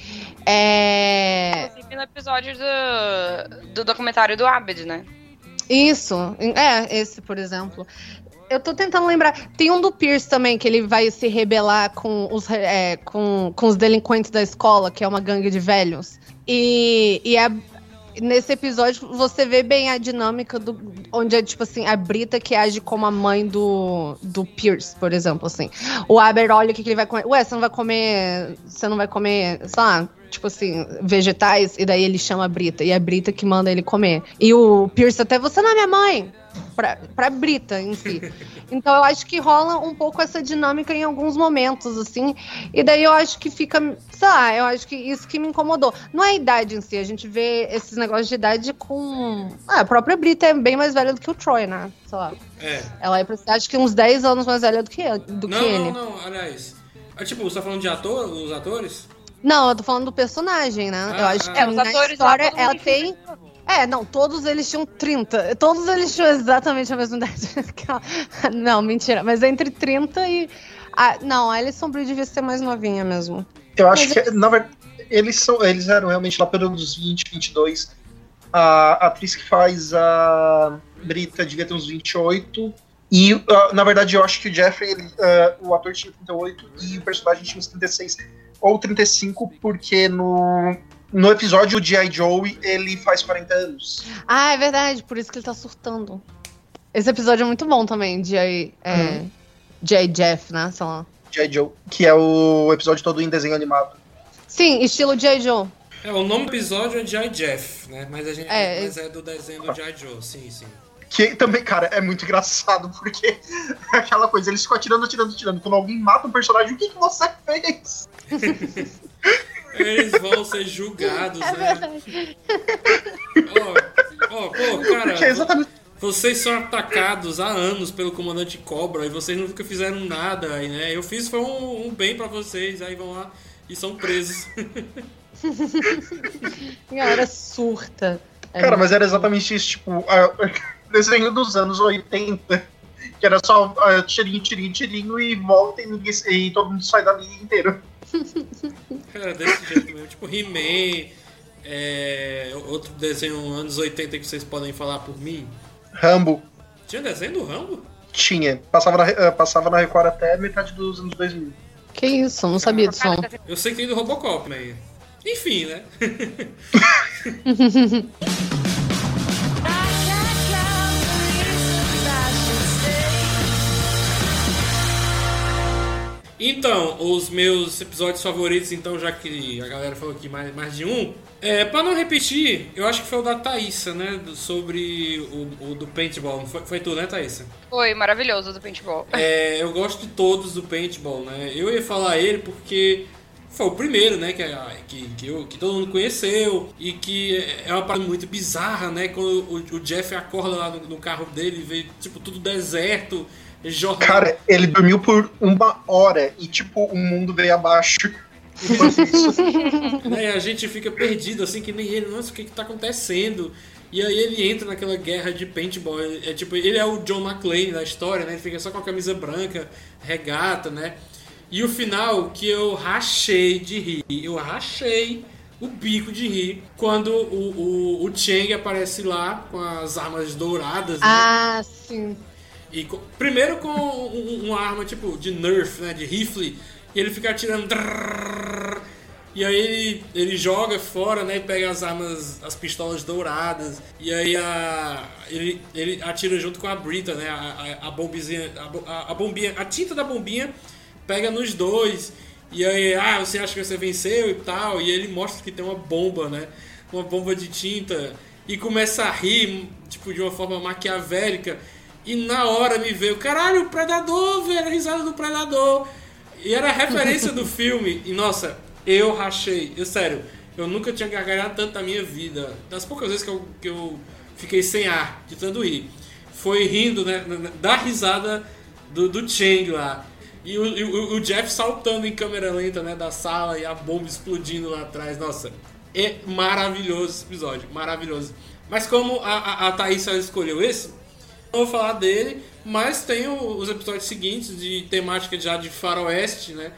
É. Inclusive no episódio do, do documentário do Abed, né? Isso, é, esse, por exemplo. Eu tô tentando lembrar. Tem um do Pierce também, que ele vai se rebelar com os, é, com, com os delinquentes da escola, que é uma gangue de velhos. E, e a- nesse episódio você vê bem a dinâmica do. Onde é, tipo assim, a Brita que age como a mãe do, do Pierce, por exemplo, assim. O Aber olha o que, que ele vai comer. Ué, você não vai comer. Você não vai comer, sei lá, tipo assim, vegetais, e daí ele chama a Brita. E é a Brita que manda ele comer. E o Pierce até, você não é minha mãe! Pra, pra Brita em si. Então eu acho que rola um pouco essa dinâmica em alguns momentos, assim. E daí eu acho que fica, sei lá, eu acho que isso que me incomodou. Não é a idade em si, a gente vê esses negócios de idade com. Ah, a própria Brita é bem mais velha do que o Troy, né? Sei lá. É. Ela é, acho que uns 10 anos mais velha do que, ele- do Não, que não, ele. não, aliás. Ah, tipo, você tá falando de ator, os atores? Não, eu tô falando do personagem, né? eu Ah, acho que ah. É, os na atores história ela tem. É, não, todos eles tinham 30. Todos eles tinham exatamente a mesma idade. que ela. não, mentira. Mas entre 30 e. Ah, não, a Alison Brie devia ser mais novinha mesmo. Eu acho Mas que, na verdade, eles, são, eles eram realmente lá pelos 20, 22. A atriz que faz a Brita devia ter uns 28. E, ah, na verdade, eu acho que o Jeffrey, ele, ah, o ator tinha 38 e o personagem tinha uns 36 ou 35, porque no, no episódio de I. Joe ele faz 40 anos. Ah, é verdade, por isso que ele tá surtando. Esse episódio é muito bom também, de aí. É, Uhum. J. Jeff, né? Sei lá. G.I. Joe, que é o episódio todo em desenho animado. Sim, estilo J. Joe. É, o nome do episódio é G.I. Jeff, né? Mas, a gente, É, mas é do desenho do G.I. Joe, sim, sim. Que também, cara, é muito engraçado, porque é aquela coisa, eles ficam atirando, atirando, atirando. Quando alguém mata um personagem, o que, que você fez? Eles vão ser julgados, né? Ó, ó, pô, cara, é exatamente. vocês são atacados há anos pelo comandante Cobra e vocês nunca fizeram nada aí, né? Eu fiz foi um, um bem pra vocês, aí vão lá e são presos. A galera surta. É Cara, muito mas era exatamente isso, tipo, a- desenho dos anos 80. Que era só tirinho, tirinho, tirinho e volta e, ninguém, e todo mundo sai dali inteiro. Cara, desse jeito mesmo. Tipo, He-Man, é, outro desenho anos 80 que vocês podem falar por mim. Rambo Tinha desenho do Rambo? tinha. Passava na, ah, passava na Record até metade dos anos 2000. Que isso, não sabia disso. Eu sei que tem do Robocop, mas... Enfim, né? Então, os meus episódios favoritos, então, já que a galera falou aqui mais, mais de um, é, pra não repetir, eu acho que foi o da Thaísa, né? do- sobre o, o do paintball. Foi, foi tu, né, Thaísa? Foi maravilhoso do paintball. É, eu gosto de todos do paintball, né? Eu ia falar ele porque foi o primeiro, né? Que, que, que, eu- que todo mundo conheceu e que é uma parada muito bizarra, né? Quando o, o Jeff acorda lá no, no carro dele e vê, tipo, tudo deserto, jornal. Cara, ele dormiu por uma hora e, tipo, o mundo veio abaixo. E a gente fica perdido, assim, que nem ele, nossa, o que que tá acontecendo? E aí ele entra naquela guerra de paintball. Ele- É tipo, ele é o John McClane da história, né? Ele fica só com a camisa branca, regata, né? E o final que eu rachei de rir. Eu rachei o bico de rir quando o, o, o Chang aparece lá com as armas douradas, né? Ah, sim. E co- primeiro com um- uma arma tipo de Nerf, né? De rifle. E ele fica atirando. E aí ele, ele joga fora, né? E pega as armas, as pistolas douradas. E aí a, ele, ele atira junto com a Brita, né? A, a, a a, a bombinha. A tinta da bombinha pega nos dois. E aí, ah, você acha que você venceu e tal. E ele mostra que tem uma bomba, né? Uma bomba de tinta. E começa a rir, tipo, de uma forma maquiavélica. E na hora me veio, caralho, o Predador, velho, a risada do Predador. E era a referência do filme. E nossa, eu rachei. Eu, sério, eu nunca tinha gargalhado tanto na minha vida. Das poucas vezes que eu, que eu fiquei sem ar, de tanto rir. Foi rindo, né, da risada do, do Chang lá. E o, o- o Jeff saltando em câmera lenta, né, da sala e a bomba explodindo lá atrás. Nossa, é maravilhoso esse episódio, maravilhoso. Mas como a, a, a Thaís escolheu esse, não vou falar dele, mas tem o- os episódios seguintes de temática já de faroeste, né?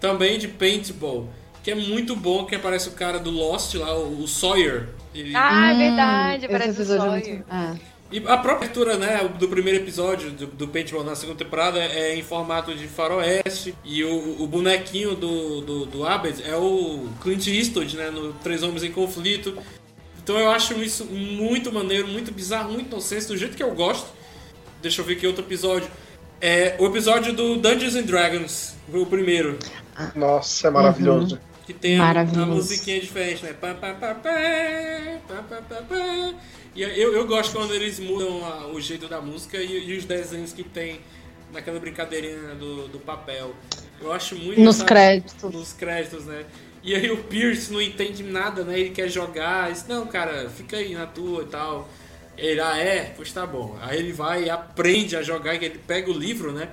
Também de paintball, que é muito bom, que aparece o cara do Lost lá, o, o Sawyer. Ele- Ah, é verdade, esse parece o episódio é Sawyer. muito- é. E a própria abertura, né, do primeiro episódio do, do Paintball na segunda temporada é em formato de faroeste. E o, o bonequinho do, do, do Abed é o Clint Eastwood, né, no Três Homens em Conflito. Então eu acho isso muito maneiro, muito bizarro, muito nonsense, do jeito que eu gosto. Deixa eu ver aqui outro episódio. É o episódio do Dungeons and Dragons, o primeiro. Nossa, é maravilhoso. Que tem a, a Maravilhoso. musiquinha diferente, né? Pá, pá, pá, pá, pá, pá, pá, pá. E eu, eu gosto quando eles mudam a- o jeito da música e, e os desenhos que tem naquela brincadeirinha do, do papel. Eu acho muito Nos sabe, créditos. Nos créditos, né? E aí o Pierce não entende nada, né? Ele quer jogar. Diz, não, cara, fica aí na tua e tal. Ele, ah, é? Pois tá bom. Aí ele vai e aprende a jogar, que ele pega o livro, né?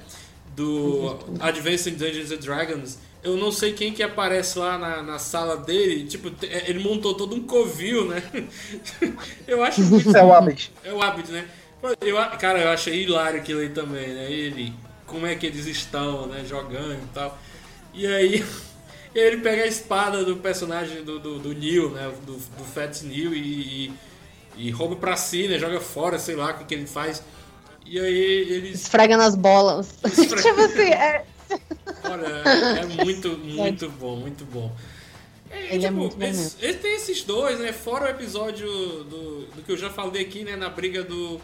Do Advanced Dungeons and Dragons. Eu não sei quem que aparece lá na, na sala dele. Tipo, te- ele montou todo um covil, né? eu acho muito. É o Abed. É o hábito, né? Eu, cara, eu achei hilário aquilo aí também, né? Ele, como é que eles estão, né? Jogando e tal. E aí, e aí ele pega a espada do personagem do, do, do Neil, né? Do, do Fat Neil e, e, e rouba pra si, né? Joga fora, sei lá o que, ele faz. E aí eles. Esfrega nas bolas. Esfrega. tipo assim, é, Olha, é muito, muito bom, muito bom. É, Ele é tipo, muito bom esse- mesmo. esse- tem esses dois, né? Fora o episódio do, do que eu já falei aqui, né? Na briga do,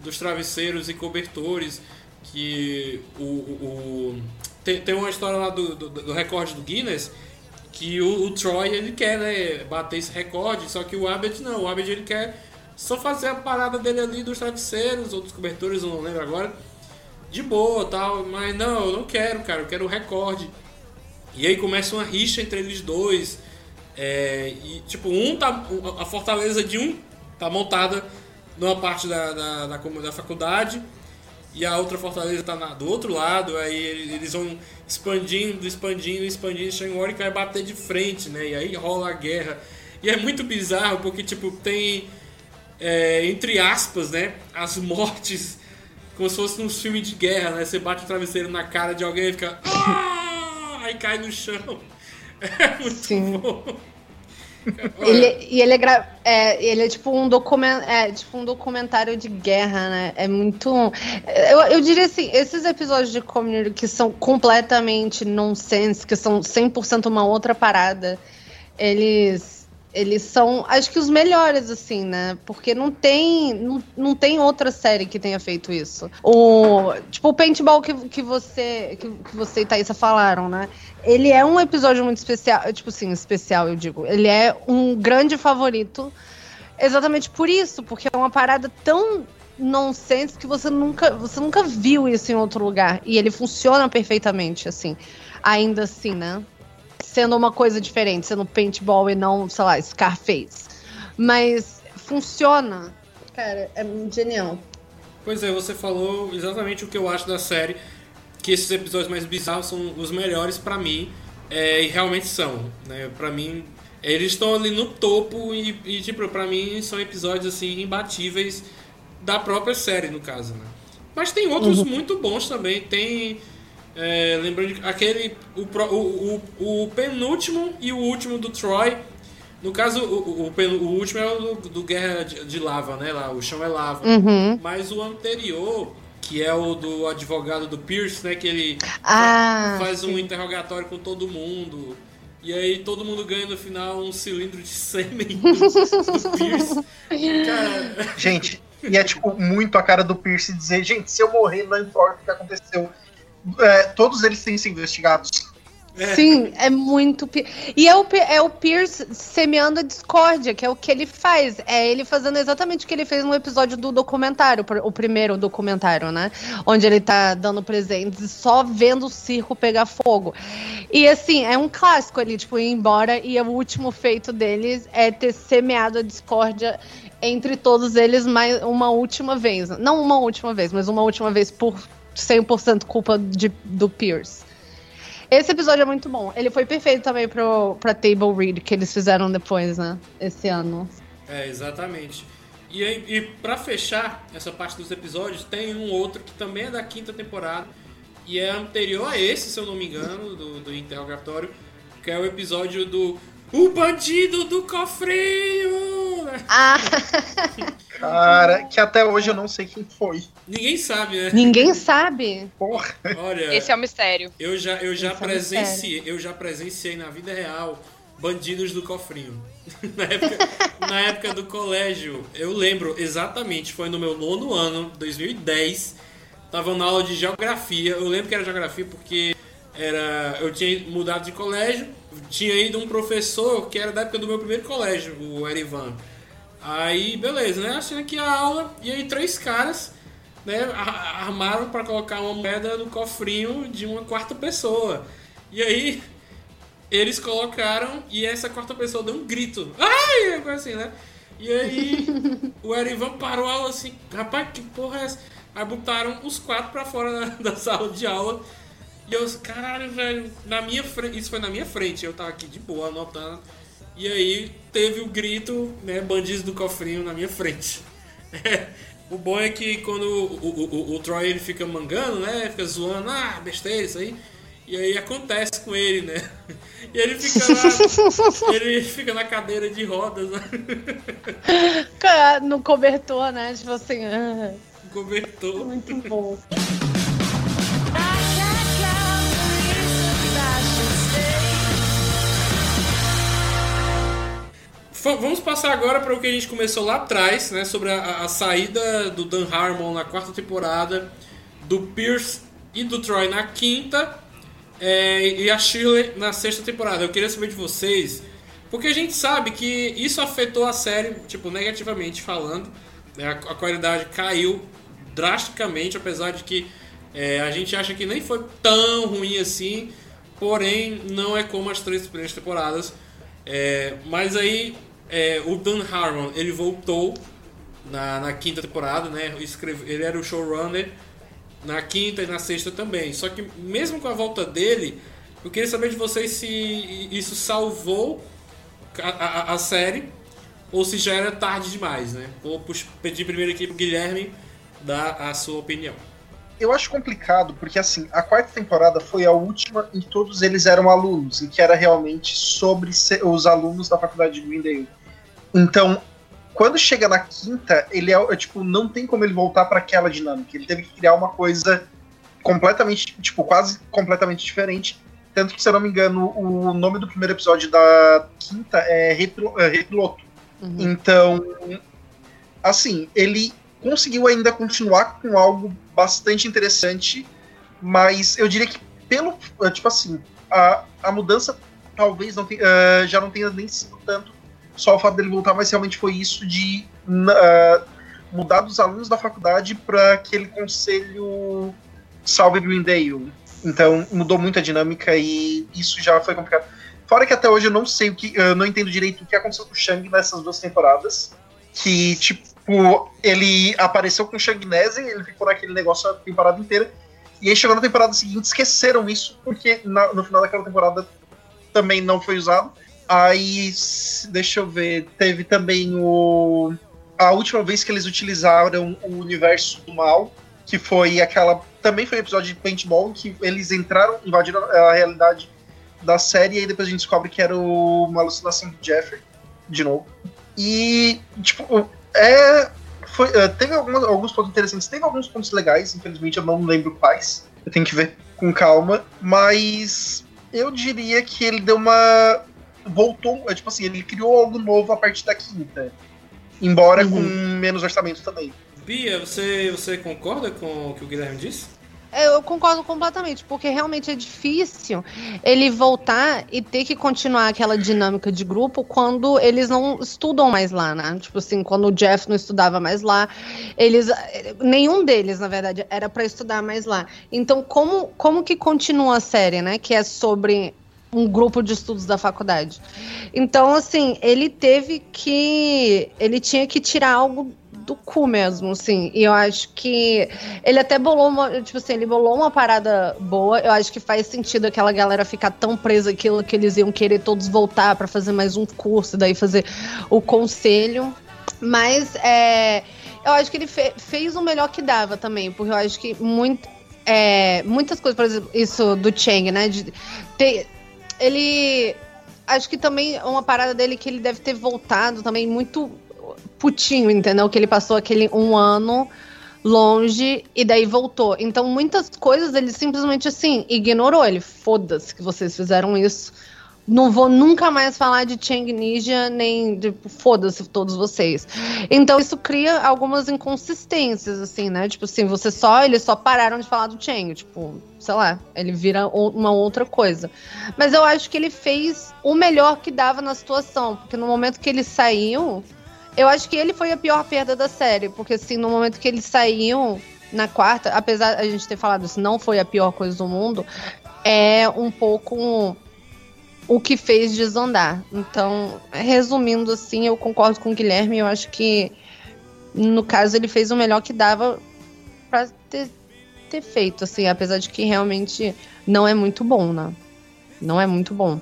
dos travesseiros e cobertores. Que o. o- o- tem, tem uma história lá do, do, do recorde do Guinness. Que o, o Troy ele quer, né? Bater esse recorde. Só que o Abed não. O Abed ele quer só fazer a parada dele ali dos travesseiros ou dos cobertores, não lembro agora de boa tal, mas não, eu não quero, cara, eu quero o recorde. E aí começa uma rixa entre eles dois. é, e tipo, um tá. A fortaleza de um tá montada numa parte da, da, da, da faculdade e a outra fortaleza tá na- do outro lado, aí ele- eles vão expandindo, expandindo, expandindo, chega uma hora que vai bater de frente, né? E aí rola a guerra. E é muito bizarro porque, tipo, tem, é, entre aspas, né? As mortes, como se fosse num filme de guerra, né? Você bate o travesseiro na cara de alguém e fica. "Ah!" Aí cai no chão. É muito Sim. bom. Ele, e ele é, gra- é, ele é tipo um documentário, é, tipo um documentário de guerra, né? É muito. Eu, eu diria assim, esses episódios de Community que são completamente nonsense, que são 100% uma outra parada, eles. Eles são, acho que os melhores, assim, né? Porque não tem, não, não tem outra série que tenha feito isso. O, tipo, o paintball que, que você que, que você e Thaisa falaram, né? Ele é um episódio muito especial, tipo assim, especial, eu digo. Ele é um grande favorito exatamente por isso, porque é uma parada tão nonsense que você nunca, você nunca viu isso em outro lugar. E ele funciona perfeitamente, assim. Ainda assim, né? Sendo uma coisa diferente, sendo paintball e não, sei lá, Scarface. Mas funciona. Cara, é genial. Pois é, você falou exatamente o que eu acho da série. Que esses episódios mais bizarros são os melhores pra mim. é, e realmente são. Né? Pra mim, eles estão ali no topo e, e, tipo, pra mim são episódios assim imbatíveis da própria série, no caso. Né? Mas tem outros Uhum. muito bons também. Tem. É, lembrando de- aquele. O, o, o, o penúltimo e o último do Troy. No caso, o, o, o pen- o último é o do, do Guerra de, de Lava, né? Lá, o chão é lava. Uhum. Mas o anterior, que é o do advogado do Pierce, né? Que ele Ah, fa- faz um sim. interrogatório com todo mundo. E aí todo mundo ganha no final um cilindro de sêmen do, do Pierce. Cara, Gente, e é tipo muito a cara do Pierce dizer, gente, se eu morrer, não importa o que aconteceu. É, todos eles têm ser investigados. Sim, é muito. E é o, é o Pierce semeando a discórdia, que é o que ele faz. É ele fazendo exatamente o que ele fez no episódio do documentário, o primeiro documentário, né? Onde ele tá dando presentes e só vendo o circo pegar fogo. E assim, é um clássico ali, tipo, ir embora, e o último feito deles é ter semeado a discórdia entre todos eles mais uma última vez. Não uma última vez, mas uma última vez por 100% culpa de, do Pierce. Esse episódio é muito bom. Ele foi perfeito também pro, pra Table Read, que eles fizeram depois, né? Esse ano. É, exatamente. E, e para fechar essa parte dos episódios, tem um outro que também é da quinta temporada e é anterior a esse, se eu não me engano, do, do interrogatório, que é o episódio do O Bandido do Cofrinho! Ah! Cara, que até hoje eu não sei quem foi. Ninguém sabe, né? Ninguém sabe. Porra. Olha, Esse é o mistério. eu já, eu já Esse é um presenciei, eu já presenciei na vida real bandidos do cofrinho. na, época, na época do colégio, eu lembro exatamente, foi no meu nono ano, 2010. Tava na aula de geografia. Eu lembro que era geografia porque era, eu tinha mudado de colégio. Tinha ido um professor que era da época do meu primeiro colégio, o Erivan. Aí, beleza, né? Assistindo aqui a aula, e aí três caras né, armaram para colocar uma moeda no cofrinho de uma quarta pessoa. E aí, eles colocaram e essa quarta pessoa deu um grito. Ai! Coisa assim, né? E aí, o Erivan parou a aula assim, rapaz, que porra é essa? Aí botaram os quatro pra fora da, da sala de aula. E eu, caralho, velho, na minha frente, isso foi na minha frente, eu tava aqui de boa anotando. E aí teve o grito, né, bandidos do cofrinho na minha frente. o bom é que quando o, o, o, o Troy ele fica mangando, né, fica zoando, ah, besteira isso aí. E aí acontece com ele, né? E ele fica lá, ele fica na cadeira de rodas, né? No cobertor, né? Tipo assim. ah, Cobertor. muito bom. Vamos passar agora para o que a gente começou lá atrás, né? Sobre a, a saída do Dan Harmon na quarta temporada, do Pierce e do Troy na quinta, é, e a Shirley na sexta temporada. Eu queria saber de vocês, porque a gente sabe que isso afetou a série, tipo, negativamente falando. né, a, a qualidade caiu drasticamente, apesar de que é, a gente acha que nem foi tão ruim assim, porém não é como as três primeiras temporadas. É, mas aí é, o Dan Harmon ele voltou na, na quinta temporada, né? Escreve, ele era o showrunner na quinta e na sexta também. Só que mesmo com a volta dele, eu queria saber de vocês se isso salvou a, a- a série ou se já era tarde demais, né? Vou pedir primeiro aqui pro Guilherme dar a sua opinião. Eu acho complicado, porque assim, a quarta temporada foi a última que todos eles eram alunos, em que era realmente sobre os alunos da faculdade de Greendale. Então, quando chega na quinta, ele é, é, tipo, não tem como ele voltar para aquela dinâmica. Ele teve que criar uma coisa completamente, tipo, quase completamente diferente. Tanto que, se eu não me engano, o nome do primeiro episódio da quinta é é Repiloto. Então, assim, ele conseguiu ainda continuar com algo bastante interessante, mas eu diria que pelo, tipo assim, a, a mudança talvez não tenha, eh, já não tenha nem sido tanto só o fato dele voltar, mas realmente foi isso de ah, mudar dos alunos da faculdade para aquele conselho Salve Greendale. Então mudou muito a dinâmica e isso já foi complicado. Fora que até hoje eu não sei o que, eu não entendo direito o que aconteceu com o Shang nessas duas temporadas. Que, tipo, ele apareceu com o Shang Nezen, ele ficou naquele negócio a temporada inteira. E aí chegou na temporada seguinte, esqueceram isso, porque na- no final daquela temporada também não foi usado. Aí, deixa eu ver, teve também o. A última vez que eles utilizaram o universo do mal, que foi aquela. Também foi um episódio de paintball, que eles entraram, invadiram a realidade da série, e aí depois a gente descobre que era o- uma alucinação do Jeffrey, de novo. E, tipo, é. Foi, eh, teve algumas- alguns pontos interessantes, teve alguns pontos legais, infelizmente eu não lembro quais. Eu tenho que ver com calma, mas eu diria que ele deu uma. Voltou, é, tipo assim, ele criou algo novo a partir da quinta. Embora com menos orçamento também. Bia, você, você concorda com o que o Guilherme disse? Eu concordo completamente, porque realmente é difícil ele voltar e ter que continuar aquela dinâmica de grupo quando eles não estudam mais lá, né? Tipo assim, quando o Jeff não estudava mais lá, eles nenhum deles, na verdade, era pra estudar mais lá. Então, como como que continua a série, né? Que é sobre um grupo de estudos da faculdade. Então, assim, ele teve que. Ele tinha que tirar algo do cu mesmo, assim. E eu acho que ele até bolou uma. Tipo assim, ele bolou uma parada boa. Eu acho que faz sentido aquela galera ficar tão presa aquilo que eles iam querer todos voltar para fazer mais um curso, daí fazer o conselho. Mas é, eu acho que ele fe- fez o melhor que dava também, porque eu acho que muito, é, muitas coisas, por exemplo, isso do Chang, né? De ter, ele. Acho que também uma parada dele que ele deve ter voltado também muito putinho, entendeu? Que ele passou aquele um ano longe e daí voltou. Então, muitas coisas ele simplesmente assim ignorou. Ele, foda-se que vocês fizeram isso. Não vou nunca mais falar de Chang Ninja, nem de foda-se todos vocês. Então, isso cria algumas inconsistências, assim, né? Tipo assim, você só, eles só pararam de falar do Chang, tipo, sei lá, ele vira uma outra coisa. Mas eu acho que ele fez o melhor que dava na situação, porque no momento que ele saiu, eu acho que ele foi a pior perda da série, porque assim, no momento que ele saiu na quarta, apesar a gente ter falado isso, não foi a pior coisa do mundo, é um pouco o que fez desandar. Então, resumindo assim, eu concordo com o Guilherme, eu acho que no caso ele fez o melhor que dava pra ter, ter feito, assim, apesar de que realmente não é muito bom, né? Não é muito bom.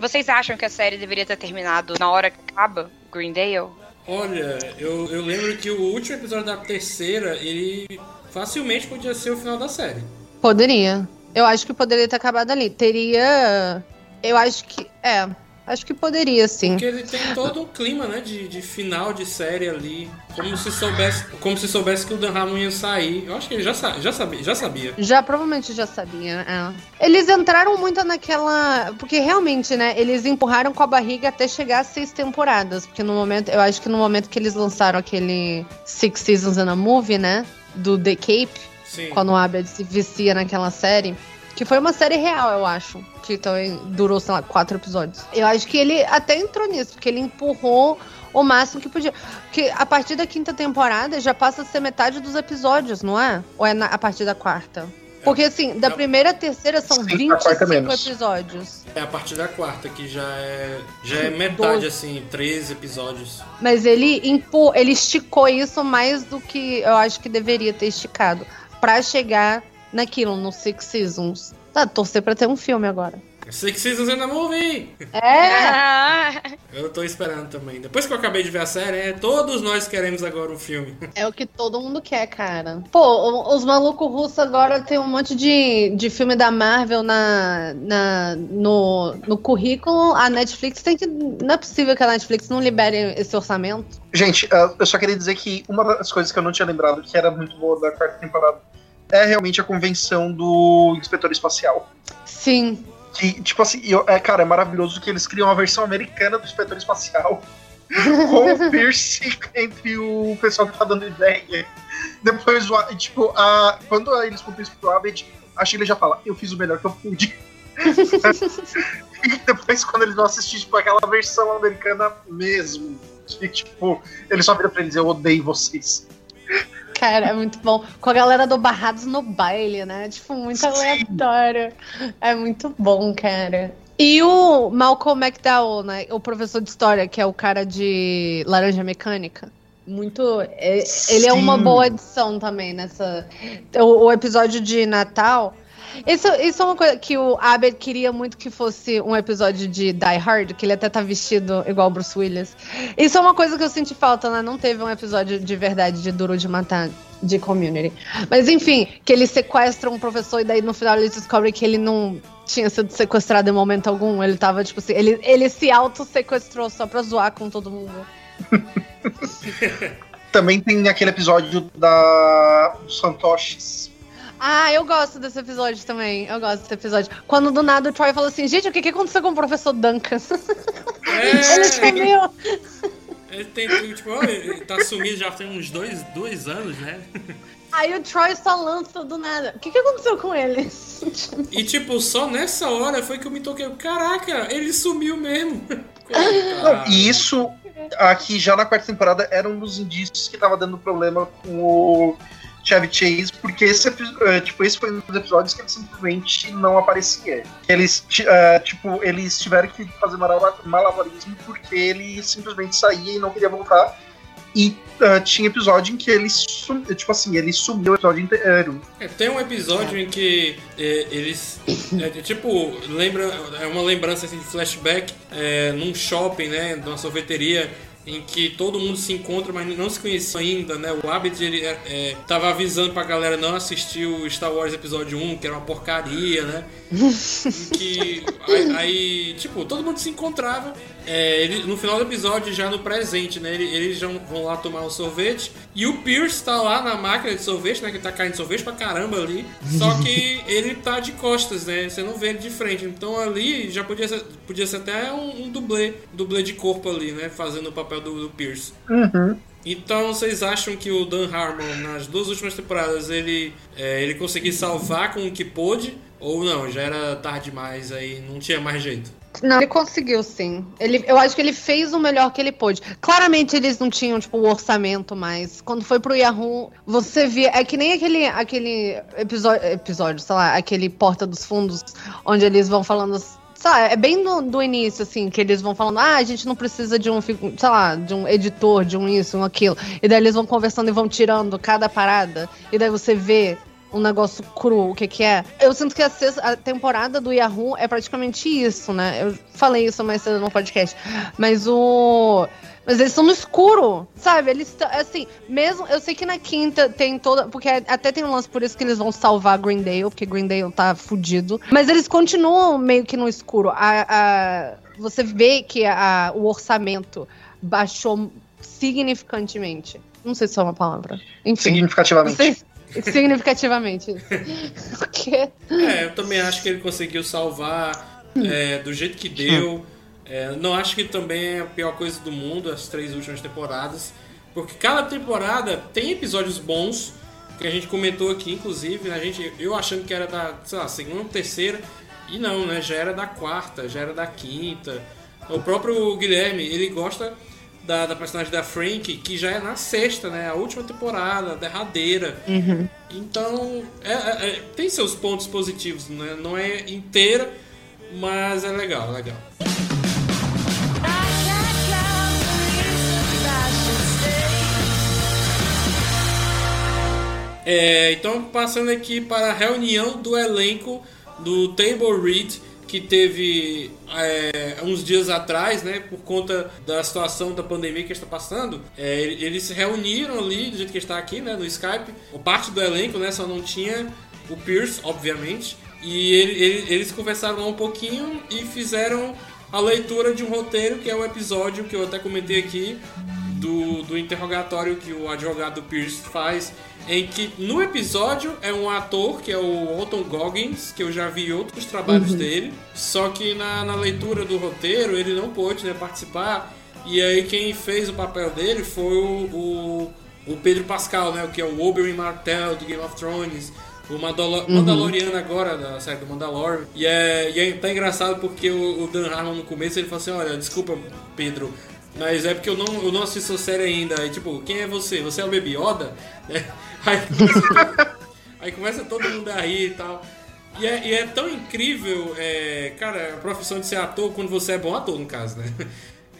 Vocês acham que a série deveria ter terminado na hora que acaba Greendale? Olha, eu, eu lembro que o último episódio da terceira, ele facilmente podia ser o final da série. Poderia. Eu acho que poderia ter acabado ali. Teria. Eu acho que. É. Acho que poderia, sim. Porque ele tem todo um clima, né, de, de final de série ali. Como se soubesse, como se soubesse que o Dan Harmon ia sair. Eu acho que ele já, já sabia, já sabia. Já provavelmente já sabia. é. Eles entraram muito naquela. Porque realmente, né? Eles empurraram com a barriga até chegar a seis temporadas. Porque no momento. Eu acho que no momento que eles lançaram aquele Six Seasons in a Movie, né? Do The Cape. Sim. Quando o Abed se vicia naquela série. Que foi uma série real, eu acho. Que também durou, sei lá, quatro episódios. Eu acho que ele até entrou nisso, porque ele empurrou o máximo que podia. Porque a partir da quinta temporada já passa a ser metade dos episódios, não é? Ou é na- a partir da quarta? Porque assim, da primeira à terceira são Sim, da quarta 25 menos. episódios. É a partir da quarta, que já é, já é metade, assim, 13 episódios. Mas ele impu ele esticou isso mais do que eu acho que deveria ter esticado. Pra chegar naquilo, no Six Seasons. Tá, torcer pra ter um filme agora. Six Seasons in the Movie! É! Eu tô esperando também. Depois que eu acabei de ver a série, é, todos nós queremos agora um filme. É o que todo mundo quer, cara. Pô, os malucos russos agora tem um monte de, de filme da Marvel na, na, no, no currículo. A Netflix tem que. Não é possível que a Netflix não libere esse orçamento. Gente, ah, eu só queria dizer que uma das coisas que eu não tinha lembrado que era muito boa da quarta temporada é realmente a convenção do inspetor espacial. Sim. Que, tipo assim, eu- é, cara, é maravilhoso que eles criam uma versão americana do inspetor espacial com o Pierce entre o pessoal que tá dando ideia. Depois, tipo, a, quando eles contam isso pro Abed, a Sheila já fala, eu fiz o melhor que eu pude. e depois, quando eles vão assistir, tipo, aquela versão americana mesmo, que, tipo, ele só vira pra eles, eu odeio vocês. Cara, é muito bom. Com a galera do Barrados no baile, né? Tipo, muito aleatório. É muito bom, cara. E o Malcolm McDowell, né? O professor de história, que é o cara de Laranja Mecânica. Muito. é- ele é uma boa adição também nessa. O, o episódio de Natal. Isso, isso é uma coisa que o Abed queria muito que fosse um episódio de Die Hard, que ele até tá vestido igual o Bruce Willis. Isso é uma coisa que eu senti falta, né? Não teve um episódio de verdade de Duro de Matar de Community. Mas enfim, que ele sequestra um professor e daí no final eles descobrem que ele não tinha sido sequestrado em momento algum. Ele tava, tipo assim, ele, ele se auto-sequestrou só pra zoar com todo mundo. Também tem aquele episódio da dos fantoches. Ah, eu gosto desse episódio também. Eu gosto desse episódio. Quando do nada o Troy falou assim, gente, o que, que aconteceu com o professor Duncan? ele sumiu. Ele tem, tipo, ele tá sumido já tem uns dois, dois anos, né? Aí o Troy só lança do nada. O que, que aconteceu com ele? E, tipo, só nessa hora foi que eu me toquei. Caraca, ele sumiu mesmo. E isso aqui já na quarta temporada era um dos indícios que tava dando problema com o Chevy Chase, porque esse, eh, tipo, esse foi um dos episódios que ele simplesmente não aparecia. Eles, eh, tipo, eles tiveram que fazer malabarismo porque ele simplesmente saía e não queria voltar. E eh, tinha episódio em que ele, sum, tipo assim, ele sumiu o episódio inteiro. É, tem um episódio em que é, eles. É, tipo, lembra. É uma lembrança assim, de flashback num shopping, né? Numa sorveteria. Em que todo mundo se encontra, mas não se conhecia ainda, né? O Abbott, ele é, é, tava avisando pra galera não assistir o Star Wars Episódio 1, que era uma porcaria, né? Em que aí, aí, tipo, todo mundo se encontrava. É, ele, no final do episódio, já no presente, né? ele- Eles já vão lá tomar um sorvete. E o Pierce tá lá na máquina de sorvete, né? Que tá caindo sorvete pra caramba ali. Só que ele tá de costas, né? Você não vê ele de frente. Então ali já podia ser, podia ser até um, um dublê, dublê de corpo ali, né? Fazendo o papel do, do Pierce. Uhum. Então vocês acham que o Dan Harmon, nas duas últimas temporadas, ele, é, ele conseguiu salvar com o que pôde? Ou não, já era tarde demais aí, não tinha mais jeito? Não, ele conseguiu, sim. Ele, eu acho que ele fez o melhor que ele pôde. Claramente eles não tinham, tipo, o orçamento, mas quando foi pro Yahoo, você via. É que nem aquele, aquele episódio, episódio, sei lá, aquele Porta dos Fundos, onde eles vão falando. Lá, é bem do, do início, assim, que eles vão falando, ah, a gente não precisa de um, sei lá, de um editor, de um isso, um aquilo. E daí eles vão conversando e vão tirando cada parada. E daí você vê um negócio cru, o que que é. Eu sinto que a, sexta- a temporada do Yahoo é praticamente isso, né? Eu falei isso mais cedo no podcast. Mas o... Mas eles estão no escuro, sabe? Eles estão, assim, mesmo... Eu sei que na quinta tem toda... Porque até tem um lance por isso que eles vão salvar Greendale, porque Greendale tá fudido. Mas eles continuam meio que no escuro. A, a- você vê que a- o orçamento baixou significantemente. Não sei se é uma palavra. Enfim. Significativamente. Sei- Significativamente. Porque. É, eu também acho que ele conseguiu salvar é, do jeito que deu. É, não acho que também é a pior coisa do mundo, as três últimas temporadas. Porque cada temporada tem episódios bons, que a gente comentou aqui, inclusive, né? a gente, eu achando que era da, sei lá, segunda ou terceira, e não, né? Já era da quarta, já era da quinta. O próprio Guilherme, ele gosta da, da personagem da Frank, que já é na sexta, né? A última temporada, a derradeira. Então, é- é- é- tem seus pontos positivos, né? Não é inteira, mas é legal, é legal. É, então, passando aqui para a reunião do elenco do Table Read, que teve é, uns dias atrás, né, por conta da situação da pandemia que está passando, é, eles se reuniram ali, do jeito que está aqui, né, no Skype. Parte do elenco, né, só não tinha o Pierce, obviamente, e ele- ele- eles conversaram lá um pouquinho e fizeram a leitura de um roteiro, que é o episódio que eu até comentei aqui, do, do interrogatório que o advogado Pierce faz, em que no episódio é um ator que é o Alton Goggins, que eu já vi outros trabalhos Uhum. dele, só que na, na leitura do roteiro ele não pôde né, participar, e aí quem fez o papel dele foi o, o, o Pedro Pascal, né, que é o Oberyn Martell do Game of Thrones, o Mandalo Uhum. Mandaloriano agora, da série do Mandalorian. E é, e é tá engraçado porque o, o Dan Harmon no começo ele falou assim, olha, desculpa, Pedro, mas é porque eu não, eu não assisto a série ainda. Aí, tipo, quem é você? Você é o Baby Yoda? Né? Aí, começa, aí começa todo mundo a rir e tal. E é, e é tão incrível, é, cara, a profissão de ser ator quando você é bom ator, no caso, né?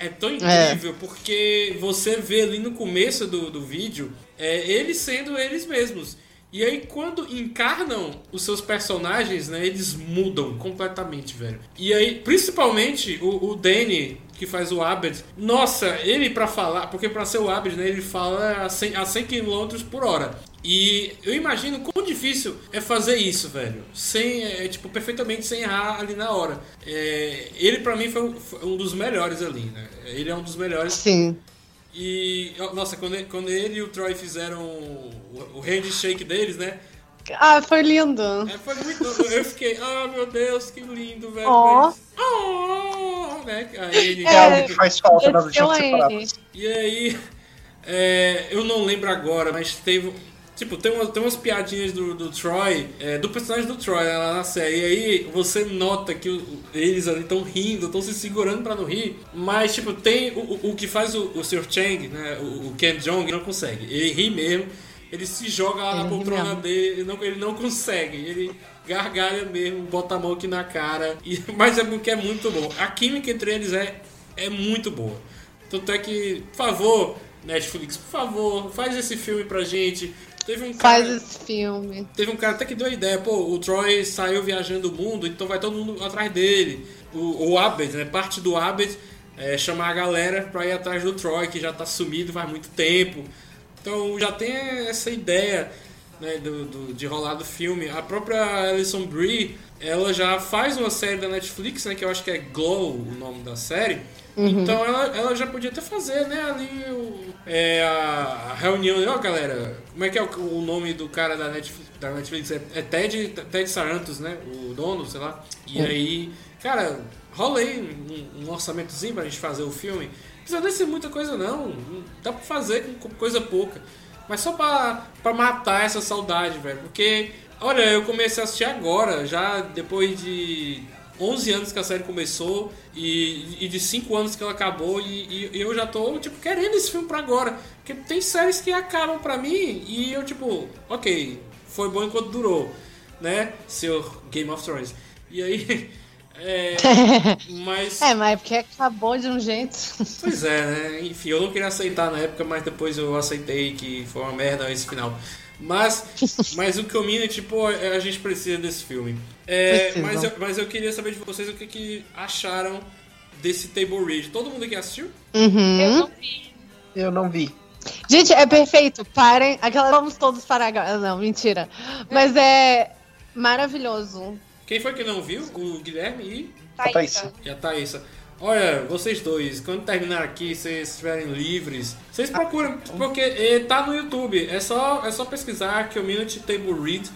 É tão incrível porque você vê ali no começo do, do vídeo é, eles sendo eles mesmos. E aí, quando encarnam os seus personagens, né, eles mudam completamente, velho. E aí, principalmente o, o Danny, que faz o Abed, nossa, ele pra falar, porque pra ser o Abed, né, ele fala a 100, a 100 km por hora. E eu imagino quão difícil é fazer isso, velho. Sem, é, tipo, perfeitamente sem errar ali na hora. É, ele pra mim foi um, foi um dos melhores ali, né? Ele é um dos melhores. Sim. E, nossa, quando ele, quando ele e o Troy fizeram o, o handshake deles, né? Ah, foi lindo. É, foi muito. Eu fiquei, ah, meu Deus, que lindo, velho. Eles, Oh, né? Aí ele, É que faz falta nas últimas a temporadas. E aí, é, eu não lembro agora, mas teve. Tipo, tem, uma, tem umas piadinhas do, do Troy, é, do personagem do Troy né, lá na série. E aí você nota que o- eles ali estão rindo, estão se segurando pra não rir. Mas, tipo, tem o, o- que faz o, o Sr. Chang, né? O, o Ken Jong não consegue. Ele ri mesmo. ele se joga lá na Ele ri poltrona mesmo. dele, ele não, ele não consegue. Ele gargalha mesmo, bota a mão aqui na cara. E, mas é porque é muito bom. A química entre eles é, é muito boa. Tanto é que, por favor, Netflix, por favor, faz esse filme pra gente. Teve um cara, Faz esse filme. Teve um cara até que deu a ideia, pô, o Troy saiu viajando o mundo, então vai todo mundo atrás dele. O, o Abed, né? Parte do Abed é chamar a galera pra ir atrás do Troy, que já tá sumido faz muito tempo. Então já tem essa ideia né, do, do- de rolar do filme. A própria Alison Brie, ela já faz uma série da Netflix, né? Que eu acho que é Glow o nome da série. Uhum. Então ela, ela já podia até fazer, né, ali o, é, a, a reunião. Ó, galera, como é que é o, o nome do cara da Netflix? Da Netflix? É, é Ted, Ted Sarantos, né? O dono, sei lá. E Uhum. aí, cara, rola aí um, um orçamentozinho pra gente fazer o filme. Não precisa nem ser muita coisa, não. Dá pra fazer com, com coisa pouca. Mas só pra, pra matar essa saudade, velho. Porque, olha, eu comecei a assistir agora, já depois de 11 anos que a série começou e, e de 5 anos que ela acabou. E, e eu já tô, tipo, querendo esse filme pra agora. Porque tem séries que acabam pra mim e eu, tipo, ok, foi bom enquanto durou, né? Seu Game of Thrones. E aí. É, mas. É, mas é porque acabou de um jeito. Pois é, né? Enfim, eu não queria aceitar na época, mas depois eu aceitei que foi uma merda esse final. Mas, mas o Community, pô, é, a gente precisa desse filme. É, mas, eu, mas eu queria saber de vocês o que, que acharam desse Table Read. Todo mundo aqui assistiu? Uhum. Eu não vi. Gente, é perfeito. Parem. Aquela, vamos todos parar agora. Não, mentira. Mas é maravilhoso. Quem foi que não viu? O Guilherme e A Thaísa. e a Thaísa. Olha, vocês dois, quando terminar aqui, vocês estiverem livres, vocês procuram, porque eh, tá no YouTube. É só, é só pesquisar Community Table Read,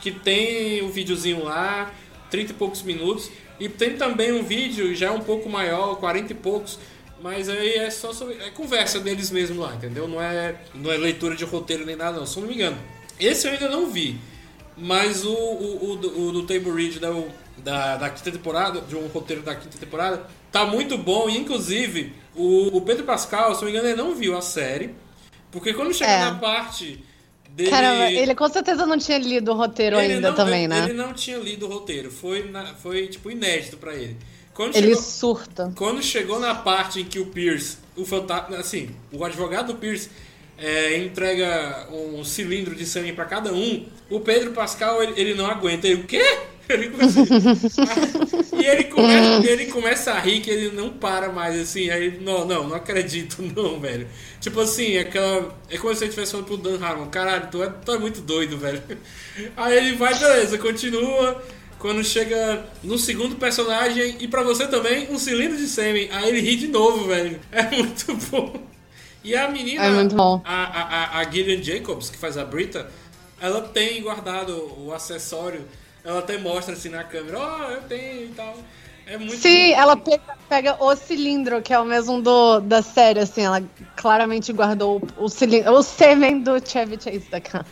que tem um videozinho lá, 30 e poucos minutos. E tem também um vídeo já um pouco maior, 40 e poucos. Mas aí é só sobre, é conversa deles mesmo lá, entendeu? Não é, não é leitura de roteiro nem nada, não. Se eu não me engano. Esse eu ainda não vi. Mas o, o, o, do- o do Table Read da, da, da quinta temporada, de um roteiro da quinta temporada, tá muito bom. E inclusive, o, o Pedro Pascal, se eu não me engano, ele não viu a série. Porque quando chega É. na parte dele. Caramba, ele com certeza não tinha lido o roteiro ainda não- também, ele- né? Ele não tinha lido o roteiro. Foi, na- foi tipo, inédito pra ele. Quando Ele chegou- surta. quando chegou na parte em que o Pierce, o fantasma, assim, o advogado do Pierce é, entrega um cilindro de sangue pra cada um, o Pedro Pascal ele, ele não aguenta. Ele, o quê? Ele começa, e ele começa, ele começa a rir que ele não para mais, assim. Aí, não, não, não acredito, não, velho. Tipo assim, aquela. É como se ele estivesse falando pro Dan Harmon, caralho, tu é, tu é muito doido, velho. Aí ele vai, beleza, continua. Quando chega no segundo personagem, e pra você também, um cilindro de sêmen. Aí ele ri de novo, velho. É muito bom. E a menina, É muito bom. A, a, a- a Gillian Jacobs, que faz a Brita, ela tem guardado o acessório. Ela até mostra assim na câmera, ó, eu tenho e tal. É muito Sim, bom. ela pega, pega o cilindro, que é o mesmo do, da série, assim, ela claramente guardou o, o cilindro, o sêmen do Chevy Chase da cara.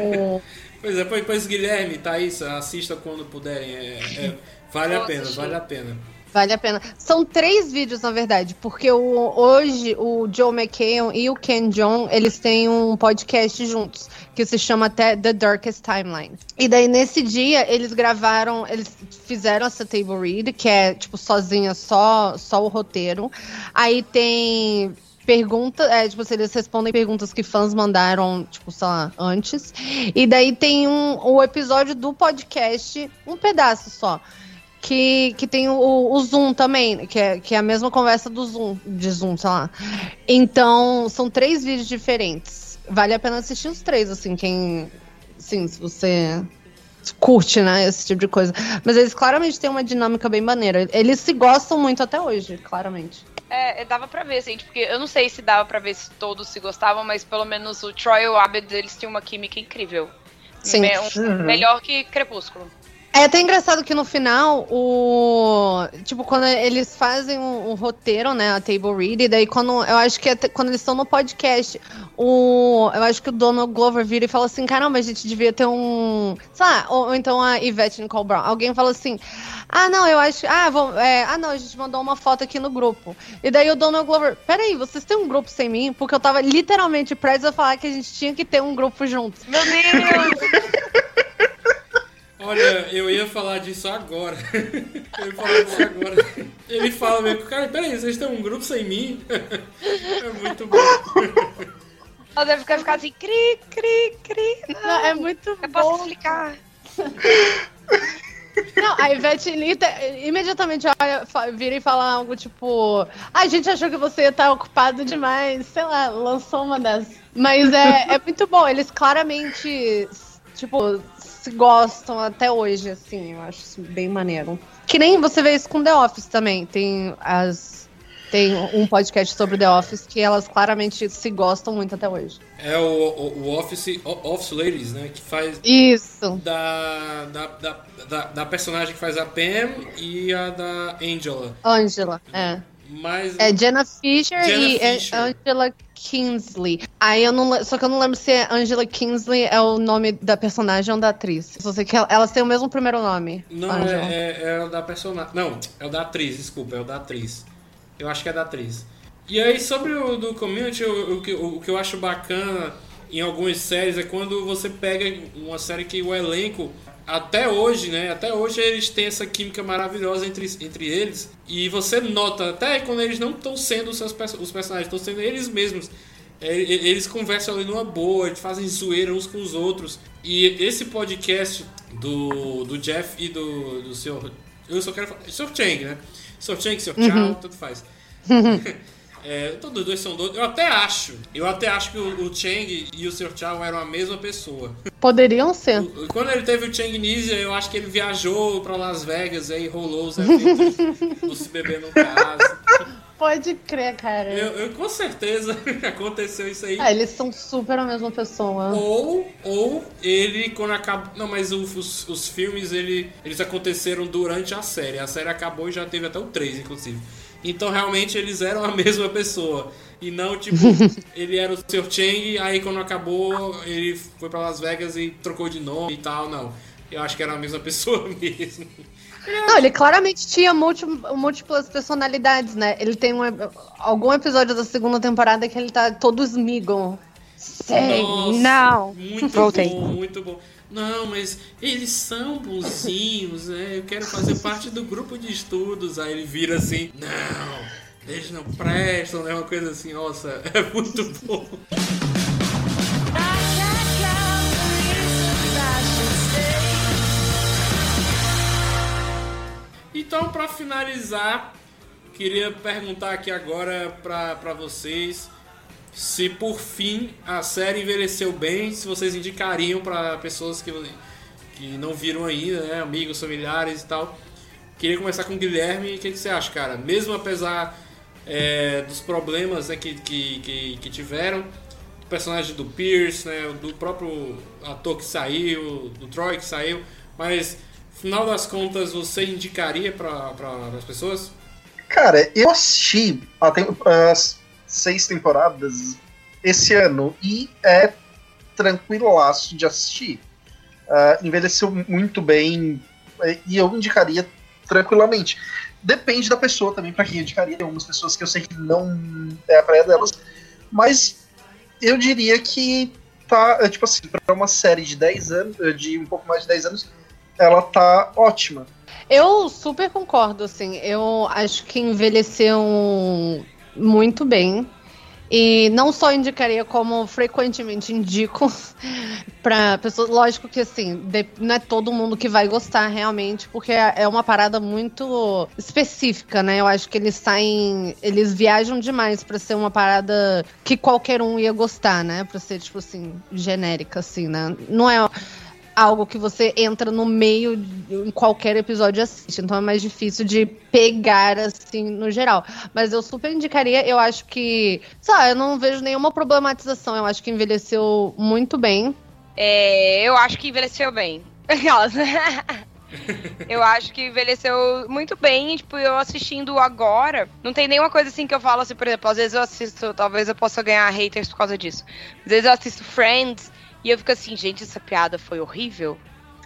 O- Pois é, pois, pois Guilherme, Thaís, assista quando puderem. é- é- vale a pena, vale a pena. Vale a pena. São três vídeos, na verdade, porque o, hoje o Joe McHale e o Ken John, eles têm um podcast juntos, que se chama até The Darkest Timeline. E daí, nesse dia, eles gravaram, eles fizeram essa table read, que é, tipo, sozinha, só, só o roteiro. Aí tem pergunta, é, tipo, eles respondem perguntas que fãs mandaram, tipo, sei lá, antes. E daí tem um, o episódio do podcast, um pedaço só. Que, que tem o, o Zoom também, que é, que é a mesma conversa do Zoom, de Zoom, sei lá. Então, são três vídeos diferentes. Vale a pena assistir os três, assim, quem. Sim, se você curte, né, esse tipo de coisa. Mas eles claramente têm uma dinâmica bem maneira. Eles se gostam muito até hoje, claramente. É, dava pra ver, assim, porque eu não sei se dava pra ver se todos se gostavam, mas pelo menos o Troy e o Abed, eles tinham uma química incrível. Sim. Me- um- Uhum. Melhor que Crepúsculo. É até engraçado que no final, o. Tipo, quando eles fazem o, o roteiro, né? A table read, e daí quando. Eu acho que até quando eles estão no podcast, o. Eu acho que o Donald Glover vira e fala assim: caramba, a gente devia ter um. Sei lá, ou, ou então a Yvette Nicole Brown. Alguém fala assim. Ah, não, eu acho. Ah, vamos, é, ah, não, a gente mandou uma foto aqui no grupo. E daí o Donald Glover, peraí, vocês têm um grupo sem mim? Porque eu tava literalmente prestes a falar que a gente tinha que ter um grupo juntos. Meu Deus! Olha, eu ia falar disso agora. Eu ia falar disso agora. Ele fala mesmo, cara, peraí, vocês têm um grupo sem mim? É muito bom. Ela deve ficar, assim, cri, cri, cri. Não, Não, é muito eu bom. posso explicar. Não, a Ivete Lita imediatamente olha, vira e fala algo tipo: "Ah, A gente achou que você ia estar ocupado demais, sei lá, lançou uma dessas. Mas é, é muito bom, eles claramente, tipo, se gostam até hoje, assim, eu acho isso bem maneiro. Que nem você vê isso com The Office também. Tem as. Tem um podcast sobre The Office que elas claramente se gostam muito até hoje. É o, o, o Office, o- Office Ladies, né? Que faz Isso. da, da, da, da, da personagem que faz a Pam e a da Angela. Angela, é. Mas É Jenna Fisher Jenna e Fisher. Angela Kingsley. Aí eu não só que eu não lembro se é Angela Kingsley é o nome da personagem ou da atriz. Só sei que ela- elas têm o mesmo primeiro nome. Não, é, é, é o da personagem. Não, é o da atriz, desculpa, é o da atriz. Eu acho que é da atriz. E aí, sobre o do community, o, o, o que eu acho bacana em algumas séries é quando você pega uma série que o elenco, até hoje, né? Até hoje eles têm essa química maravilhosa entre, entre eles. E você nota, até quando eles não estão sendo os, seus, os personagens, estão sendo eles mesmos. É, Eles conversam ali numa boa, eles fazem zoeira uns com os outros. E esse podcast do, do Jeff e do, do senhor. Eu só quero falar. Sr. Chang, né? Sr. Chang, Sr. Uhum. tanto faz. É, todos os dois são doidos. Eu até acho. Eu até acho que o, o Chang e o Sr. Chow eram a mesma pessoa. Poderiam ser. Quando ele teve o Chang Nisia, eu acho que ele viajou pra Las Vegas e aí rolou os eventos do se beber no caso. Pode crer, cara. Eu, eu- com certeza aconteceu isso aí. Ah, eles são super a mesma pessoa. Ou, ou ele, quando acaba. Não, mas o- os, os filmes ele, eles aconteceram durante a série. A série acabou e já teve até o 3, inclusive. Então realmente eles eram a mesma pessoa. E não, tipo, ele era o Sr. Chang, aí quando acabou, ele foi pra Las Vegas e trocou de nome e tal. Não. Eu acho que era a mesma pessoa mesmo. Não, ele claramente tinha múlti- múltiplas personalidades, né? Ele tem um, algum episódio da segunda temporada que ele tá todo Smeagol. Sei, Nossa, não. Muito Voltei. bom, muito bom. Não, mas eles são bonzinhos, né? Eu quero fazer parte do grupo de estudos. Aí ele vira assim, não, eles não prestam, né? Uma coisa assim, nossa, é muito bom. Então, pra finalizar, queria perguntar aqui agora pra vocês se por fim a série envelheceu bem, se vocês indicariam pra pessoas que, que não viram ainda, né? Amigos, familiares e tal. Queria começar com o Guilherme. O que, que você acha, cara? Mesmo apesar é, dos problemas né, que, que, que, que tiveram, do personagem do Pierce, né, do próprio ator que saiu, do Troy que saiu, mas final das contas você indicaria para as pessoas? Cara, eu assisti a tem- as seis temporadas esse ano e é tranquilaço de assistir. Ah, envelheceu muito bem eh, e eu indicaria tranquilamente. Depende da pessoa também, pra quem eu indicaria. Tem algumas pessoas que eu sei que não é a praia delas, mas eu diria que tá, é, tipo assim, pra uma série de 10 anos, eh, de um pouco mais de 10 anos, ela tá ótima. Eu super concordo, assim. Eu acho que envelheceu muito bem. E não só indicaria, como frequentemente indico pra pessoas. Lógico que, assim, não é todo mundo que vai gostar realmente, porque é é uma parada muito específica, né? Eu acho que eles saem. Eles viajam demais pra ser uma parada que qualquer um ia gostar, né? Pra ser, tipo assim, genérica, assim, né? Não é algo que você entra no meio de- em qualquer episódio e assiste. Então é mais difícil de pegar, assim, no geral. Mas eu super indicaria, eu acho que. Lá, eu não vejo nenhuma problematização. Eu acho que envelheceu muito bem. É, eu acho que envelheceu bem. Eu acho que envelheceu muito bem, tipo, eu assistindo agora, não tem nenhuma coisa assim que eu falo assim, por exemplo, às vezes eu assisto, talvez eu possa ganhar haters por causa disso. Às vezes eu assisto Friends e eu fico assim, gente, essa piada foi horrível.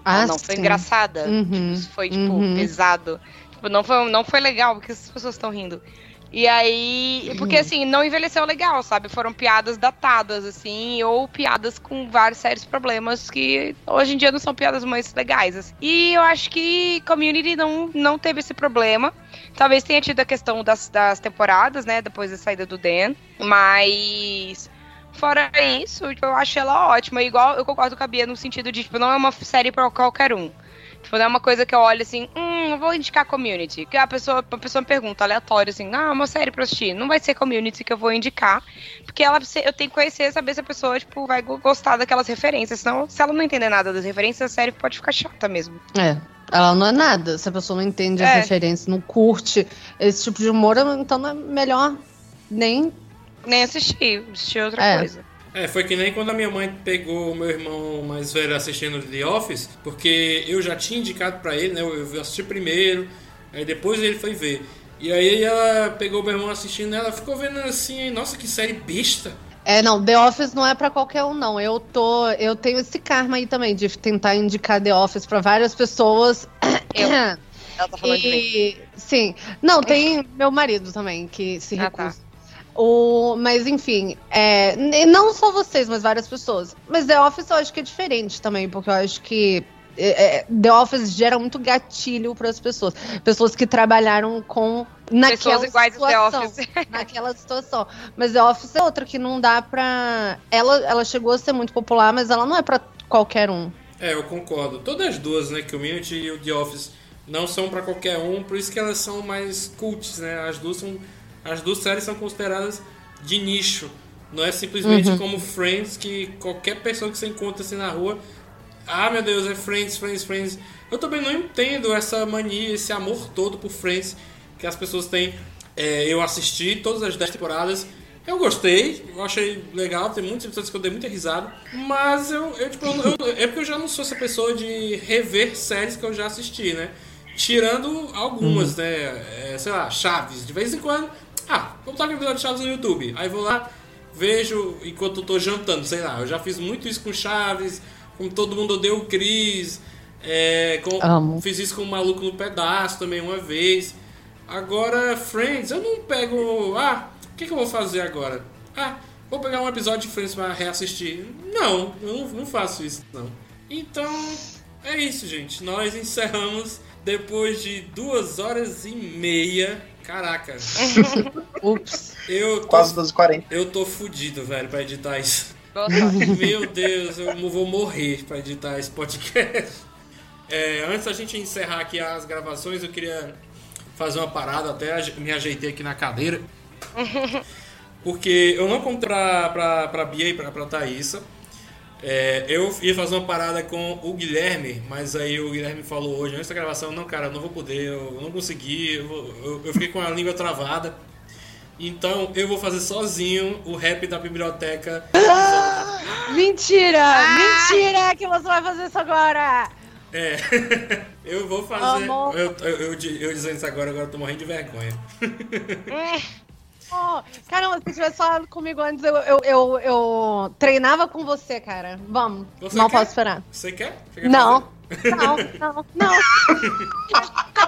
Ah, não, foi sim. engraçada. Uhum, Tipo, foi, tipo, uhum. pesado. Tipo, não foi, não foi legal, porque as pessoas estão rindo. E aí, porque assim, não envelheceu legal, sabe? Foram piadas datadas, assim, ou piadas com vários sérios problemas que hoje em dia não são piadas mais legais. assim. E eu acho que Community não, não teve esse problema. Talvez tenha tido a questão das, das temporadas, né? Depois da saída do Dan. Mas. Fora isso, tipo, eu acho ela ótima. Igual eu concordo com a Bia no sentido de, tipo, não é uma série pra qualquer um. Tipo, não é uma coisa que eu olho assim, hum, eu vou indicar community. Que a pessoa, a pessoa me pergunta aleatório, assim, ah, uma série pra assistir. Não vai ser community que eu vou indicar. Porque ela, eu tenho que conhecer, saber se a pessoa, tipo, vai go- gostar daquelas referências. Senão, se ela não entender nada das referências, a série pode ficar chata mesmo. É. Ela não é nada. Se a pessoa não entende as É. referências, não curte esse tipo de humor, então não é melhor nem. Nem assistir, assistir outra É. coisa. É, foi que nem quando a minha mãe pegou o meu irmão mais velho assistindo The Office, porque eu já tinha indicado pra ele, né? Eu assisti primeiro, aí depois ele foi ver. E aí ela pegou o meu irmão assistindo, ela ficou vendo assim, nossa, que série besta. É, não, The Office não é pra qualquer um, não. Eu tô. Eu tenho esse karma aí também de tentar indicar The Office pra várias pessoas. Eu. Ela tá falando de mim. E, sim. Não, tem meu marido também que se Ah, tá. O, mas enfim, é, não só vocês, mas várias pessoas. Mas The Office eu acho que é diferente também, porque eu acho que é, é, The Office gera muito gatilho para as pessoas. Pessoas que trabalharam com naquela Pessoas iguais ao The situação. Office. naquela situação. Mas The Office é outra que não dá pra. Ela, ela chegou a ser muito popular, mas ela não é pra qualquer um. É, eu concordo. Todas as duas, né, Community e o The Office, não são pra qualquer um, por isso que elas são mais cults, né? As duas são as duas séries são consideradas de nicho. Não é simplesmente Uhum. como Friends que qualquer pessoa que você encontra assim na rua, ah, meu Deus, é Friends, Friends, Friends. Eu também não entendo essa mania, esse amor todo por Friends que as pessoas têm. É, eu assisti todas as 10 temporadas. Eu gostei, eu achei legal, tem muitos episódios que eu dei muita risada, mas eu, eu, tipo, eu- eu- é porque eu já não sou essa pessoa de rever séries que eu já assisti, né? Tirando algumas, né? É, sei lá, Chaves, de vez em quando. Ah, vou botar episódio de Chaves no YouTube. Aí vou lá, vejo enquanto eu tô jantando, sei lá. Eu já fiz muito isso com Chaves, com Todo Mundo Odeia o Cris. É, com-. Fiz isso com o Maluco no Pedaço também uma vez. Agora, Friends, eu não pego. Ah, o que, que eu vou fazer agora? Ah, vou pegar um episódio de Friends pra reassistir. Não, eu não, não faço isso, não. Então, é isso, gente. Nós encerramos depois de duas horas e meia. Caraca. Ups. Eu tô, Quase 12h40. eu tô fudido, velho, pra editar isso. Meu Deus, eu vou morrer pra editar esse podcast. É, antes da gente encerrar aqui as gravações, eu queria fazer uma parada, até me ajeitei aqui na cadeira. Porque eu não contei pra, pra, pra Bia e pra, pra Thaísa. É, eu ia fazer uma parada com o Guilherme, mas aí o Guilherme falou hoje, antes da gravação, não, cara, eu não vou poder, eu não consegui, eu, vou- eu- eu fiquei com a língua travada. Então eu vou fazer sozinho o rap da biblioteca. Mentira! Mentira que você vai fazer isso agora! É, eu vou fazer. Amor. Eu, eu, eu, eu dizendo isso agora, agora eu tô morrendo de vergonha. Oh, caramba, se tivesse falado comigo antes, eu, eu, eu, eu treinava com você, cara. Vamos. Você não quer? posso esperar. Você quer? Quer Não. Não, não, não.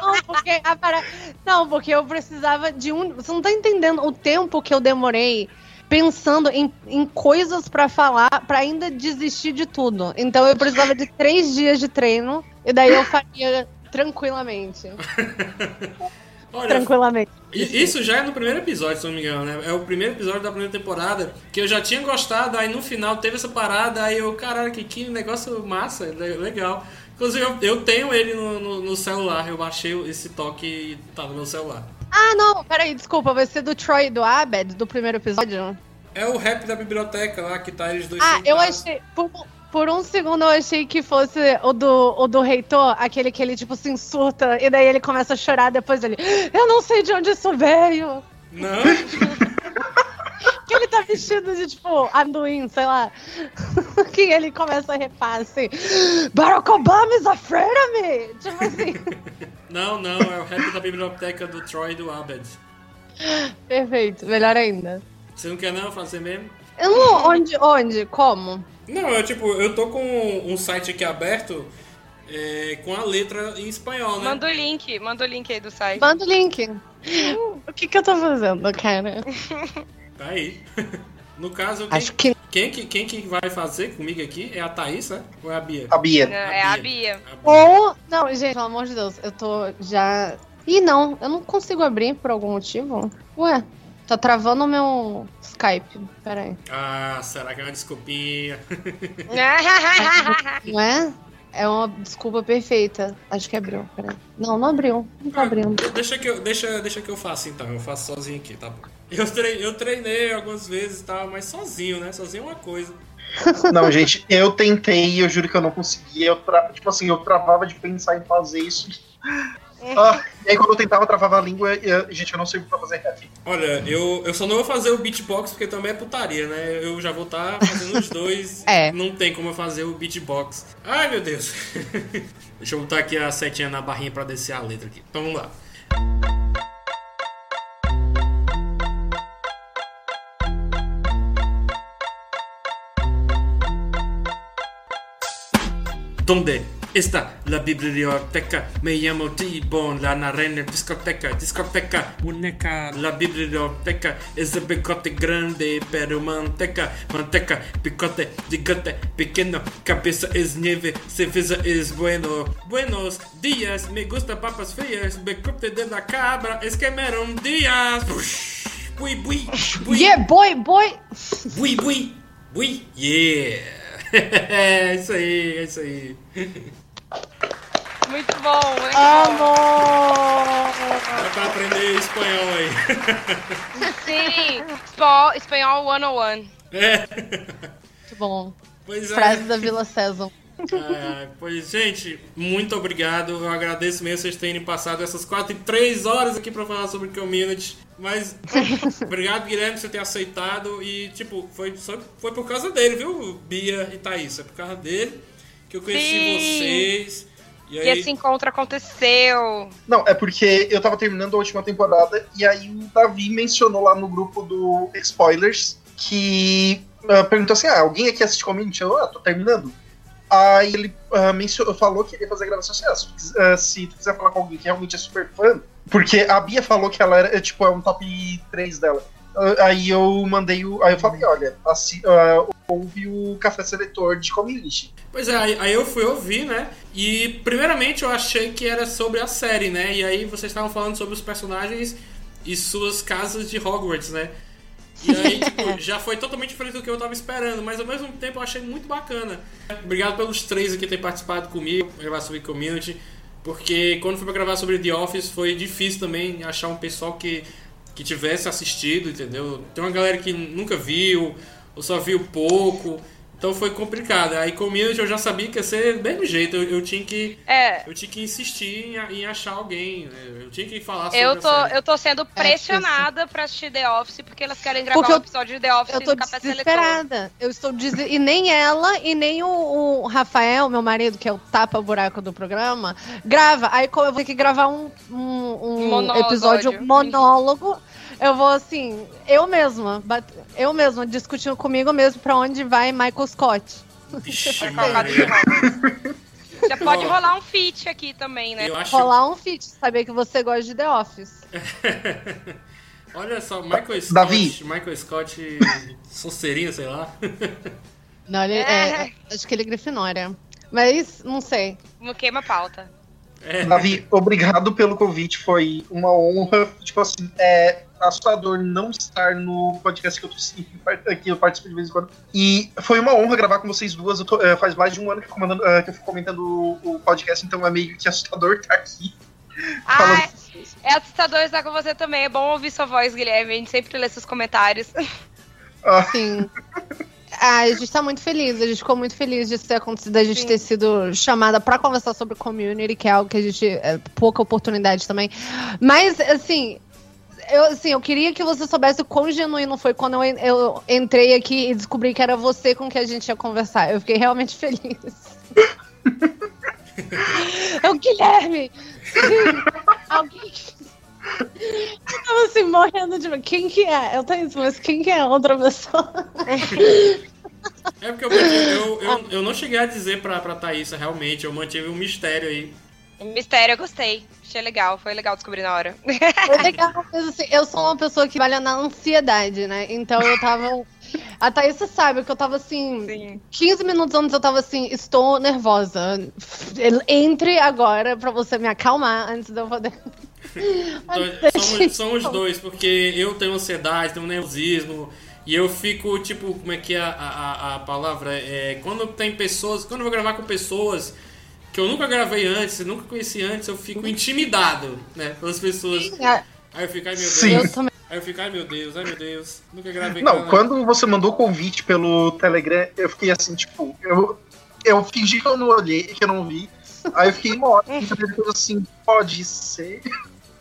Não, porque para- Não, porque eu precisava de um. Você não tá entendendo o tempo que eu demorei pensando em, em coisas pra falar pra ainda desistir de tudo. Então eu precisava de três dias de treino e daí eu faria tranquilamente. Olha, Tranquilamente. isso já é no primeiro episódio, se não me engano, né? É o primeiro episódio da primeira temporada que eu já tinha gostado, aí no final teve essa parada, aí eu, caralho, que, que negócio massa, le- legal. Inclusive, eu, eu tenho ele no, no- no celular, eu baixei esse toque e tá no meu celular. Ah, não, peraí, desculpa, vai ser do Troy e do Abed, do primeiro episódio? É o rap da biblioteca lá, que tá eles dois Ah, eu achei. Por, por um segundo eu achei que fosse o do, o do reitor, aquele que ele, tipo, se insurta e daí ele começa a chorar depois ele. Eu não sei de onde isso veio. Não? Que ele tá vestido de, tipo, Anduin, sei lá. que ele começa a repar assim. Barack Obama is afraid of me! Tipo assim. Não, não, é o rap da biblioteca do Troy e do Abed. Perfeito, melhor ainda. Você não quer não fazer mesmo? Eu não. Onde? Onde? Como? Não, eu tipo, eu tô com um site aqui aberto é, com a letra em espanhol, né? Manda o link, manda o link aí do site. Manda o link. O que que eu tô fazendo, cara? Tá aí. No caso, quem, Acho que. quem, que, quem que vai fazer comigo aqui é a Thaís, né? Ou é a Bia? A Bia. Não, é a Bia. Ou. Não, gente, pelo amor de Deus, eu tô já. Ih, não, eu não consigo abrir por algum motivo. Ué, tá travando o meu Skype. Pera aí. Ah, será que é uma desculpinha? Não é? É uma desculpa perfeita. Acho que abriu. Peraí. Não, não abriu. Não tá abrindo. deixa, que eu, deixa, deixa que eu faço então, eu faço sozinho aqui, tá bom? Eu, treinei, eu treinei algumas vezes e tal, mas sozinho, né? Sozinho é uma coisa. Não, gente, eu tentei, eu juro que eu não consegui. Eu tra... Tipo assim, eu travava de pensar em fazer isso. Ah, e aí quando eu tentava, travava a língua, e, eh, gente, eu não sei pra fazer rap. Olha, eu, eu só não vou fazer o beatbox porque também é putaria, né? Eu já vou estar fazendo os dois. É. Não tem como eu fazer o beatbox. Ai, meu Deus. Deixa eu botar aqui a setinha na barrinha pra descer a letra aqui. Então vamos lá. ¿Dónde está la biblioteca? Me llamo T-Bone, la narena discoteca, discoteca, muñeca. La biblioteca es el bigote grande, pero manteca, manteca, picote, bigote pequeño, cabeza es nieve, cerveza es bueno. Buenos días, me gusta papas frías, bigote de la cabra, es. Bui, bui, bui. Yeah, boy, boy! Bui, bui, bui, yeah. Isso aí, isso aí. Muito bom, muito Amor! Dá pra aprender espanhol aí. Sim, espanhol, espanhol 101. É. Muito bom. Pois é. Da Vila César. Ah, pois, gente, muito obrigado. Eu agradeço mesmo vocês terem passado essas quatro e três horas aqui pra falar sobre community. Mas obrigado, Guilherme, por você ter aceitado. E, tipo, foi, só, foi por causa dele, viu, Bia e Thaís? É por causa dele que eu conheci Sim. vocês. E E aí, esse encontro aconteceu. Não, é porque eu tava terminando a última temporada e aí o Davi mencionou lá no grupo do Spoilers que ah, perguntou assim: ah, alguém aqui assiste Community? Eu, ah, tô terminando. Aí ele mencionou, falou que ele ia fazer a gravação assim, ah, se, ah, se tu quiser falar com alguém que realmente é super fã, porque a Bia falou que ela era, tipo, é um top 3 dela. Aí eu mandei o. Aí eu falei, olha, assi, ah, ouve o Café Seletor de Community. Pois é, aí aí eu fui ouvir, né? E primeiramente eu achei que era sobre a série, né? E aí vocês estavam falando sobre os personagens e suas casas de Hogwarts, né? E aí, tipo, já foi totalmente diferente do que eu tava esperando, mas ao mesmo tempo eu achei muito bacana. Obrigado pelos três aqui terem participado comigo, pra gravar sobre community, porque quando fui pra gravar sobre The Office foi difícil também achar um pessoal que, que tivesse assistido, entendeu? Tem uma galera que nunca viu, ou só viu pouco. Então foi complicado. Aí community eu já sabia que ia ser do mesmo jeito. Eu, eu tinha que. É. Eu tinha que insistir em, em achar alguém. né? Eu tinha que falar sobre Eu a tô, série. eu tô sendo pressionada pra assistir The Office porque elas querem gravar Porque um eu- episódio de The Office Eu tô desesperada. Eu estou des... E nem ela e nem o, o Rafael, meu marido, que é o tapa-buraco do programa, grava. Aí como eu vou ter que gravar um, um, um Monólogo. episódio monólogo. Eu vou assim, eu mesma, eu mesma, discutindo comigo mesmo pra onde vai Michael Scott. Vixe, Já pode rolar um feat aqui também, né? Eu acho. Rolar um feat, saber que você gosta de The Office. Olha só, Michael Scott. Davi. Michael Scott. Sonserino, sei lá. Não, ele, é, acho que ele é Grifinória. Mas, não sei. Não queima a pauta. É. Davi, obrigado pelo convite, foi uma honra. Tipo assim, é assustador não estar no podcast que eu, tô, que eu participo de vez em quando. E foi uma honra gravar com vocês duas. Eu tô- é, faz mais de um ano que eu, fico mandando- é, que eu fico comentando o, o podcast, então é meio que assustador estar aqui. falando Ah, é assustador estar com você também. É bom ouvir sua voz, Guilherme. A gente sempre lê seus comentários. Sim. Ah, a gente tá muito feliz, a gente ficou muito feliz de ter acontecido, a gente ter sido chamada pra conversar sobre community, que é algo que a gente. É, pouca oportunidade também. Mas, assim. eu, assim, eu queria que você soubesse o quão genuíno foi quando eu, eu entrei aqui e descobri que era você com que a gente ia conversar. Eu fiquei realmente feliz. é o Guilherme! Alguém. Eu tava assim, morrendo de. Quem que é? Eu tenho isso, mas quem que é a outra pessoa? É porque eu, eu, eu, eu não cheguei a dizer pra, pra Thaísa, realmente, eu mantive um mistério aí. Mistério, eu gostei. Achei legal, foi legal descobrir na hora. É legal, mas assim, eu sou uma pessoa que trabalha na ansiedade, né? Então eu tava. A Thaís sabe que eu tava assim. 15 minutos antes eu tava assim, estou nervosa. Entre agora pra você me acalmar antes de eu poder. Então, somos, somos dois, porque eu tenho ansiedade, tenho nervosismo. E eu fico, tipo, como é que é a, a, a palavra? É, quando tem pessoas. Quando eu vou gravar com pessoas que eu nunca gravei antes, nunca conheci antes, eu fico intimidado, né? Pelas pessoas. Aí eu fico, ai meu Deus. Sim. Aí eu fico, ai meu Deus, ai meu Deus. Nunca gravei com Não, ela. quando você mandou o convite pelo Telegram, eu fiquei assim, tipo, eu, eu fingi que eu não olhei, que eu não vi. Aí eu fiquei uma hora depois assim, pode ser.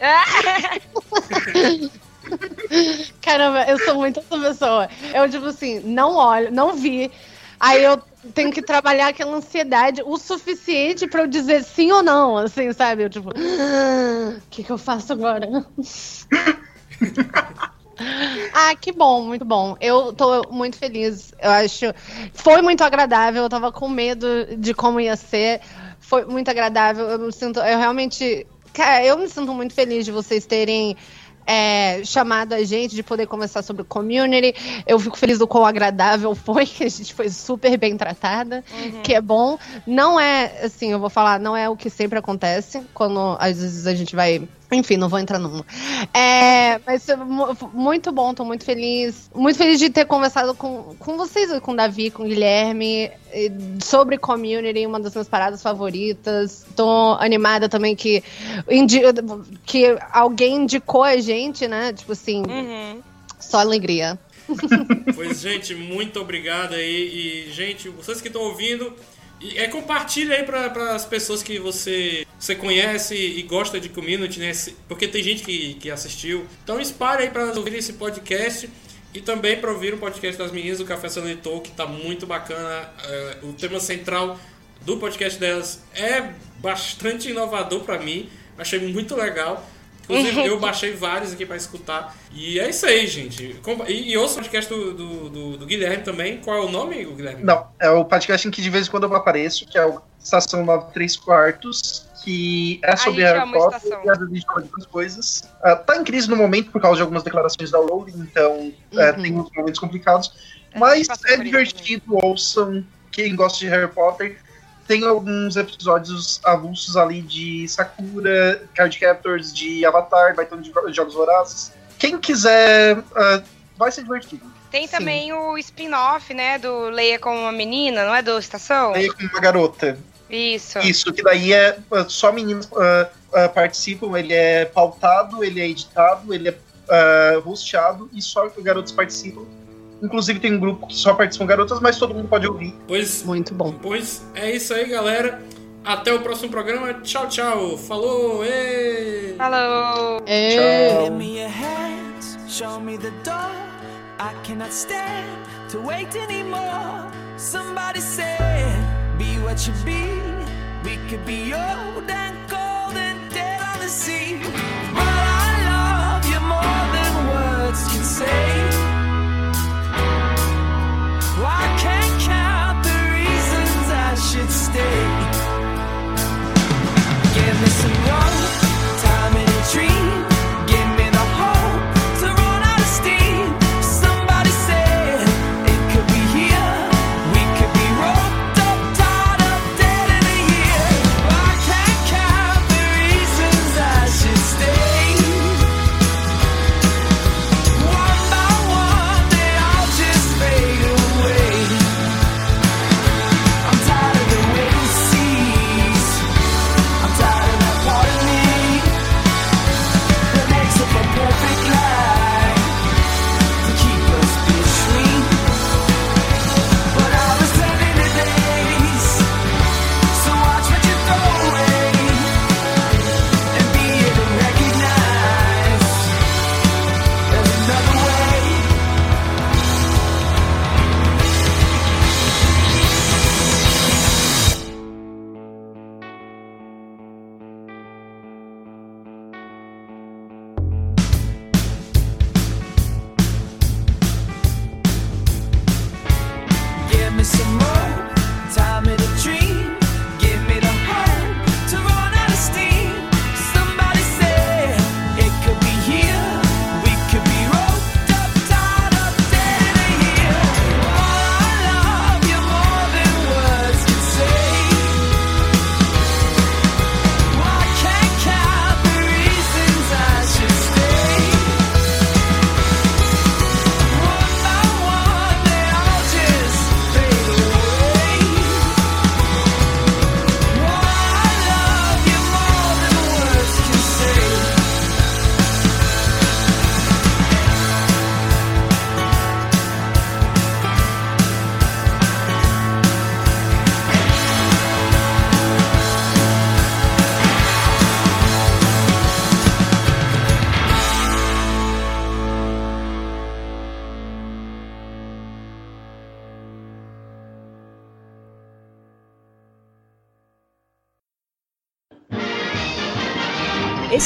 Caramba, eu sou muito essa pessoa. Eu, tipo assim, não olho, não vi. Aí eu tenho que trabalhar aquela ansiedade o suficiente pra eu dizer sim ou não, assim, sabe? Eu, tipo, "Ah, o que, que eu faço agora? Ah, que bom, muito bom. Eu tô muito feliz. Eu acho. Foi muito agradável. Eu tava com medo de como ia ser. Foi muito agradável. Eu sinto. Eu realmente. Cara, eu me sinto muito feliz de vocês terem. é, chamado a gente de poder conversar sobre o community. Eu fico feliz do quão agradável foi, que a gente foi super bem tratada, que é bom. Não é, assim, eu vou falar, não é o que sempre acontece quando às vezes a gente vai. Enfim, não vou entrar numa. É, mas mu- muito bom, tô muito feliz. Muito feliz de ter conversado com, com vocês, com o Davi, com o Guilherme, sobre community, uma das minhas paradas favoritas. Tô animada também que, indi- que alguém indicou a gente, né? Tipo assim, só alegria. Pois, gente, muito obrigado aí. E, gente, vocês que estão ouvindo, e, é, compartilha aí para as pessoas que você, você conhece e gosta de community, né? Porque tem gente que, que assistiu. Então, espalhe aí para elas ouvirem esse podcast. E também para ouvir o podcast das meninas do Café Sanitou, que tá muito bacana. É, o tema central do podcast delas é bastante inovador para mim. Achei muito legal. Inclusive, eu baixei vários aqui pra escutar. E é isso aí, gente. E, e ouça o podcast do, do, do- do Guilherme também. Qual é o nome, Guilherme? Não, é o podcast em que de vez em quando eu apareço, que é o Estação 93 Quartos, que é sobre Harry ama Potter e a gente fala de outras coisas. Ah, tá em crise no momento por causa de algumas declarações da Rowling, então é, Uhum. tem uns momentos complicados. Mas é divertido, ouçam. Quem gosta de Harry Potter. Tem alguns episódios avulsos ali de Sakura, Card Captors, de Avatar, vai ter um de Jogos Vorazes. Quem quiser, ah, vai ser divertido. Tem também o spin-off, né, do Leia como uma menina, não é do Estação? Aí com uma garota. Isso. Isso, que daí é uh, só meninas uh, uh, participam, ele é pautado, ele é editado, ele é uh, hosteado e só garotos participam. Inclusive tem um grupo que só participam garotas, mas todo mundo pode ouvir. Pois, Muito bom. Pois é isso aí, galera. Até o próximo programa. Tchau, tchau. Falou! Ê! Falou! Give me your hands, show me the door. I cannot stand to wait anymore. Somebody what you be. We could be old and cold and dead on the sea. But I love you more than words can say. I can't count the reasons I should stay.